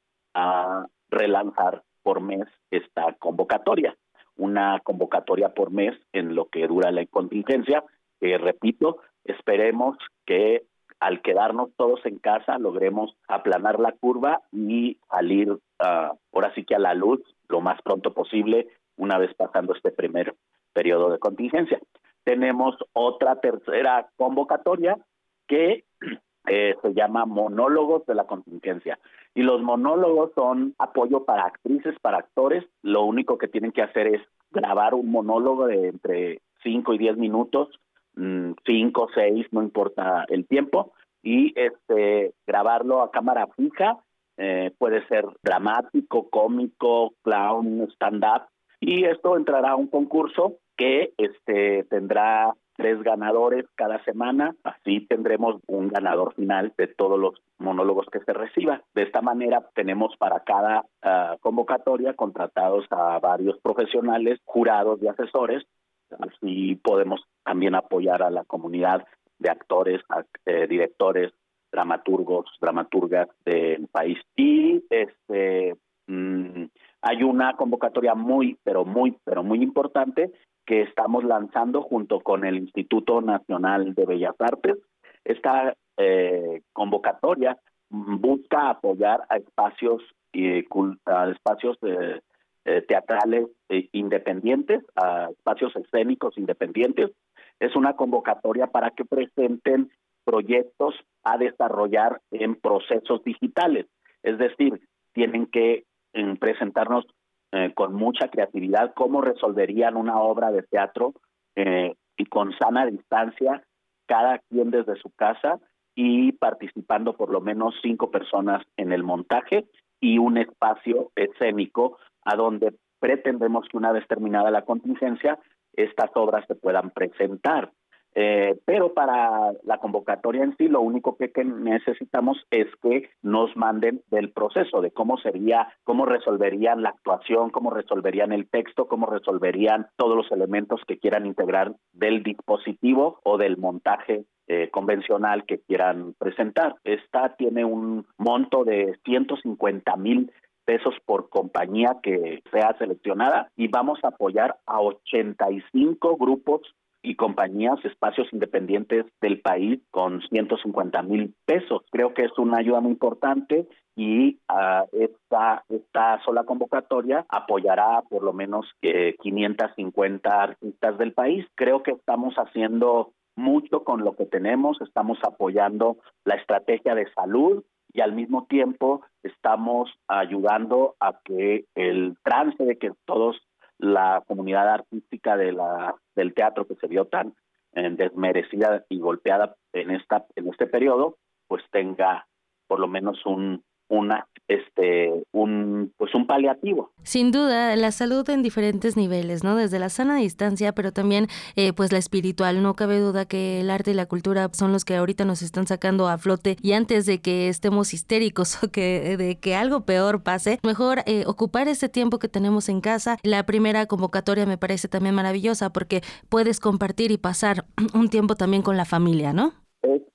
relanzar por mes esta convocatoria. Una convocatoria por mes en lo que dura la contingencia, que repito, esperemos que al quedarnos todos en casa logremos aplanar la curva y salir uh, ahora sí que a la luz lo más pronto posible una vez pasando este primer periodo de contingencia. Tenemos otra tercera convocatoria que [clears throat] eh, se llama Monólogos de la Contingencia. Y los monólogos son apoyo para actrices, para actores. Lo único que tienen que hacer es grabar un monólogo de entre 5 y 10 minutos 5, mm, seis, no importa el tiempo, y este grabarlo a cámara fija, eh, puede ser dramático, cómico, clown, stand-up, y esto entrará a un concurso que este tendrá tres ganadores cada semana, así tendremos un ganador final de todos los monólogos que se reciba. De esta manera tenemos para cada ah, convocatoria contratados a varios profesionales, jurados y asesores Así podemos también apoyar a la comunidad de actores, eh, directores, dramaturgos, dramaturgas del país. Y este mm, hay una convocatoria muy, pero muy, pero muy importante que estamos lanzando junto con el Instituto Nacional de Bellas Artes. Esta eh, convocatoria busca apoyar a espacios y a espacios eh, teatrales eh, independientes, a espacios escénicos independientes. Es una convocatoria para que presenten proyectos a desarrollar en procesos digitales. Es decir, tienen que presentarnos eh, con mucha creatividad cómo resolverían una obra de teatro y con sana distancia, cada quien desde su casa y participando por lo menos cinco personas en el montaje y un espacio escénico a donde pretendemos que una vez terminada la contingencia, estas obras se puedan presentar. Eh, pero para la convocatoria en sí, lo único que, que, necesitamos es que nos manden del proceso, de cómo sería, cómo resolverían la actuación, cómo resolverían el texto, cómo resolverían todos los elementos que quieran integrar del dispositivo o del montaje eh, convencional que quieran presentar. Esta tiene un monto de 150 mil pesos por compañía que sea seleccionada y vamos a apoyar a 85 grupos y compañías, espacios independientes del país con 150 mil pesos. Creo que es una ayuda muy importante y uh, esta, esta sola convocatoria apoyará por lo menos eh, 550 artistas del país. Creo que estamos haciendo mucho con lo que tenemos, estamos apoyando la estrategia de salud y al mismo tiempo estamos ayudando a que el trance de que todos la comunidad artística de la del teatro que se vio tan eh, desmerecida y golpeada en esta en este periodo pues tenga por lo menos un una este un pues un paliativo. Sin duda la salud en diferentes niveles no desde la sana distancia pero también eh, pues la espiritual. No cabe duda que el arte y la cultura son los que ahorita nos están sacando a flote. Y antes de que estemos histéricos [laughs] o que de que algo peor pase mejor eh, ocupar ese tiempo que tenemos en casa. La primera convocatoria me parece también maravillosa porque puedes compartir y pasar [clears throat] un tiempo también con la familia no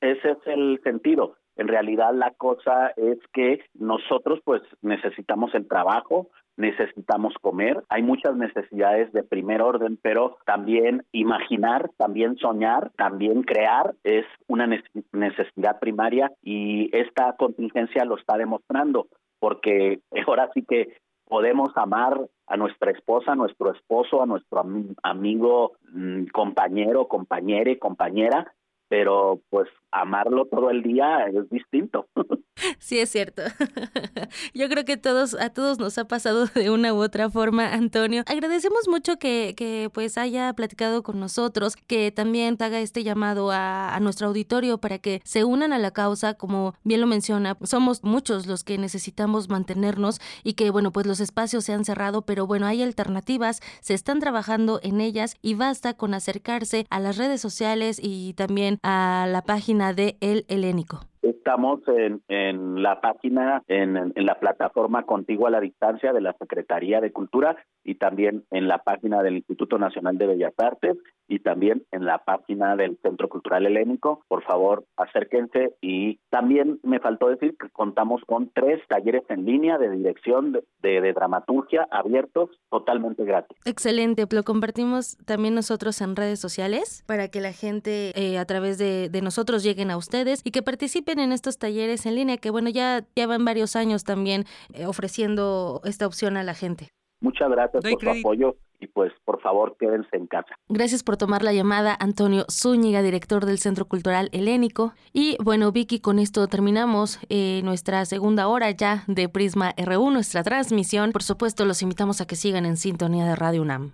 ese es el sentido en realidad la cosa es que nosotros pues necesitamos el trabajo, necesitamos comer, hay muchas necesidades de primer orden, pero también imaginar, también soñar, también crear es una necesidad primaria y esta contingencia lo está demostrando, porque [laughs] ahora sí que podemos amar a nuestra esposa, a nuestro esposo, a nuestro amigo, mm, compañero, compañere, compañera, pero pues amarlo todo el día es distinto. [laughs] Sí, es cierto. [laughs] Yo creo que todos, a todos nos ha pasado de una u otra forma, Antonio. Agradecemos mucho que, que pues haya platicado con nosotros, que también haga este llamado a, a, nuestro auditorio para que se unan a la causa, como bien lo menciona, somos muchos los que necesitamos mantenernos y que, bueno, pues los espacios se han cerrado, pero bueno, hay alternativas, se están trabajando en ellas y basta con acercarse a las redes sociales y también a la página de El Helénico. Estamos en, la página, en, en, la plataforma Contigua a la Distancia de la Secretaría de Cultura y también en la página del Instituto Nacional de Bellas Artes y también en la página del Centro Cultural Helénico. Por favor, acérquense y también me faltó decir que contamos con tres talleres en línea de dirección de, de, de dramaturgia abiertos totalmente gratis. Excelente, lo compartimos también nosotros en redes sociales para que la gente eh, a través de, de nosotros lleguen a ustedes y que participen en estos talleres en línea que bueno ya llevan varios años también eh, ofreciendo esta opción a la gente. Muchas gracias Doy por crédito. su apoyo y pues por favor quédense en casa. Gracias por tomar la llamada Antonio Zúñiga, director del Centro Cultural Helénico. Y bueno Vicky, con esto terminamos eh, nuestra segunda hora ya de Prisma RU, nuestra transmisión. Por supuesto los invitamos a que sigan en sintonía de Radio UNAM.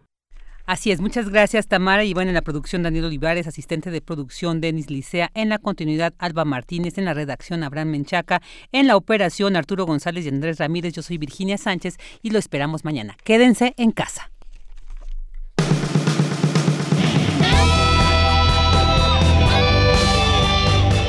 Así es, muchas gracias Tamara y bueno, en la producción Daniel Olivares, asistente de producción Denis Licea, en la continuidad Alba Martínez, en la redacción Abraham Menchaca, en la operación Arturo González y Andrés Ramírez, yo soy Virginia Sánchez y lo esperamos mañana. Quédense en casa.